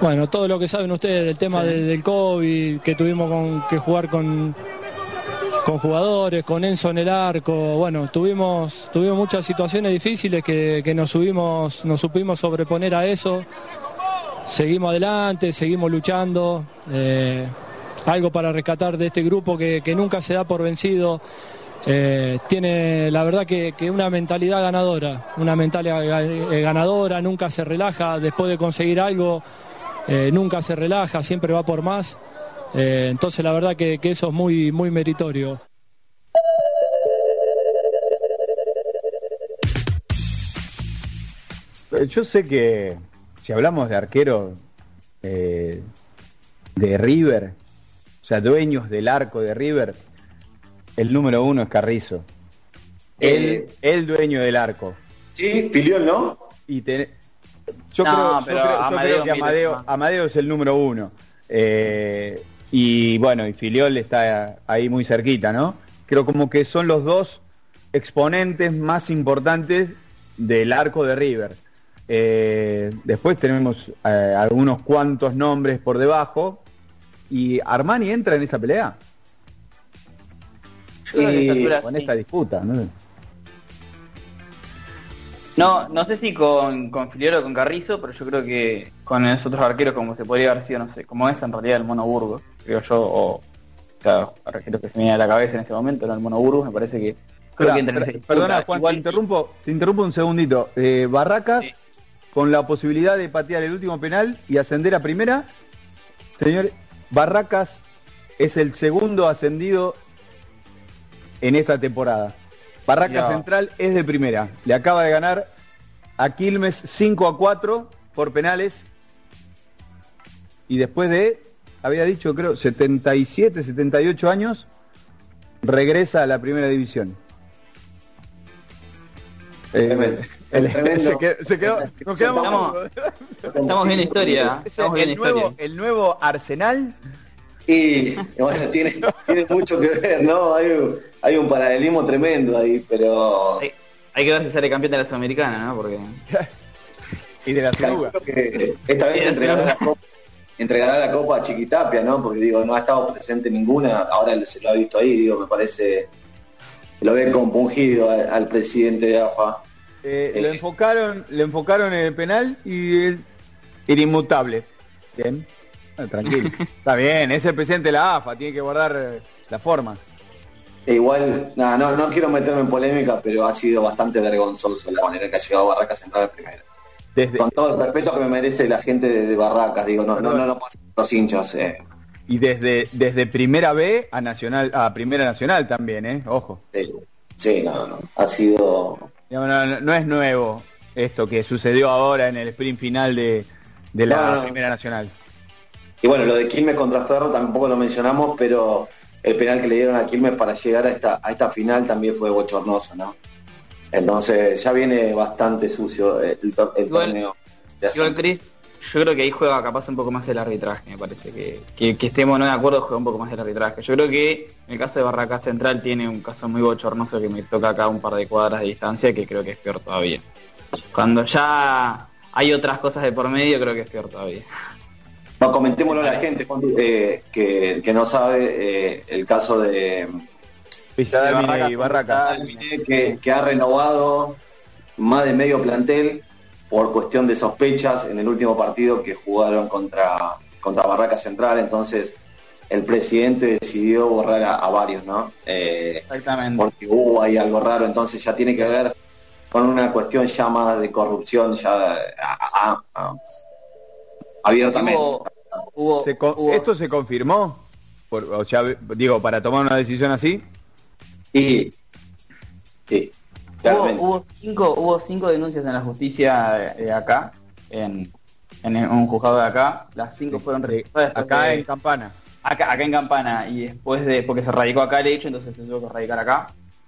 bueno, todo lo que saben ustedes del tema de- del COVID, que tuvimos con- que jugar con, con jugadores, con Enzo en el arco. Bueno, tuvimos, tuvimos muchas situaciones difíciles que, que nos, subimos, nos supimos sobreponer a eso seguimos adelante, seguimos luchando. algo para rescatar de este grupo que, que nunca se da por vencido. Eh, tiene la verdad que, una mentalidad ganadora, una mentalidad eh, ganadora, nunca se relaja después de conseguir algo, eh, nunca se relaja, siempre va por más. Entonces la verdad que, eso es muy, muy meritorio. Yo sé que si hablamos de arquero de River, o sea, dueños del arco de River, el número uno es Carrizo. Eh, El, el dueño del arco. Sí, Filiol, ¿no? Y te- yo, No, creo, yo pero creo- yo Amadeo creo que Amadeo. Amadeo es el número uno. Eh, y bueno, y Filiol está ahí muy cerquita, ¿no? Creo como que son los dos exponentes más importantes del arco de River. Eh, después tenemos eh, algunos cuantos nombres por debajo. ¿Y Armani entra en esa pelea? Esta altura con sí. esta disputa, ¿no? No, no sé si con, con Filiol o con Carrizo, pero yo creo que con esos otros arqueros como se podría haber sido, no sé, como es en realidad el Mono Burgos, creo yo, o, o sea, arqueros que se me viene a la cabeza en este momento, no el Mono Burgos, me parece que creo Espera, que disputa. perdona, Juan, Igual- te interrumpo, te interrumpo un segundito. Eh, Barracas, con la posibilidad de patear el último penal y ascender a primera. Señor, Barracas es el segundo ascendido en esta temporada. Barracas Ya. Central es de primera. Le acaba de ganar a Quilmes 5 a 4 por penales. Y después de, había dicho creo, 77, 78 años, regresa a la primera división. Eh, *laughs* el- se quedó, se quedó- nos quedamos Estamos-. *laughs* Estamos viendo historia, estamos nuevo, historia. el nuevo Arsenal. Y bueno, *laughs* tiene, tiene mucho que ver, ¿no? Hay, un- hay un paralelismo tremendo ahí, pero Hay, hay que ver si sale campeón de la Sudamericana, ¿no? Porque *laughs* Y de la que esta vez entregará la, copa, entregará la copa a Chiquitapia, ¿no? Porque digo, no ha estado presente ninguna, ahora se lo ha visto ahí, digo, me parece, lo ve compungido al, al presidente de AFA. Eh, lo enfocaron, le enfocaron en el penal y él era inmutable. Bien, tranquilo. *laughs* Está bien, es el presidente de la AFA, tiene que guardar eh, las formas. E igual, nada, no, no quiero meterme en polémica, pero ha sido bastante vergonzoso la manera que ha llegado Barracas Central de primera. Desde, Con todo el respeto que me merece la gente de, de Barracas, digo, no, no, no, no los hinchas. eh. y desde, desde primera B a nacional, a primera nacional también, eh, ojo. Sí, sí, no, no. Ha sido. No, no- no es nuevo esto que sucedió ahora en el sprint final de, de la no. primera nacional. Y bueno, lo de Quilmes contra Ferro tampoco lo mencionamos, pero el penal que le dieron a Quilmes para llegar a esta, a esta final también fue bochornoso, ¿no? Entonces ya viene bastante sucio el, torneo. ascenso. Chris, yo creo que ahí juega capaz un poco más el arbitraje, me parece. Que, que, que estemos no de acuerdo juega un poco más el arbitraje. Yo creo que en el caso de Barracas Central tiene un caso muy bochornoso que me toca acá un par de cuadras de distancia que creo que es peor todavía. Cuando ya hay otras cosas de por medio creo que es peor todavía. No, comentémoslo a la gente Juan, eh, que, que no sabe eh, el caso de Villadalmine y. Dalminé, que, que ha renovado más de medio plantel por cuestión de sospechas en el último partido que jugaron contra, contra Barraca Central, entonces el presidente decidió borrar a, a varios, ¿no? Eh, Exactamente. porque hubo ahí algo raro, entonces ya tiene que ver con una cuestión ya más de corrupción, ya a- a- a- abiertamente. Hubo, hubo- Se con- hubo- ¿Esto se confirmó? Por- o sea, digo, para tomar una decisión así. Y Sí, Hubo, cinco, hubo cinco denuncias en la justicia de, de acá, en, en un juzgado de acá. Las cinco fueron rechazadas. después Acá de- en Campana. acá, acá en Campana y después de porque se radicó acá el hecho, entonces se tuvo que radicar acá.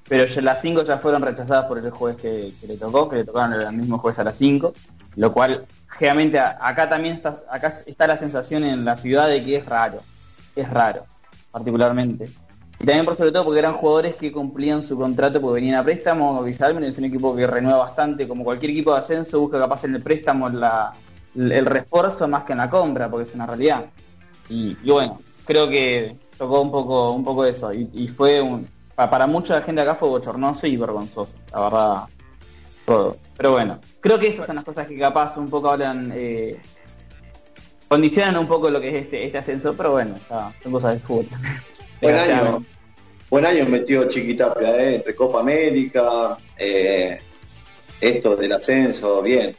Pero ya las cinco ya fueron rechazadas por el juez que, que le tocó, que le tocaron al mismo juez a las cinco, lo cual realmente a- acá también está, acá está la sensación en la ciudad de que es raro, es raro, particularmente. Y también por sobre todo porque eran jugadores que cumplían su contrato porque venían a préstamo, Vizalmen es un equipo que renueva bastante, como cualquier equipo de ascenso busca capaz en el préstamo el refuerzo más que en la compra, porque es una realidad. Y, bueno, creo que tocó un poco, un poco eso. Y, fue un, pa- para mucha gente acá fue bochornoso y vergonzoso, la verdad. Todo. Pero bueno, creo que esas son las cosas que capaz un poco hablan, eh, condicionan un poco lo que es este, este ascenso, pero bueno, está- son cosas del fútbol. *laughs* Buen año. Buen año metió Chiquitapia, ¿eh? entre Copa América, eh, esto del ascenso, bien.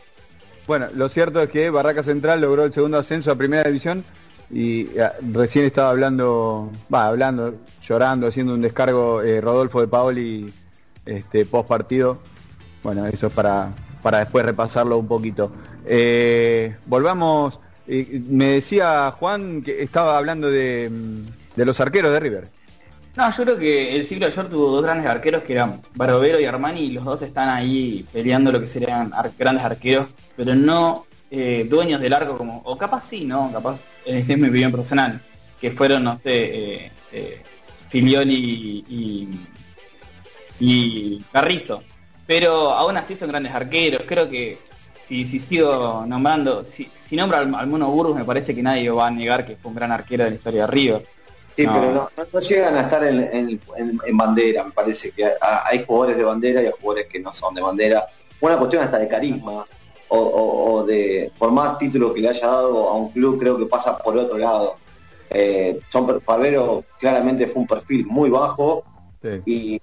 Bueno, lo cierto es que Barraca Central logró el segundo ascenso a Primera División y eh, recién estaba hablando, va, hablando, llorando, haciendo un descargo eh, Rodolfo de Paoli este, post partido. Bueno, eso es para, para después repasarlo un poquito. Eh, volvamos, me decía Juan que estaba hablando de, mm, de los arqueros de River. No, yo creo que el siglo de ayer tuvo dos grandes arqueros que eran Barovero y Armani y los dos están ahí peleando lo que serían grandes arqueros, pero no eh, dueños del arco como, o capaz sí, ¿no? Capaz, este es mi opinión personal, que fueron, no sé, eh, eh, Filioli y, y Carrizo. Pero aún así son grandes arqueros, creo que si, si sigo nombrando, si, si nombro al, al Mono Burgos me parece que nadie va a negar que fue un gran arquero de la historia de River. Sí, No. pero no, no- no llegan a estar en, en- en- en bandera, me parece que ha- hay jugadores de bandera y hay jugadores que no son de bandera. Una cuestión hasta de carisma o, o- o de, por más título que le haya dado a un club, creo que pasa por otro lado. Eh, son Fabero claramente fue un perfil muy bajo y,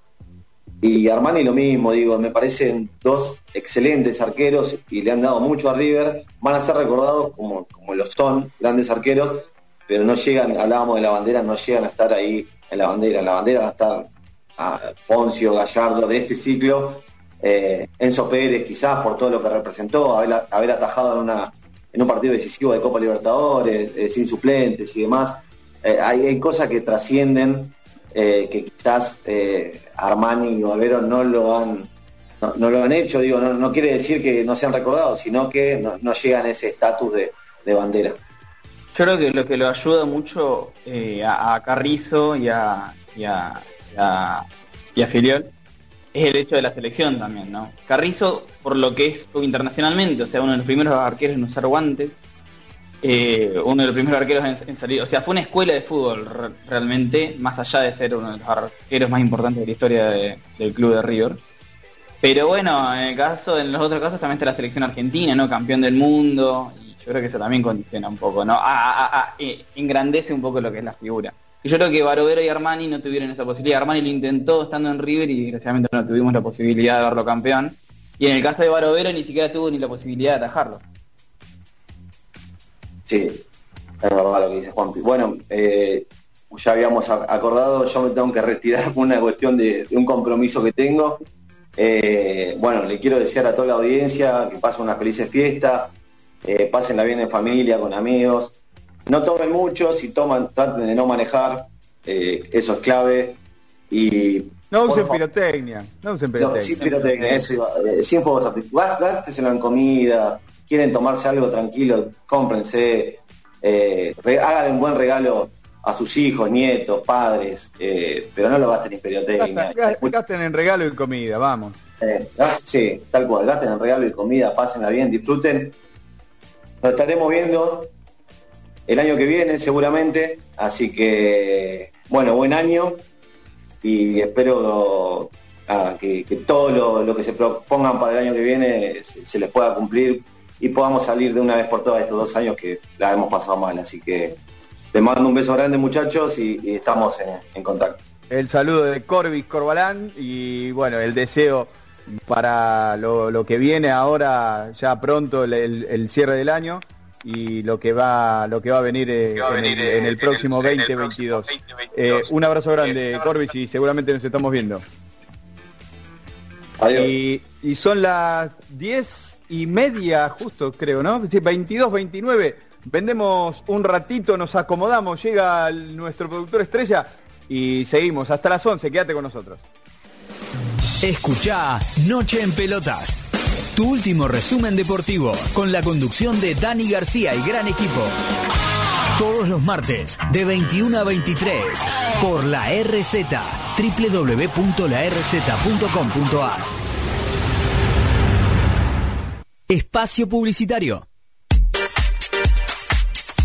y Armani lo mismo, digo, me parecen dos excelentes arqueros y le han dado mucho a River, van a ser recordados como, como lo son, grandes arqueros, pero no llegan, hablábamos de la bandera, no llegan a estar ahí en la bandera, en la bandera van a estar a Poncio, Gallardo de este ciclo, eh, Enzo Pérez quizás por todo lo que representó, haber, atajado en, una, en un partido decisivo de Copa Libertadores, eh, sin suplentes y demás, Eh, hay, cosas que trascienden que quizás Armani y Barbero no lo han no, lo han hecho, digo, no, no quiere decir que no sean recordados, sino que no, no llegan a ese estatus de, de bandera. Yo creo que lo que lo ayuda mucho eh, a, a Carrizo y a, y, a, y a- y a Filiol es el hecho de la selección también, ¿no? Carrizo, por lo que es internacionalmente, o sea, uno de los primeros arqueros en usar guantes, eh, uno de los primeros arqueros en, salir, o sea, fue una escuela de fútbol re- realmente, más allá de ser uno de los arqueros más importantes de la historia de- del club de River. Pero bueno, en el caso, en los otros casos también está la selección argentina, ¿no? Campeón del mundo, y yo creo que eso también condiciona un poco, ¿no? A- a- a- eh, engrandece un poco lo que es la figura. Y yo creo que Barovero y Armani no tuvieron esa posibilidad. Armani lo intentó estando en River y desgraciadamente no tuvimos la posibilidad de verlo campeón. Y en el caso de Barovero ni siquiera tuvo ni la posibilidad de atajarlo. Sí, es verdad lo que dice Juanpi. Bueno, eh, ya habíamos acordado, yo me tengo que retirar por una cuestión de, de un compromiso que tengo. Eh, bueno, le quiero desear a toda la audiencia que pasen una feliz fiesta, eh, pásenla bien en familia, con amigos. No tomen mucho, si toman, traten de no manejar, eh, eso es clave. Y No usen favor, pirotecnia, no usen no, pirotecnia. sin pirotecnia, eso eh, sin fuegos artificiales. Gásteselo en comida, quieren tomarse algo tranquilo, cómprense, eh, hagan un buen regalo a sus hijos, nietos, padres, eh, pero no lo gasten en pirotecnia. Gasten, gasten en regalo y comida, vamos. Eh, sí, tal cual, gasten en regalo y comida, pásenla bien, disfruten. Nos estaremos viendo el año que viene seguramente, así que bueno, buen año y espero ah, que, que todo lo, lo que se propongan para el año que viene se, se les pueda cumplir y podamos salir de una vez por todas estos dos años que la hemos pasado mal, así que les mando un beso grande muchachos y, y estamos en- en contacto. El saludo de Corbis Corbalán y bueno, el deseo para lo, lo que viene ahora, ya pronto el, el- el cierre del año y lo que va lo que va a venir, eh, en, el, en el próximo 2022. Eh, un abrazo grande, Corbis, y seguramente nos estamos viendo. Adiós. Y, y son las 10 y media, justo creo, ¿no? Sí, 22, 29. Vendemos un ratito, nos acomodamos, llega nuestro productor estrella y seguimos hasta las 11. Quédate con nosotros. Escucha Noche en Pelotas. Tu último resumen deportivo con la conducción de Dani García y gran equipo. Todos los martes de 21 a 23 por la RZ www.larz.com.ar. Espacio publicitario.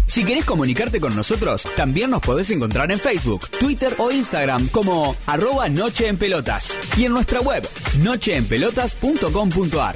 Si querés comunicarte con nosotros, también nos podés encontrar en Facebook, Twitter o Instagram como arroba Noche en Pelotas y en nuestra web nocheenpelotas.com.ar.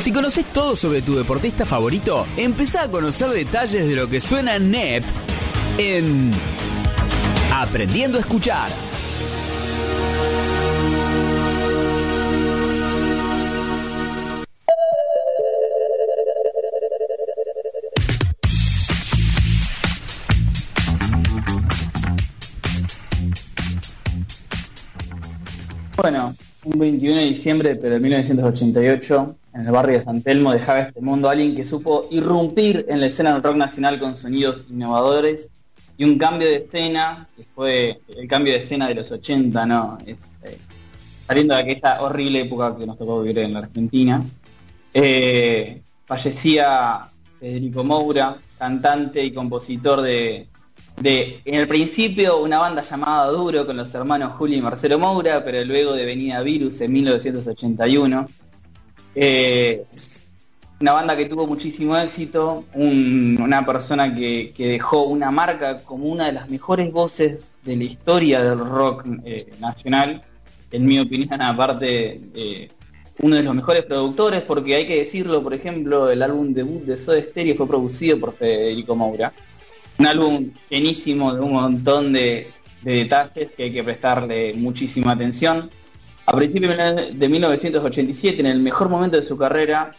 Si conoces todo sobre tu deportista favorito, empezá a conocer detalles de lo que suena NEP en Aprendiendo a Escuchar. Bueno, un 21 de diciembre de 1988, en el barrio de San Telmo, dejaba este mundo alguien que supo irrumpir en la escena del rock nacional con sonidos innovadores y un cambio de escena, que fue el cambio de escena de los 80, ¿no? Eh, saliendo de aquella horrible época que nos tocó vivir en la Argentina. Eh, fallecía Federico Moura, cantante y compositor de, de, en el principio, una banda llamada Duro con los hermanos Julio y Marcelo Moura, pero luego de Venida Virus en 1981. Eh, una banda que tuvo muchísimo éxito, un- una persona que, dejó una marca como una de las mejores voces de la historia del rock eh, nacional, en mi opinión, aparte, eh, uno de los mejores productores, porque hay que decirlo, por ejemplo, el álbum debut de Soda Stereo fue producido por Federico Moura. Un álbum llenísimo de un montón de detalles que hay que prestarle muchísima atención. A principios de 1987, en el mejor momento de su carrera,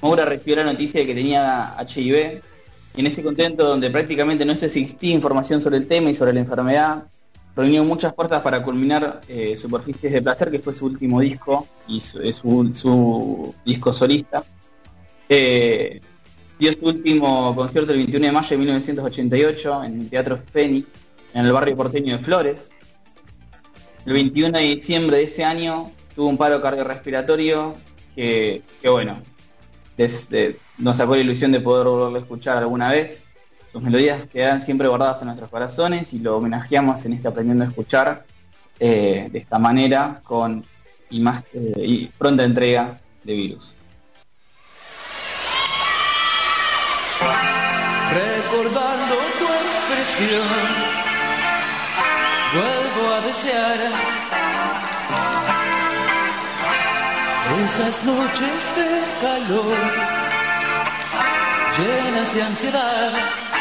Moura recibió la noticia de que tenía HIV. En ese contento, donde prácticamente no existía información sobre el tema y sobre la enfermedad, reunió muchas puertas para culminar eh, Superficies de Placer, que fue su último disco y su- su disco solista. Eh, dio su último concierto el 21 de mayo de 1988 en el Teatro Fénix, en el barrio porteño de Flores. El 21 de diciembre de ese año tuvo un paro cardiorrespiratorio que, que bueno, desde- nos sacó la ilusión de poder volverlo a escuchar alguna vez. Sus melodías quedan siempre guardadas en nuestros corazones y lo homenajeamos en este Aprendiendo a Escuchar eh, de esta manera con y más, eh, y pronta entrega de virus. A desear esas noches de calor, llenas de ansiedad.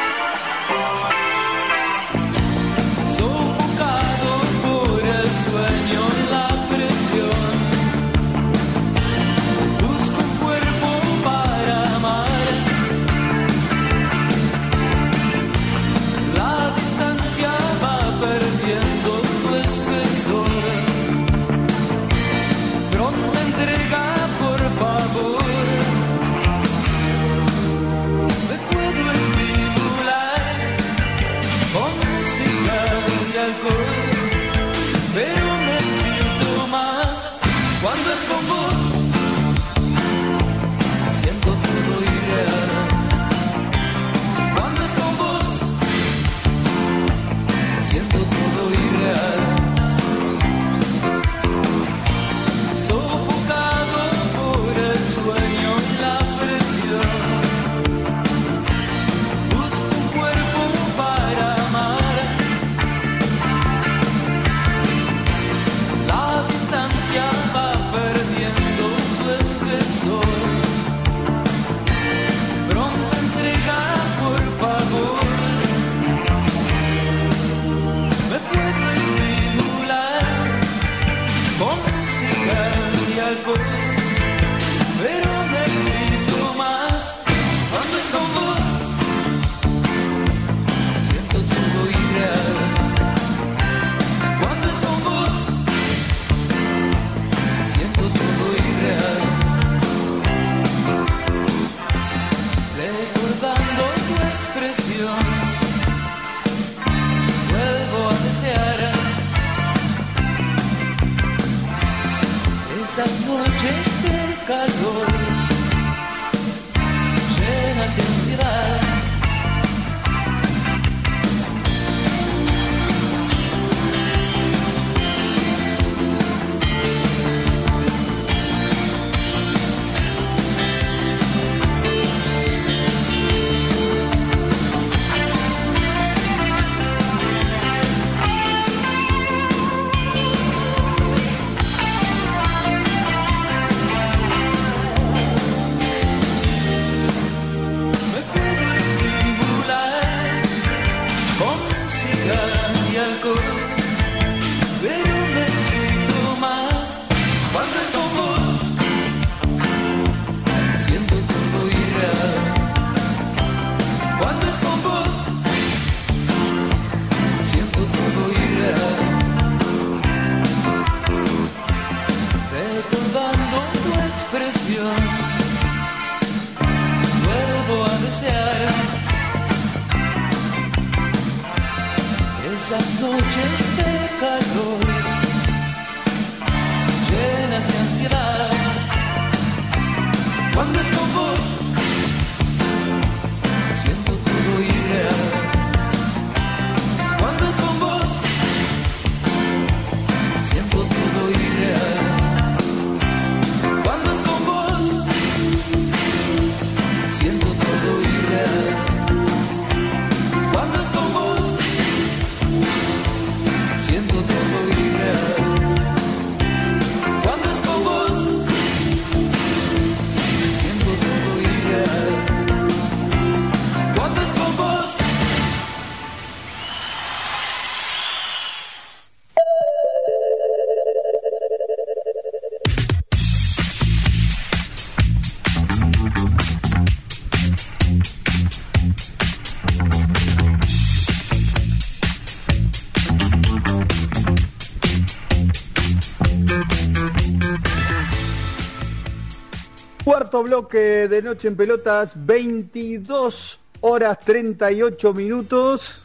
Bloque de Noche en Pelotas, 22 horas 38 minutos.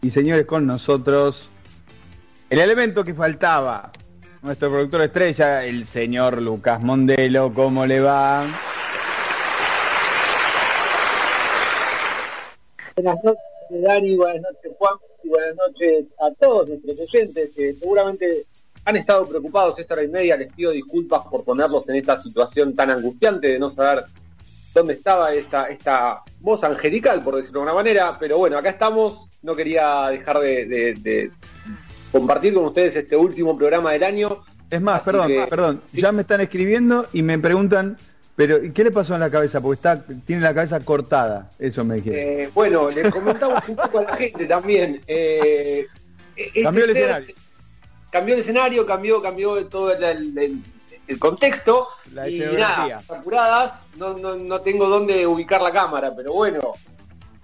Y señores, con nosotros el elemento que faltaba, nuestro productor estrella, el señor Lucas Mondelo. ¿Cómo le va? Buenas noches, Dani, buenas noches, Juan, y buenas noches a todos nuestros oyentes que seguramente han estado preocupados esta hora y media. Les pido disculpas por ponerlos en esta situación tan angustiante de no saber dónde estaba esta, esta voz angelical, por decirlo de alguna manera. Pero bueno, acá estamos. No quería dejar de, de- de compartir con ustedes este último programa del año. Es más, Así perdón, que- perdón, ya me están escribiendo y me preguntan, pero ¿qué le pasó en la cabeza? Porque está, tiene la cabeza cortada, eso me dijeron. Eh, bueno, les comentamos un poco a la gente también. eh, *laughs* este Cambió el ser- escenario. Cambió el escenario, cambió, cambió todo el, el- contexto. La y nada, apuradas, no, no, no tengo dónde ubicar la cámara, pero bueno.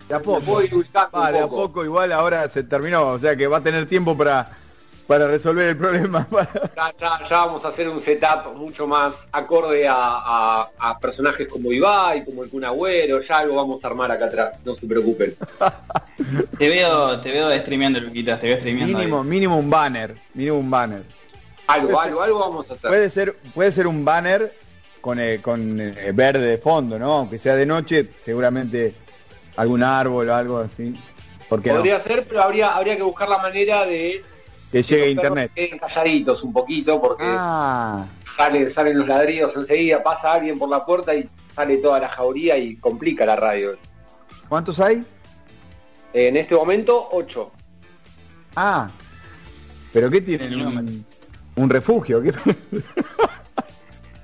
De a poco. un de a poco igual ahora se terminó, o sea que va a tener tiempo para, para resolver el problema. *laughs* Ya, ya- ya vamos a hacer un setup mucho más acorde a, a- a personajes como Ibai, como el Kun Agüero, ya algo vamos a armar acá atrás, no se preocupen. *laughs* Te veo, te veo streameando, Luquitas, te veo streameando. mínimo, ahí. mínimo un banner, mínimo un banner. Algo, algo, algo vamos a hacer. Puede ser, puede ser un banner con, eh, con eh, verde de fondo, ¿no? Aunque sea de noche, seguramente algún árbol o algo así. ¿Por qué no? Podría ser, pero habría, habría que buscar la manera de Que llegue internet. queden calladitos un poquito porque Ah, salen, salen los ladridos enseguida, pasa alguien por la puerta y sale toda la jauría y complica la radio. ¿cuántos hay? En este momento, 8. Ah, pero ¿qué tienen? Un, un refugio. ¿Qué? *laughs*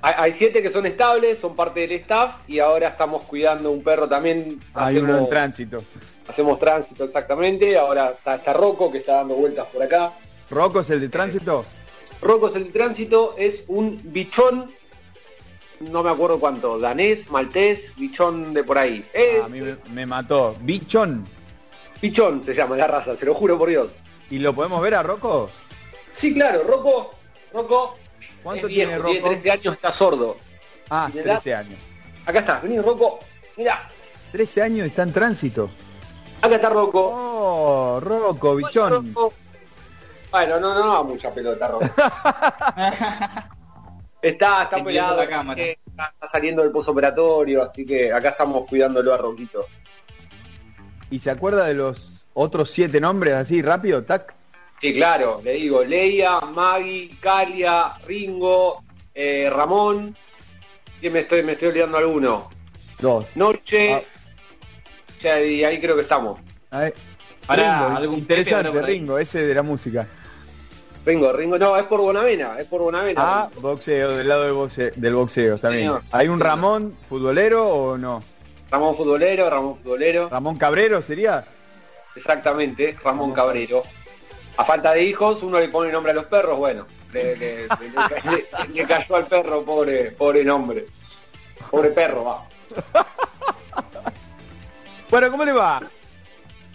Hay, siete que son estables, son parte del staff y ahora estamos cuidando un perro también. Hay uno en hacemos, tránsito. hacemos tránsito exactamente, ahora está, está Rocco que está dando vueltas por acá. ¿Rocco es el de tránsito? Rocco es el de tránsito, es un bichón, no me acuerdo cuánto, danés, maltés, bichón de por ahí. Es Ah, a mí me, me mató. Bichón. bichón se llama la raza, se lo juro por Dios. ¿Y lo podemos ver a Rocco? Sí, claro, Rocco, Rocco ¿Cuánto es viejo, tiene tiene Rocco? 13 años, está sordo. Ah, ¿Y edad? 13 años. Acá está, vení Rocco, mira, 13 años está en tránsito. acá está Rocco. Oh, Rocco, bichón. Rocco. Bueno, no, no, no, mucha pelota, Rocco. *laughs* está, está pelado, la cámara. está, saliendo del posoperatorio, así que acá estamos cuidándolo a Roquito. ¿Y se acuerda de los otros siete nombres así rápido? Tac. Sí, claro, le digo, Leia, Maggie, Calia, Ringo, eh, Ramón, y me estoy, me estoy olvidando alguno. Dos. Noche, Ah. ya, y ahí creo que estamos. A ver. Pará, Ringo, algún interesante. Ringo, ese de la música. Ringo, Ringo, no, es por Bonavena, es por Bonavena. Ah, boxeo, del lado del boxeo, del boxeo también. Señor. ¿Hay un. Ramón futbolero o no? Ramón Futbolero, Ramón Futbolero, ¿Ramón Cabrero sería? exactamente, Ramón Cabrero. A falta de hijos, uno le pone nombre a los perros, bueno, le, le- le- le- le cayó al perro, pobre, pobre nombre. Pobre perro, va. Bueno, ¿cómo le va?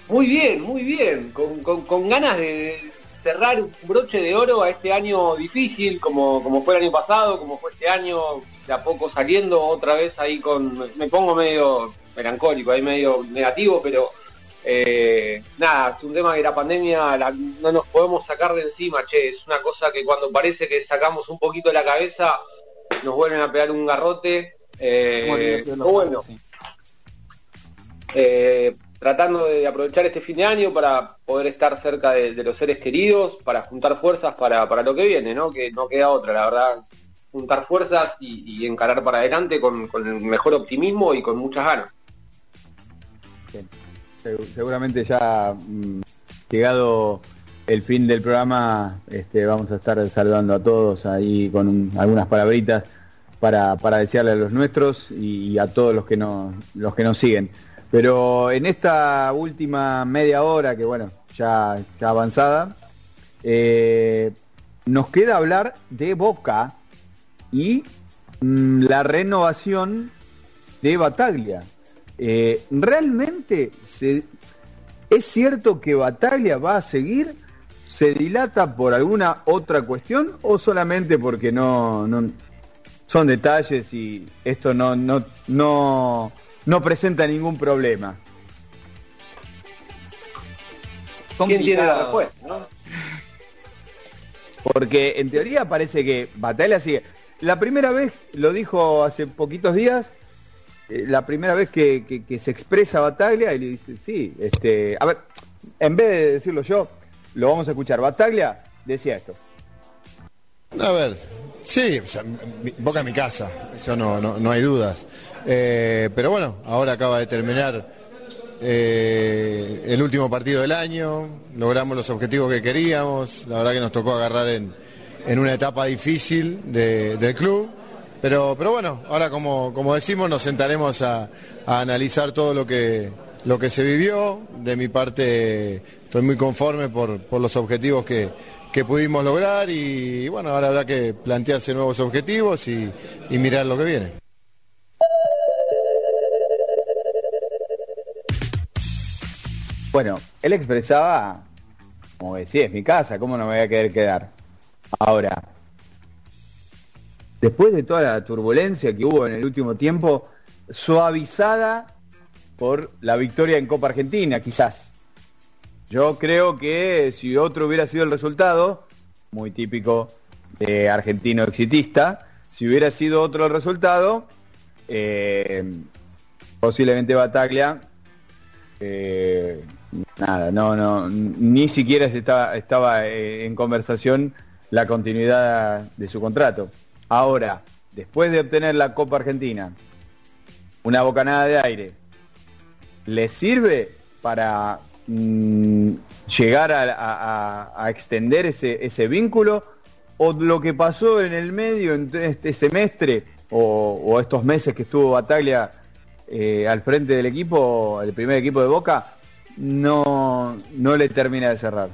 Muy bien, muy bien, con, con- con ganas de cerrar un broche de oro a este año difícil, como, como fue el año pasado, como fue este año, de a poco saliendo otra vez ahí con... Me pongo medio melancólico, ahí medio negativo, pero Eh, nada, es un tema que la pandemia la- no nos podemos sacar de encima, che, es una cosa que cuando parece que sacamos un poquito de la cabeza, nos vuelven a pegar un garrote. Eh, bueno, eh, tratando de aprovechar este fin de año para poder estar cerca de, los seres queridos, para juntar fuerzas para, para lo que viene, ¿no? Que no queda otra, la verdad, juntar fuerzas y, y encarar para adelante con, con el mejor optimismo y con muchas ganas. Segu- Seguramente ya mm, llegado el fin del programa, este, vamos a estar saludando a todos ahí con un- algunas palabritas para, para desearle a los nuestros y, a todos los que nos, los que nos siguen. Pero en esta última media hora, que bueno, ya, ya avanzada, eh, nos queda hablar de Boca y mm, la renovación de Bataglia. Eh, ¿Realmente se- es cierto que Bataglia va a seguir? ¿Se dilata por alguna otra cuestión o solamente porque no, no- son detalles y esto no, no, no, no presenta ningún problema? ¿Quién tiene la respuesta? no? Porque en teoría parece que Bataglia sigue. La primera vez, lo dijo hace poquitos días, eh, la primera vez que, que- que se expresa Bataglia, y le dice, sí, este, a ver, en vez de decirlo yo, lo vamos a escuchar. Bataglia decía esto. A ver, sí, o sea, mi- Boca es mi casa, eso no, no, no hay dudas. Eh, pero bueno, ahora acaba de terminar eh, el último partido del año, logramos los objetivos que queríamos, la verdad que nos tocó agarrar en, en una etapa difícil de- del club, pero, pero bueno, ahora como, como decimos nos sentaremos a, analizar todo lo que, lo que se vivió, de mi parte estoy muy conforme por, por los objetivos que, que pudimos lograr y bueno, ahora habrá que plantearse nuevos objetivos y mirar lo que viene. Bueno, él expresaba, como decía, es mi casa, ¿cómo no me voy a querer quedar? Ahora, después de toda la turbulencia que hubo en el último tiempo, suavizada por la victoria en Copa Argentina, quizás. Yo creo que si otro hubiera sido el resultado, muy típico de argentino exitista, si hubiera sido otro el resultado, eh, posiblemente Bataglia eh, nada, no, no, ni siquiera se estaba, estaba eh, en conversación la continuidad de su contrato. Ahora, después de obtener la Copa Argentina, una bocanada de aire, ¿le sirve para mm, llegar a, extender ese, ese vínculo? ¿O lo que pasó en el medio, en este semestre, o, o estos meses que estuvo Bataglia eh, al frente del equipo, el primer equipo de Boca, no, no le termina de cerrar.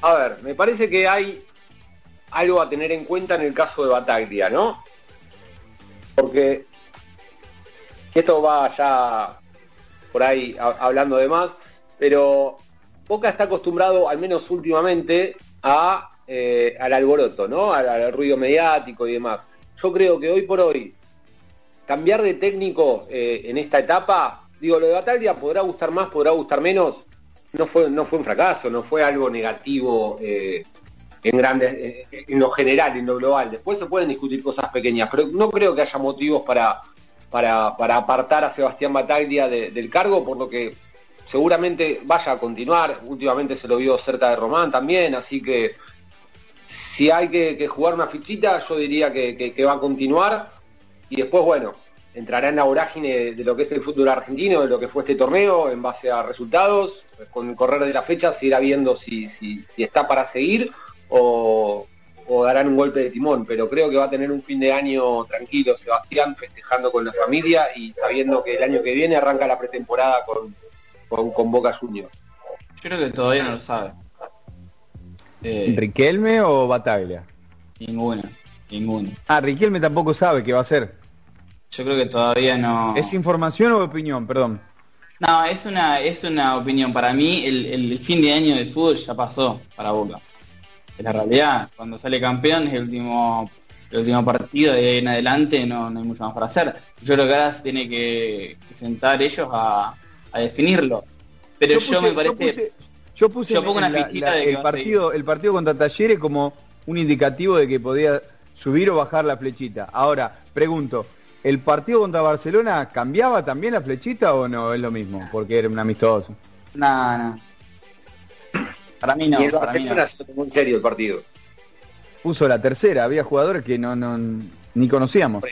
A ver, me parece que hay algo a tener en cuenta en el caso de Bataglia, ¿no? Porque esto va ya por ahí hablando de más, pero Boca está acostumbrado, al menos últimamente, a, eh, al alboroto, ¿no? Al, al ruido mediático y demás. Yo creo que hoy por hoy, cambiar de técnico eh, en esta etapa, digo, lo de Bataglia podrá gustar más, podrá gustar menos, no fue, no fue un fracaso, no fue algo negativo eh, en grandes, eh, en lo general, en lo global. Después se pueden discutir cosas pequeñas, pero no creo que haya motivos para, para, apartar a Sebastián Bataglia de- del cargo, por lo que seguramente vaya a continuar. Últimamente se lo vio cerca de Román también, así que si hay que, jugar una fichita, yo diría que va a continuar. Y después, bueno, entrará en la vorágine de, de lo que es el fútbol argentino, de lo que fue este torneo, en base a resultados. Con el correr de la fecha se irá viendo si, si- si está para seguir o, o darán un golpe de timón. Pero creo que va a tener un fin de año tranquilo Sebastián, festejando con la familia y sabiendo que el año que viene arranca la pretemporada con, con, con Boca Juniors. Yo creo que todavía no lo sabe. Eh, ¿Riquelme o Bataglia? Ninguna, ninguna. Ah, Riquelme tampoco sabe qué va a hacer. Yo creo que todavía no. ¿Es información o opinión? Perdón. No, es una, es una opinión. Para mí, el, el fin de año del fútbol ya pasó para Boca. Es la realidad. Cuando sale campeón es el último, el último partido, de ahí en adelante no, no hay mucho más para hacer. Yo creo que ahora se tiene que, que sentar ellos a, a definirlo. Pero yo, puse- me parece... puse- yo puse yo en- pongo una la- de el partido, el partido contra Talleres como un indicativo de que podía subir o bajar la flechita. Ahora, pregunto, ¿el partido contra Barcelona cambiaba también la flechita o no es lo mismo? Porque era un amistoso. No, no. Para mí no, y el. Barcelona se tomó en serio el partido. Puso la tercera, había jugadores que no, no ni conocíamos.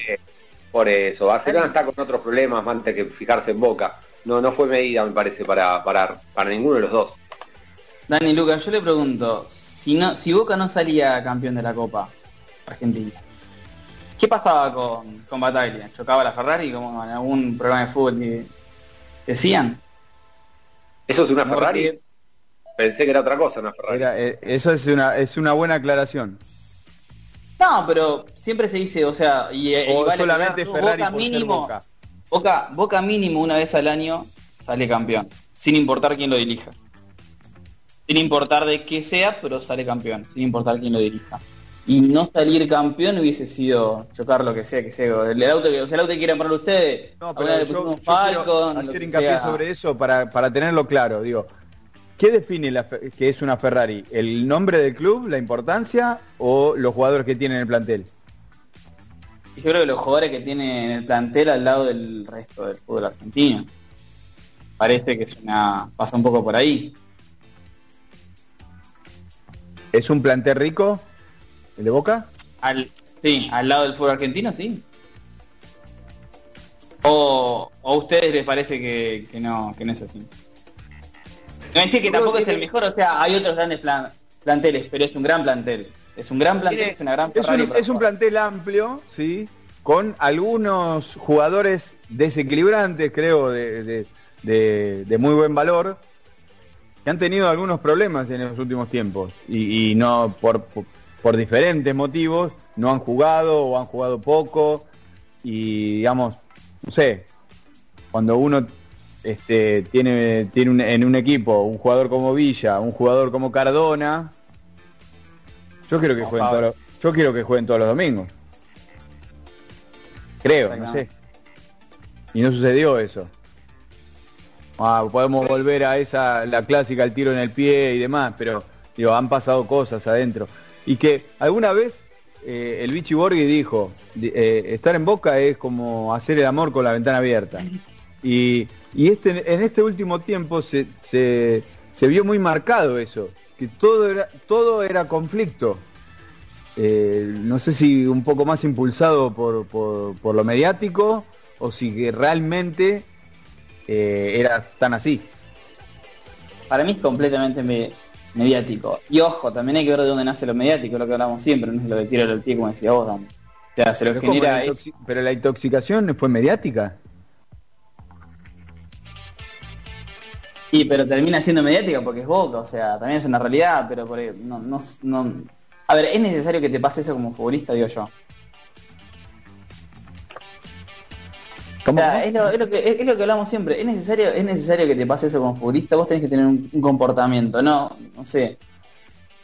Por eso, Barcelona está con otros problemas más antes que fijarse en Boca. No, no fue medida, me parece, para, para, para ninguno de los dos. Dani Lucas, yo le pregunto, si no, si Boca no salía campeón de la Copa Argentina, ¿qué pasaba con, con Bataglia? ¿Chocaba la Ferrari como en algún programa de fútbol que decían? ¿Eso es una No, Ferrari? porque- Pensé que era otra cosa, una Ferrari. Era, eh, esa es una, es una buena aclaración. No, pero siempre se dice, o sea, y, y O vale solamente aclarar, Ferrari Boca por mínimo, Boca. Boca, Boca mínimo una vez al año sale campeón, sin importar quién lo dirija. Sin importar de qué sea, pero sale campeón, sin importar quién lo dirija. Y no salir campeón hubiese sido chocar lo que sea que sea. El auto que, o sea, el auto que quieran poner ustedes, No, le yo, Falcon, hacer hincapié sobre eso para, para tenerlo claro. Digo, ¿qué define la que es una Ferrari? ¿El nombre del club, la importancia o los jugadores que tienen en el plantel? Yo creo que los jugadores que tiene en el plantel al lado del resto del fútbol argentino. Parece que es una. pasa un poco por ahí. ¿Es un plantel rico? ¿El de Boca? Al, sí, al lado del fútbol argentino, sí. O, o a ustedes les parece que, que no, que no es así. No es que tampoco es el mejor, o sea, hay otros grandes plan- planteles, pero es un gran plantel. Es un gran plantel, es una gran Es un, es un plantel amplio, sí, con algunos jugadores desequilibrantes, creo, de, de- de- de muy buen valor, que han tenido algunos problemas en los últimos tiempos y, y no por, por, por diferentes motivos no han jugado o han jugado poco y digamos, no sé, cuando uno este, tiene, tiene un- en un equipo un jugador como Villa, un jugador como Cardona, yo quiero que jueguen todos los, yo quiero que jueguen todos los domingos. Creo, no sé. Y no sucedió eso. Ah, podemos volver a esa, la clásica, el tiro en el pie y demás, pero digo, han pasado cosas adentro. Y que alguna vez eh, el Vichy Borghi dijo, di- eh, estar en Boca es como hacer el amor con la ventana abierta. Y, y este, en este último tiempo se, se, vio muy marcado eso, que todo era, todo era conflicto. Eh, no sé si un poco más impulsado por, por, lo mediático o si que realmente era tan así. Para mí es completamente me- mediático. Y ojo, también hay que ver de dónde nace lo mediático, lo que hablamos siempre, no es lo de tiro al pie como decía vos, Dani. O sea, se lo Pero, ¿cómo genera la es... pero la intoxicación fue mediática. Sí, pero termina siendo mediática porque es Boca, o sea, también es una realidad, pero por no, no, no- A ver, ¿es necesario que te pase eso como futbolista, digo yo? O sea, es, lo, es lo que, es, es lo que hablamos siempre, es necesario, es necesario que te pase eso como futbolista, vos tenés que tener un, un comportamiento, no, no sé.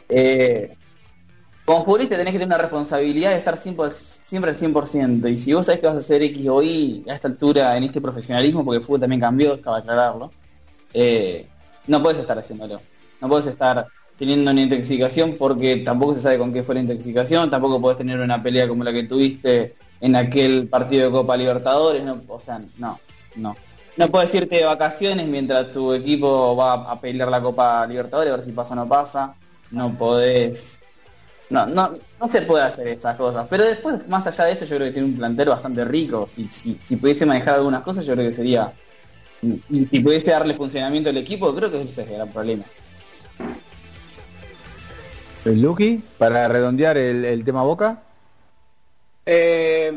Eh, como futbolista tenés que tener una responsabilidad de estar siempre, siempre al 100%, y si vos sabés que vas a hacer X o Y a esta altura en este profesionalismo, porque el fútbol también cambió, acaba de aclararlo, eh, no puedes estar haciéndolo. No puedes estar teniendo una intoxicación porque tampoco se sabe con qué fue la intoxicación, tampoco puedes tener una pelea como la que tuviste en aquel partido de Copa Libertadores, no, o sea, no, no. No puedes irte de vacaciones mientras tu equipo va a pelear la Copa Libertadores, a ver si pasa o no pasa. No podés. No, no, no se puede hacer esas cosas. Pero después, más allá de eso, yo creo que tiene un plantel bastante rico. Si, si, si pudiese manejar algunas cosas, yo creo que sería y si pudiese darle funcionamiento al equipo, creo que ese es el gran problema. ¿El Lucky? Para redondear el, el tema Boca. Eh,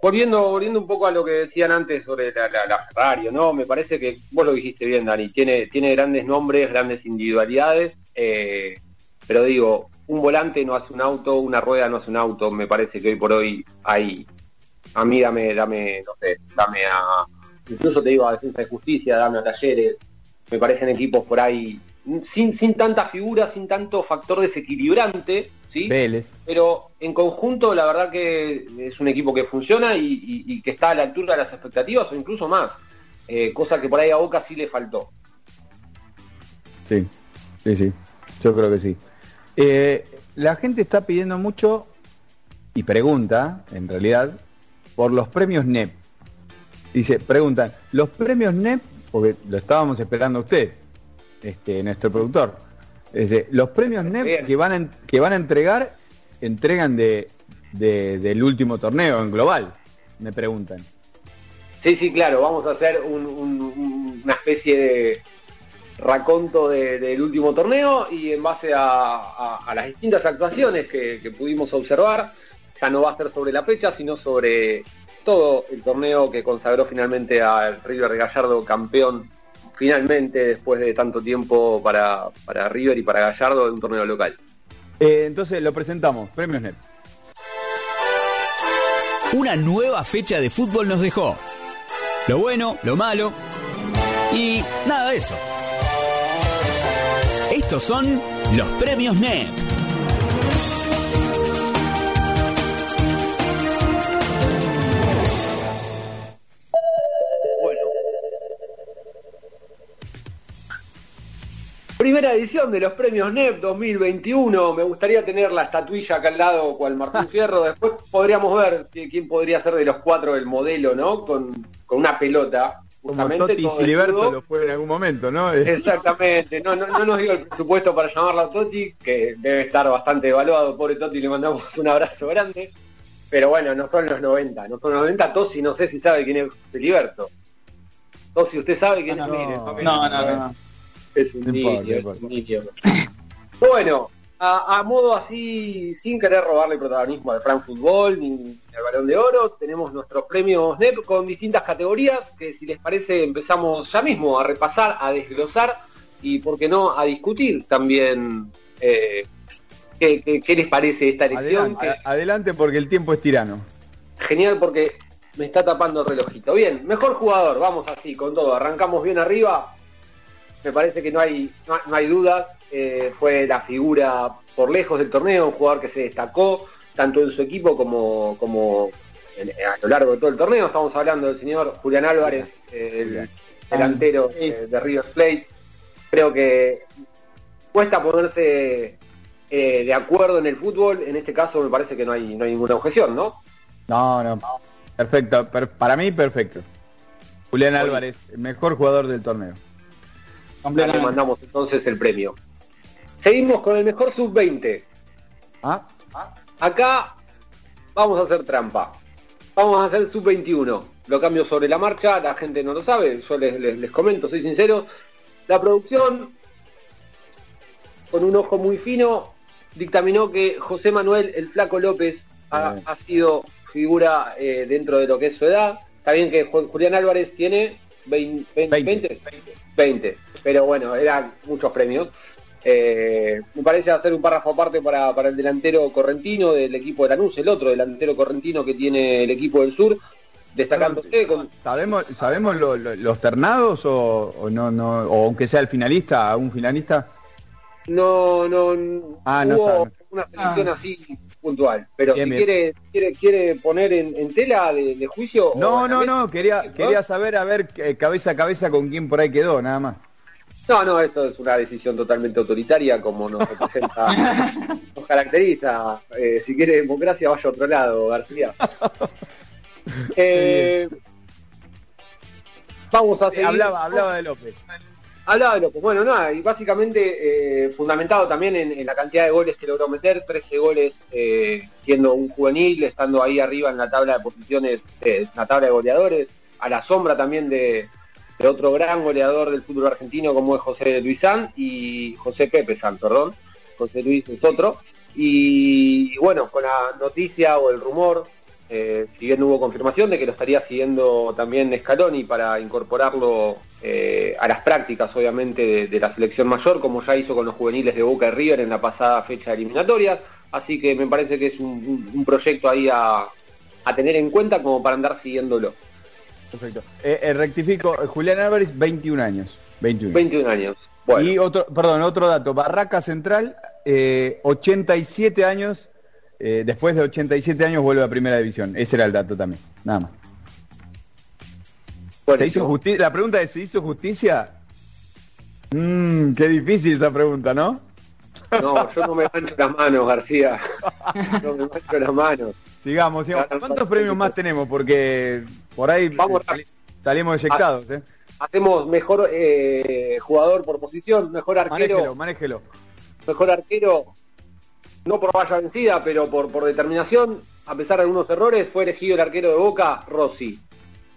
volviendo, volviendo un poco a lo que decían antes sobre la, la, Ferrari, ¿no? Me parece que vos lo dijiste bien, Dani, tiene, tiene grandes nombres, grandes individualidades, eh, pero digo, un volante no hace un auto, una rueda no hace un auto, me parece que hoy por hoy hay, a mí dame, dame, no sé, dame a, incluso te digo a Defensa de Justicia, dame a Talleres, me parecen equipos por ahí sin, sin tanta figura, sin tanto factor desequilibrante, ¿sí? Vélez. Pero en conjunto la verdad que es un equipo que funciona y, y- y que está a la altura de las expectativas o incluso más. eh, cosa que por ahí a Boca sí le faltó. Sí, sí, sí. Yo creo que sí. Eh, la gente está pidiendo mucho y pregunta, en realidad, por los premios NEP. Dice, preguntan, los premios NEP, porque lo estábamos esperando a usted, este, nuestro productor. Los premios NEP que van, a, en- que van a entregar, entregan de, de- del último torneo en global, me preguntan. Sí, sí, claro, vamos a hacer un- un- un- una especie de raconto de- del último torneo y en base a, a- a las distintas actuaciones que, que pudimos observar, ya no va a ser sobre la fecha, sino sobre todo el torneo que consagró finalmente al River Gallardo campeón, finalmente después de tanto tiempo para, para River y para Gallardo de un torneo local. Eh, entonces lo presentamos, premios NEP. Una nueva fecha de fútbol nos dejó. Lo bueno, lo malo y nada de eso. Estos son los premios NEP. Primera edición de los premios NEP 2021. Me gustaría tener la estatuilla acá al lado, cual Martín *laughs* Fierro. Después podríamos ver qui- quién podría ser de los cuatro el modelo, ¿no? Con, con una pelota. Como justamente, Totti y lo fue en algún momento, ¿no? *laughs* Exactamente, no, no, no nos dio el presupuesto para llamarla a Totti, que debe estar bastante evaluado, pobre Totti, le mandamos un abrazo grande. Pero bueno, no son los 90, no son los 90, Tosi no sé si sabe quién es Filiberto. Tosi, ¿usted sabe quién es? Mire, no, no, no. Es un niño, no es un niño. Bueno, a, a modo así, sin querer robarle protagonismo al Frank Fútbol ni al Balón de Oro, tenemos nuestros premios NEP con distintas categorías que si les parece empezamos ya mismo a repasar, a desglosar y por qué no a discutir también eh, qué, qué- qué les parece esta elección. Adelante, adelante porque el tiempo es tirano. Genial porque me está tapando el relojito. Bien, mejor jugador, vamos así, con todo. Arrancamos bien arriba. Me parece que no hay, no, no hay dudas. Eh, fue la figura por lejos del torneo, un jugador que se destacó tanto en su equipo como, como en- a lo largo de todo el torneo. Estamos hablando del señor Julián Álvarez, eh, el delantero eh, de River Plate. Creo que cuesta ponerse eh, de acuerdo en el fútbol. En este caso me parece que no hay, no hay ninguna objeción, ¿no? No, no. Perfecto. per- para mí, perfecto. Julián Álvarez, el mejor jugador del torneo. Le mandamos entonces el premio. Seguimos con el mejor sub-20. ¿Ah? Acá vamos a hacer trampa. Vamos a hacer sub-21. Lo cambio sobre la marcha, la gente no lo sabe, yo les, les- les comento, soy sincero. La producción, con un ojo muy fino, dictaminó que José Manuel el Flaco López ha, ha sido figura eh, dentro de lo que es su edad. Está bien que Ju- Julián Álvarez tiene 20, 20, 20, pero bueno, eran muchos premios. Eh, me parece hacer un párrafo aparte para, para el delantero correntino del equipo de Lanús, el otro delantero correntino que tiene el equipo del sur, destacándose con, ¿Sabemos, sabemos lo- lo- los ternados o, o no, no, o aunque sea el finalista, un finalista? no, no, Ah, no hubo está, una selección así puntual. Pero Bien, si bien. quiere, quiere, quiere poner en, en tela de, de juicio. No, no, no, quería, quería saber a ver eh, cabeza a cabeza con quién por ahí quedó, nada más. No, no, esto es una decisión totalmente autoritaria como nos representa, *laughs* nos caracteriza. Eh, si quiere democracia, vaya a otro lado, García. *laughs* Eh, vamos a seguir. Hablaba, hablaba de López. Hablaba de López. Bueno, nada, y básicamente eh, fundamentado también en, en la cantidad de goles que logró meter, 13 goles eh, siendo un juvenil, estando ahí arriba en la tabla de posiciones, eh, la tabla de goleadores, a la sombra también de, de otro gran goleador del fútbol argentino como es José Luis San y José Pepe San, perdón. José Luis es otro. Y, bueno, con la noticia o el rumor, eh, si bien hubo confirmación de que lo estaría siguiendo también Scaloni para incorporarlo eh, a las prácticas, obviamente, de, la selección mayor, como ya hizo con los juveniles de Boca y River en la pasada fecha de eliminatorias. Así que me parece que es un, proyecto ahí a tener en cuenta como para andar siguiéndolo. Perfecto. Eh, eh, rectifico, eh, Julián Álvarez, 21 años. 21. 21 años. Y otro, perdón, otro dato. Barraca Central, eh, 87 años. después de 87 años vuelve a Primera División. Ese era el dato también. Nada más. ¿Se hizo la pregunta es, ¿se hizo justicia? Mmm, qué difícil esa pregunta, ¿no? No, yo no me mancho las manos, García. *laughs* No me mancho las manos. Sigamos, sigamos. ¿Cuántos premios más tenemos? Porque por ahí sali- salimos eyectados, ¿eh? Hacemos mejor eh, jugador por posición, mejor arquero. Manéjelo, manéjelo. mejor arquero, no por valla vencida, pero por, por determinación, a pesar de algunos errores, fue elegido el arquero de Boca, Rossi.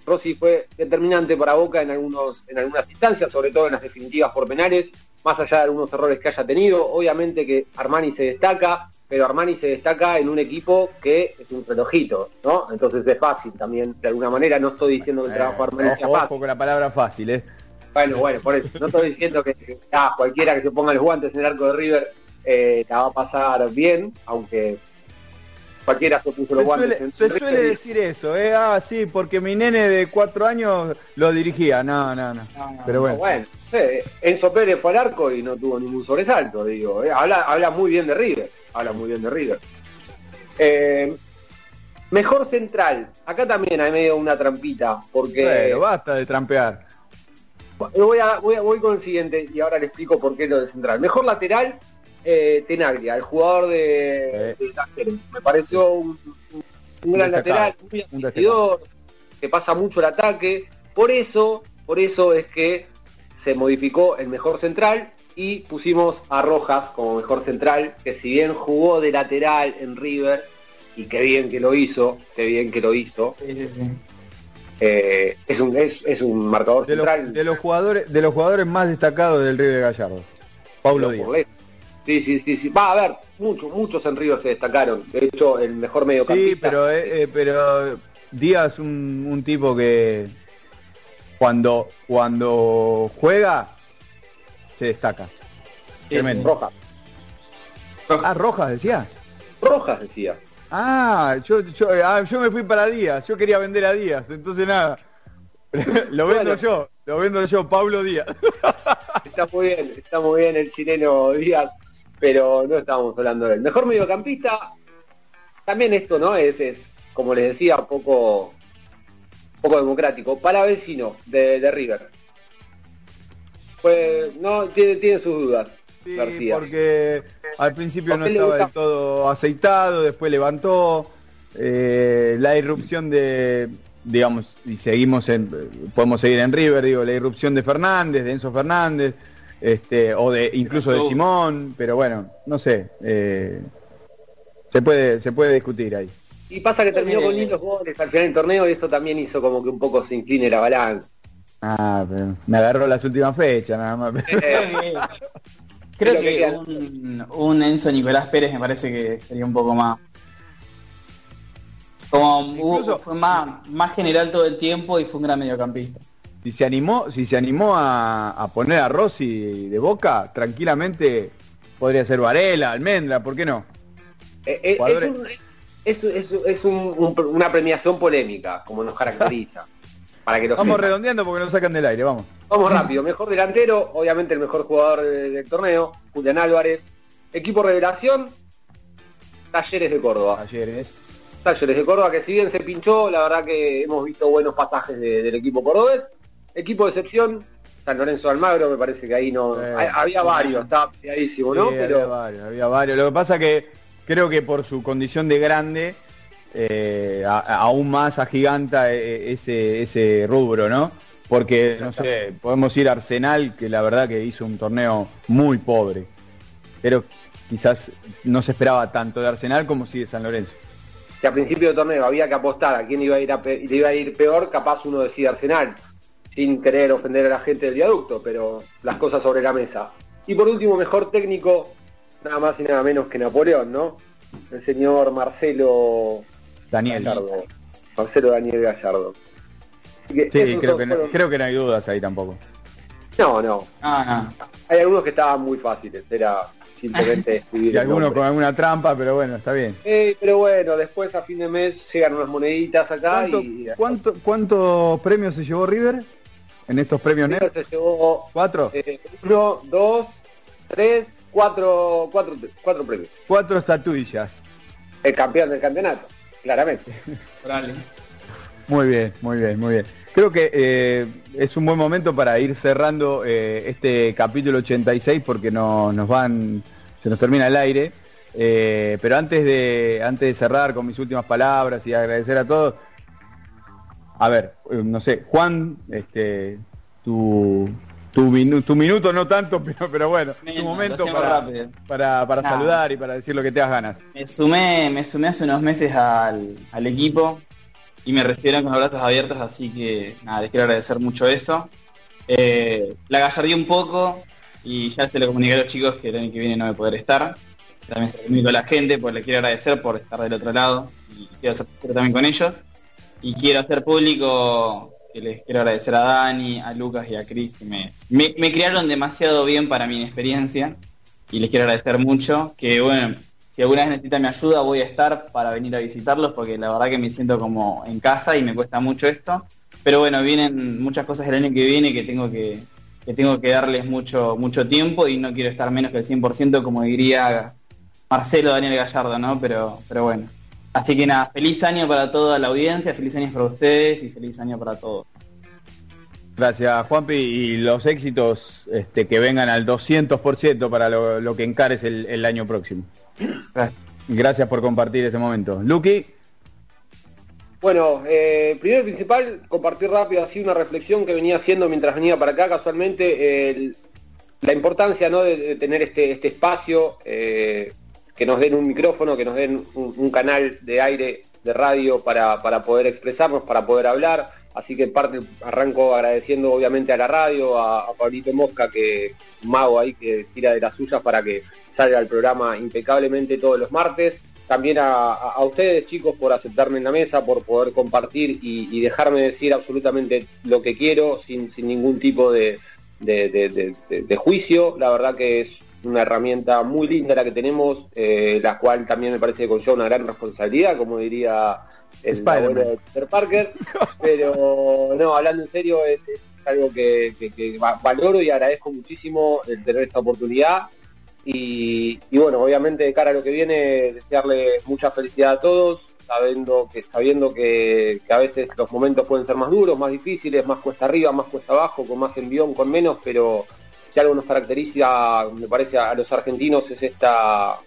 Rossi fue determinante para Boca en, algunos, en algunas instancias, sobre todo en las definitivas por penales, más allá de algunos errores que haya tenido. Obviamente que Armani se destaca, pero Armani se destaca en un equipo que es un relojito, ¿no? Entonces es fácil también, de alguna manera, no estoy diciendo que el trabajo de Armani sea Ojo, fácil. ojo con la palabra fácil, ¿eh? Bueno, bueno, por eso. No estoy diciendo que que, ah, cualquiera que se ponga los guantes en el arco de River eh, la va a pasar bien, aunque cualquiera se puso los guantes suele, se suele decir eso, ¿eh? Ah, sí, porque mi nene de cuatro años lo dirigía. No, no, no. Pero bueno. Bueno, eh, Enzo Pérez fue al arco y no tuvo ningún sobresalto, digo. eh. Habla, habla muy bien de River. Habla muy bien de River. Eh, mejor central. Acá también hay medio una trampita, porque... Bueno, basta de trampear. Voy, a, voy, a- voy con el siguiente y ahora le explico por qué lo de central. Mejor lateral, eh, Tenaglia, el jugador de, de. Me pareció un, un- un gran lateral, muy asistidor, que pasa mucho el ataque. Por eso, por eso es que se modificó el mejor central y pusimos a Rojas como mejor central, que si bien jugó de lateral en River, y qué bien que lo hizo, qué bien que lo hizo, eh, es, un, es, es un marcador De los, central. de los jugadores, de los jugadores más destacados del River Gallardo. Paulo Díaz. Sí, sí, sí, sí. Va a ver, muchos, muchos en River se destacaron. De hecho, el mejor mediocampista. Sí, pero, eh, eh, pero Díaz un, un tipo que cuando cuando juega se destaca. Tremendo. Rojas. Ah, Rojas decía. Rojas decía. Ah, yo, yo, ah, yo me fui para Díaz, yo quería vender a Díaz, entonces nada. *laughs* lo vendo yo, lo vendo yo, Pablo Díaz. *laughs* Está muy bien, está muy bien el chileno Díaz, pero no estábamos hablando de él. Mejor mediocampista, también esto, ¿no? Es, es como les decía, poco, poco democrático. Para vecino de, de River. Pues no, tiene, tiene sus dudas. Sí, García. porque al principio ¿A no estaba del todo aceitado, después levantó. eh, la irrupción de, digamos, y seguimos en, podemos seguir en River, digo, la irrupción de Fernández, de Enzo Fernández, este, o de incluso de Simón, pero bueno, no sé, eh, se puede, se puede discutir ahí. Y pasa que terminó con lindos goles al final del torneo y eso también hizo como que un poco se incline la balanza. Ah, pero me agarró las últimas fechas nada más. *laughs* *laughs* Creo Lo que que un, un Enzo Nicolás Pérez me parece que sería un poco más. Como fue más, más general todo el tiempo y fue un gran mediocampista. Si se animó, si se animó a, a poner a Rossi de boca, tranquilamente podría ser Varela, Almendra, ¿por qué no? Eh, eh, es un- es, es- es un- un- una premiación polémica, como nos caracteriza. *laughs* para que Vamos redondeando porque nos sacan del aire, vamos. Vamos rápido, mejor delantero, obviamente el mejor jugador de- del torneo, Julián Álvarez. Equipo revelación, Talleres de Córdoba. Talleres. Talleres de Córdoba, que si bien se pinchó, la verdad que hemos visto buenos pasajes de- del equipo cordobés. Equipo de excepción, San Lorenzo de Almagro, me parece que ahí no... Eh, hay- había varios, estaba peleadísimo, ¿no? Sí, Pero había varios, había varios. Lo que pasa que creo que por su condición de grande, eh, aún más agiganta eh, ese, ese rubro, ¿no? Porque, no sé, podemos ir a Arsenal, que la verdad que hizo un torneo muy pobre. Pero quizás no se esperaba tanto de Arsenal como si de San Lorenzo. que a principio de torneo había que apostar a quién iba a ir iba a ir peor, capaz uno decide Arsenal, sin querer ofender a la gente del viaducto, pero las cosas sobre la mesa. Y por último, mejor técnico, nada más y nada menos que Napoleón, ¿no? El señor Marcelo Daniel. Gallardo. Marcelo Daniel Gallardo. Que Sí, creo que, no, fueron- creo que no hay dudas ahí tampoco. no, no. Ah, Hay algunos que estaban muy fáciles, era simplemente *laughs* escribir Y el alguno nombre. con alguna trampa, pero bueno, está bien. Eh, pero bueno, después a fin de mes llegan unas moneditas acá ¿Cuánto- y ¿Cuánto, ¿Cuántos premios se llevó River en estos premios River se llevó ¿Cuatro? eh, uno, dos, tres, cuatro, cuatro, cuatro premios. Cuatro estatuillas. El campeón del campeonato, claramente. Muy bien, muy bien, muy bien. Creo que eh, es un buen momento para ir cerrando eh, este capítulo 86 porque no, nos van, se nos termina el aire. Eh, pero antes de, antes de cerrar con mis últimas palabras y agradecer a todos, a ver, no sé, Juan, este, tu, tu, minu- tu minuto no tanto, *laughs* pero, pero bueno, tu Menos, momento lo hacemos para, para, saludar y para decir lo que te das ganas. Me sumé, me sumé hace unos meses al, al equipo y me recibieron con los brazos abiertos, así que nada, les quiero agradecer mucho eso. Eh, la gallardí un poco y ya se lo comuniqué a los chicos que el año que viene no voy a poder estar. También se lo comunico a la gente, pues les quiero agradecer por estar del otro lado y quiero ser también con ellos. Y quiero hacer público les quiero agradecer a Dani, a Lucas y a Chris que me, me, me criaron demasiado bien para mi inexperiencia y les quiero agradecer mucho. Que bueno, si alguna vez necesitan mi ayuda voy a estar para venir a visitarlos porque la verdad que me siento como en casa y me cuesta mucho esto. Pero bueno, vienen muchas cosas el año que viene que tengo que, que tengo que darles mucho, mucho tiempo y no quiero estar menos que el 100% como diría Marcelo Daniel Gallardo, ¿no? Pero, pero bueno. Así que nada, feliz año para toda la audiencia, feliz año para ustedes y feliz año para todos. Gracias, Juanpi, y los éxitos este, que vengan al 200% para lo, lo que encares el, el año próximo. Gracias. Gracias por compartir este momento. Lucky, Bueno, eh, primero y principal, compartir rápido así una reflexión que venía haciendo mientras venía para acá casualmente, el- la importancia ¿no? de, de tener este, este espacio, eh, que nos den un micrófono, que nos den un, canal de aire, de radio para, para poder expresarnos, para poder hablar. Así que parte arranco agradeciendo obviamente a la radio, a, a Pablito Mosca, que un mago ahí que tira de las suyas para que salga el programa impecablemente todos los martes. También a, ustedes chicos por aceptarme en la mesa, por poder compartir y, dejarme decir absolutamente lo que quiero sin, sin ningún tipo de- de- de- de juicio. La verdad que es una herramienta muy linda la que tenemos, eh, la cual también me parece que conlleva una gran responsabilidad, como diría el de Peter Parker. *laughs* Pero no, hablando en serio, es, es algo que, que- que va- valoro y agradezco muchísimo el tener esta oportunidad. Y, y bueno, obviamente de cara a lo que viene, desearle mucha felicidad a todos, sabiendo que sabiendo que, que a veces los momentos pueden ser más duros, más difíciles, más cuesta arriba, más cuesta abajo, con más envión, con menos, pero si algo nos caracteriza, me parece, a los argentinos es esta,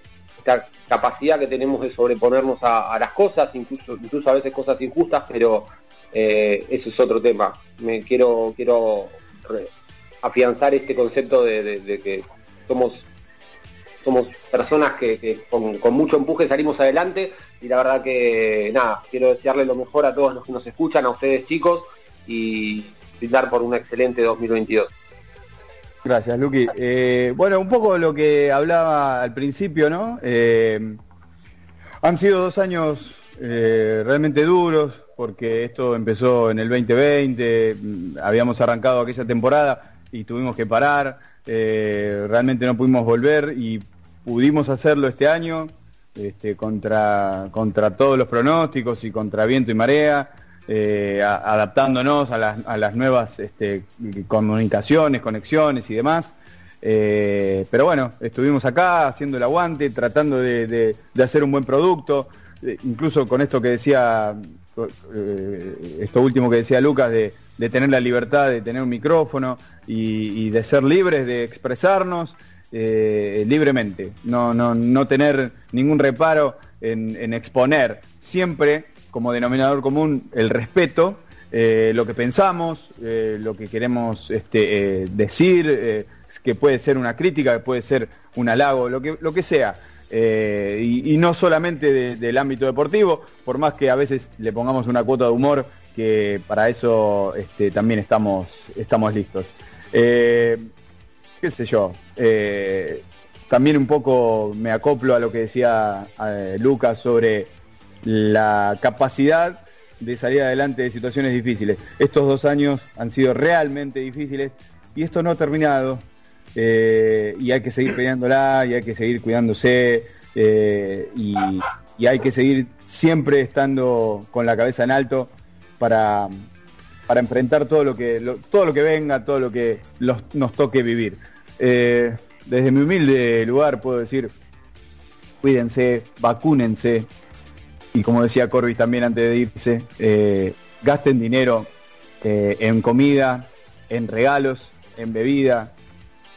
capacidad que tenemos de sobreponernos a, las cosas, incluso, a veces cosas injustas, pero eh, ese es otro tema. Me quiero, quiero afianzar este concepto de, que somos somos personas que, con mucho empuje salimos adelante y la verdad que nada, quiero desearle lo mejor a todos los que nos escuchan, a ustedes chicos y brindar por un excelente 2022. Gracias, Lucky. Eh, bueno, un poco lo que hablaba al principio, ¿no? Eh, han sido dos años eh, realmente duros, porque esto empezó en el 2020, mm, habíamos arrancado aquella temporada y tuvimos que parar, realmente no pudimos volver y pudimos hacerlo este año este, contra, contra todos los pronósticos y contra viento y marea, eh, adaptándonos a las, a las nuevas este, comunicaciones, conexiones y demás. Eh, pero bueno, estuvimos acá haciendo el aguante, tratando de, hacer un buen producto, eh, incluso con esto que decía, esto último que decía Lucas, de, tener la libertad de tener un micrófono y, de ser libres de expresarnos libremente, no, no, no tener ningún reparo en, en exponer. Siempre como denominador común el respeto, eh, lo que pensamos, eh, lo que queremos este, eh, decir, que puede ser una crítica, que puede ser un halago, lo que, lo que sea. Y, no solamente de- del ámbito deportivo, por más que a veces le pongamos una cuota de humor, que para eso este, también estamos, estamos listos. Qué sé yo, también un poco me acoplo a lo que decía Lucas sobre la capacidad de salir adelante de situaciones difíciles. Estos dos años han sido realmente difíciles y esto no ha terminado eh, y hay que seguir peleándola y hay que seguir cuidándose eh, y, hay que seguir siempre estando con la cabeza en alto para, para enfrentar todo lo que todo lo que venga, todo lo que nos toque vivir. Eh, desde mi humilde lugar puedo decir, cuídense, vacúnense y como decía Corbis también antes de irse, eh, gasten dinero eh, en comida, en regalos, en bebida,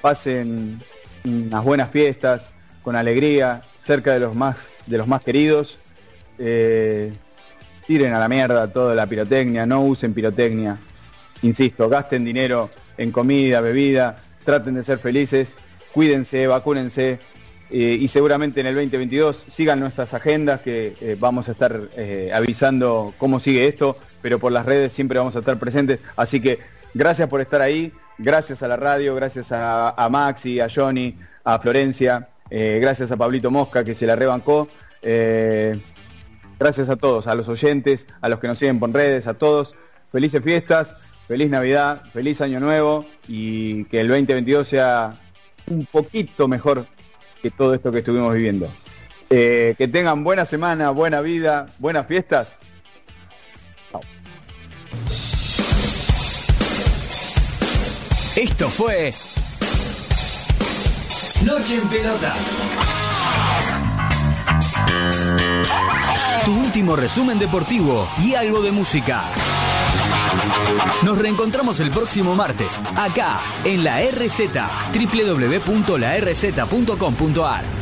pasen unas buenas fiestas, con alegría, cerca de los más, de los más queridos. Eh, tiren a la mierda toda la pirotecnia, no usen pirotecnia. Insisto, gasten dinero en comida, bebida, traten de ser felices, cuídense, vacúnense eh, y seguramente en el 2022 sigan nuestras agendas que eh, vamos a estar eh, avisando cómo sigue esto, pero por las redes siempre vamos a estar presentes. Así que gracias por estar ahí, gracias a la radio, gracias a, a Maxi, a Johnny, a Florencia, gracias a Pablito Mosca que se la rebancó. gracias a todos, a los oyentes, a los que nos siguen por redes, a todos. Felices fiestas, feliz Navidad, feliz Año Nuevo y que el 2022 sea un poquito mejor que todo esto que estuvimos viviendo. Eh, que tengan buena semana, buena vida, buenas fiestas. Esto fue Noche en Pelotas. Tu último resumen deportivo y algo de música. Nos reencontramos el próximo martes, acá, en la RZ, www.larz.com.ar.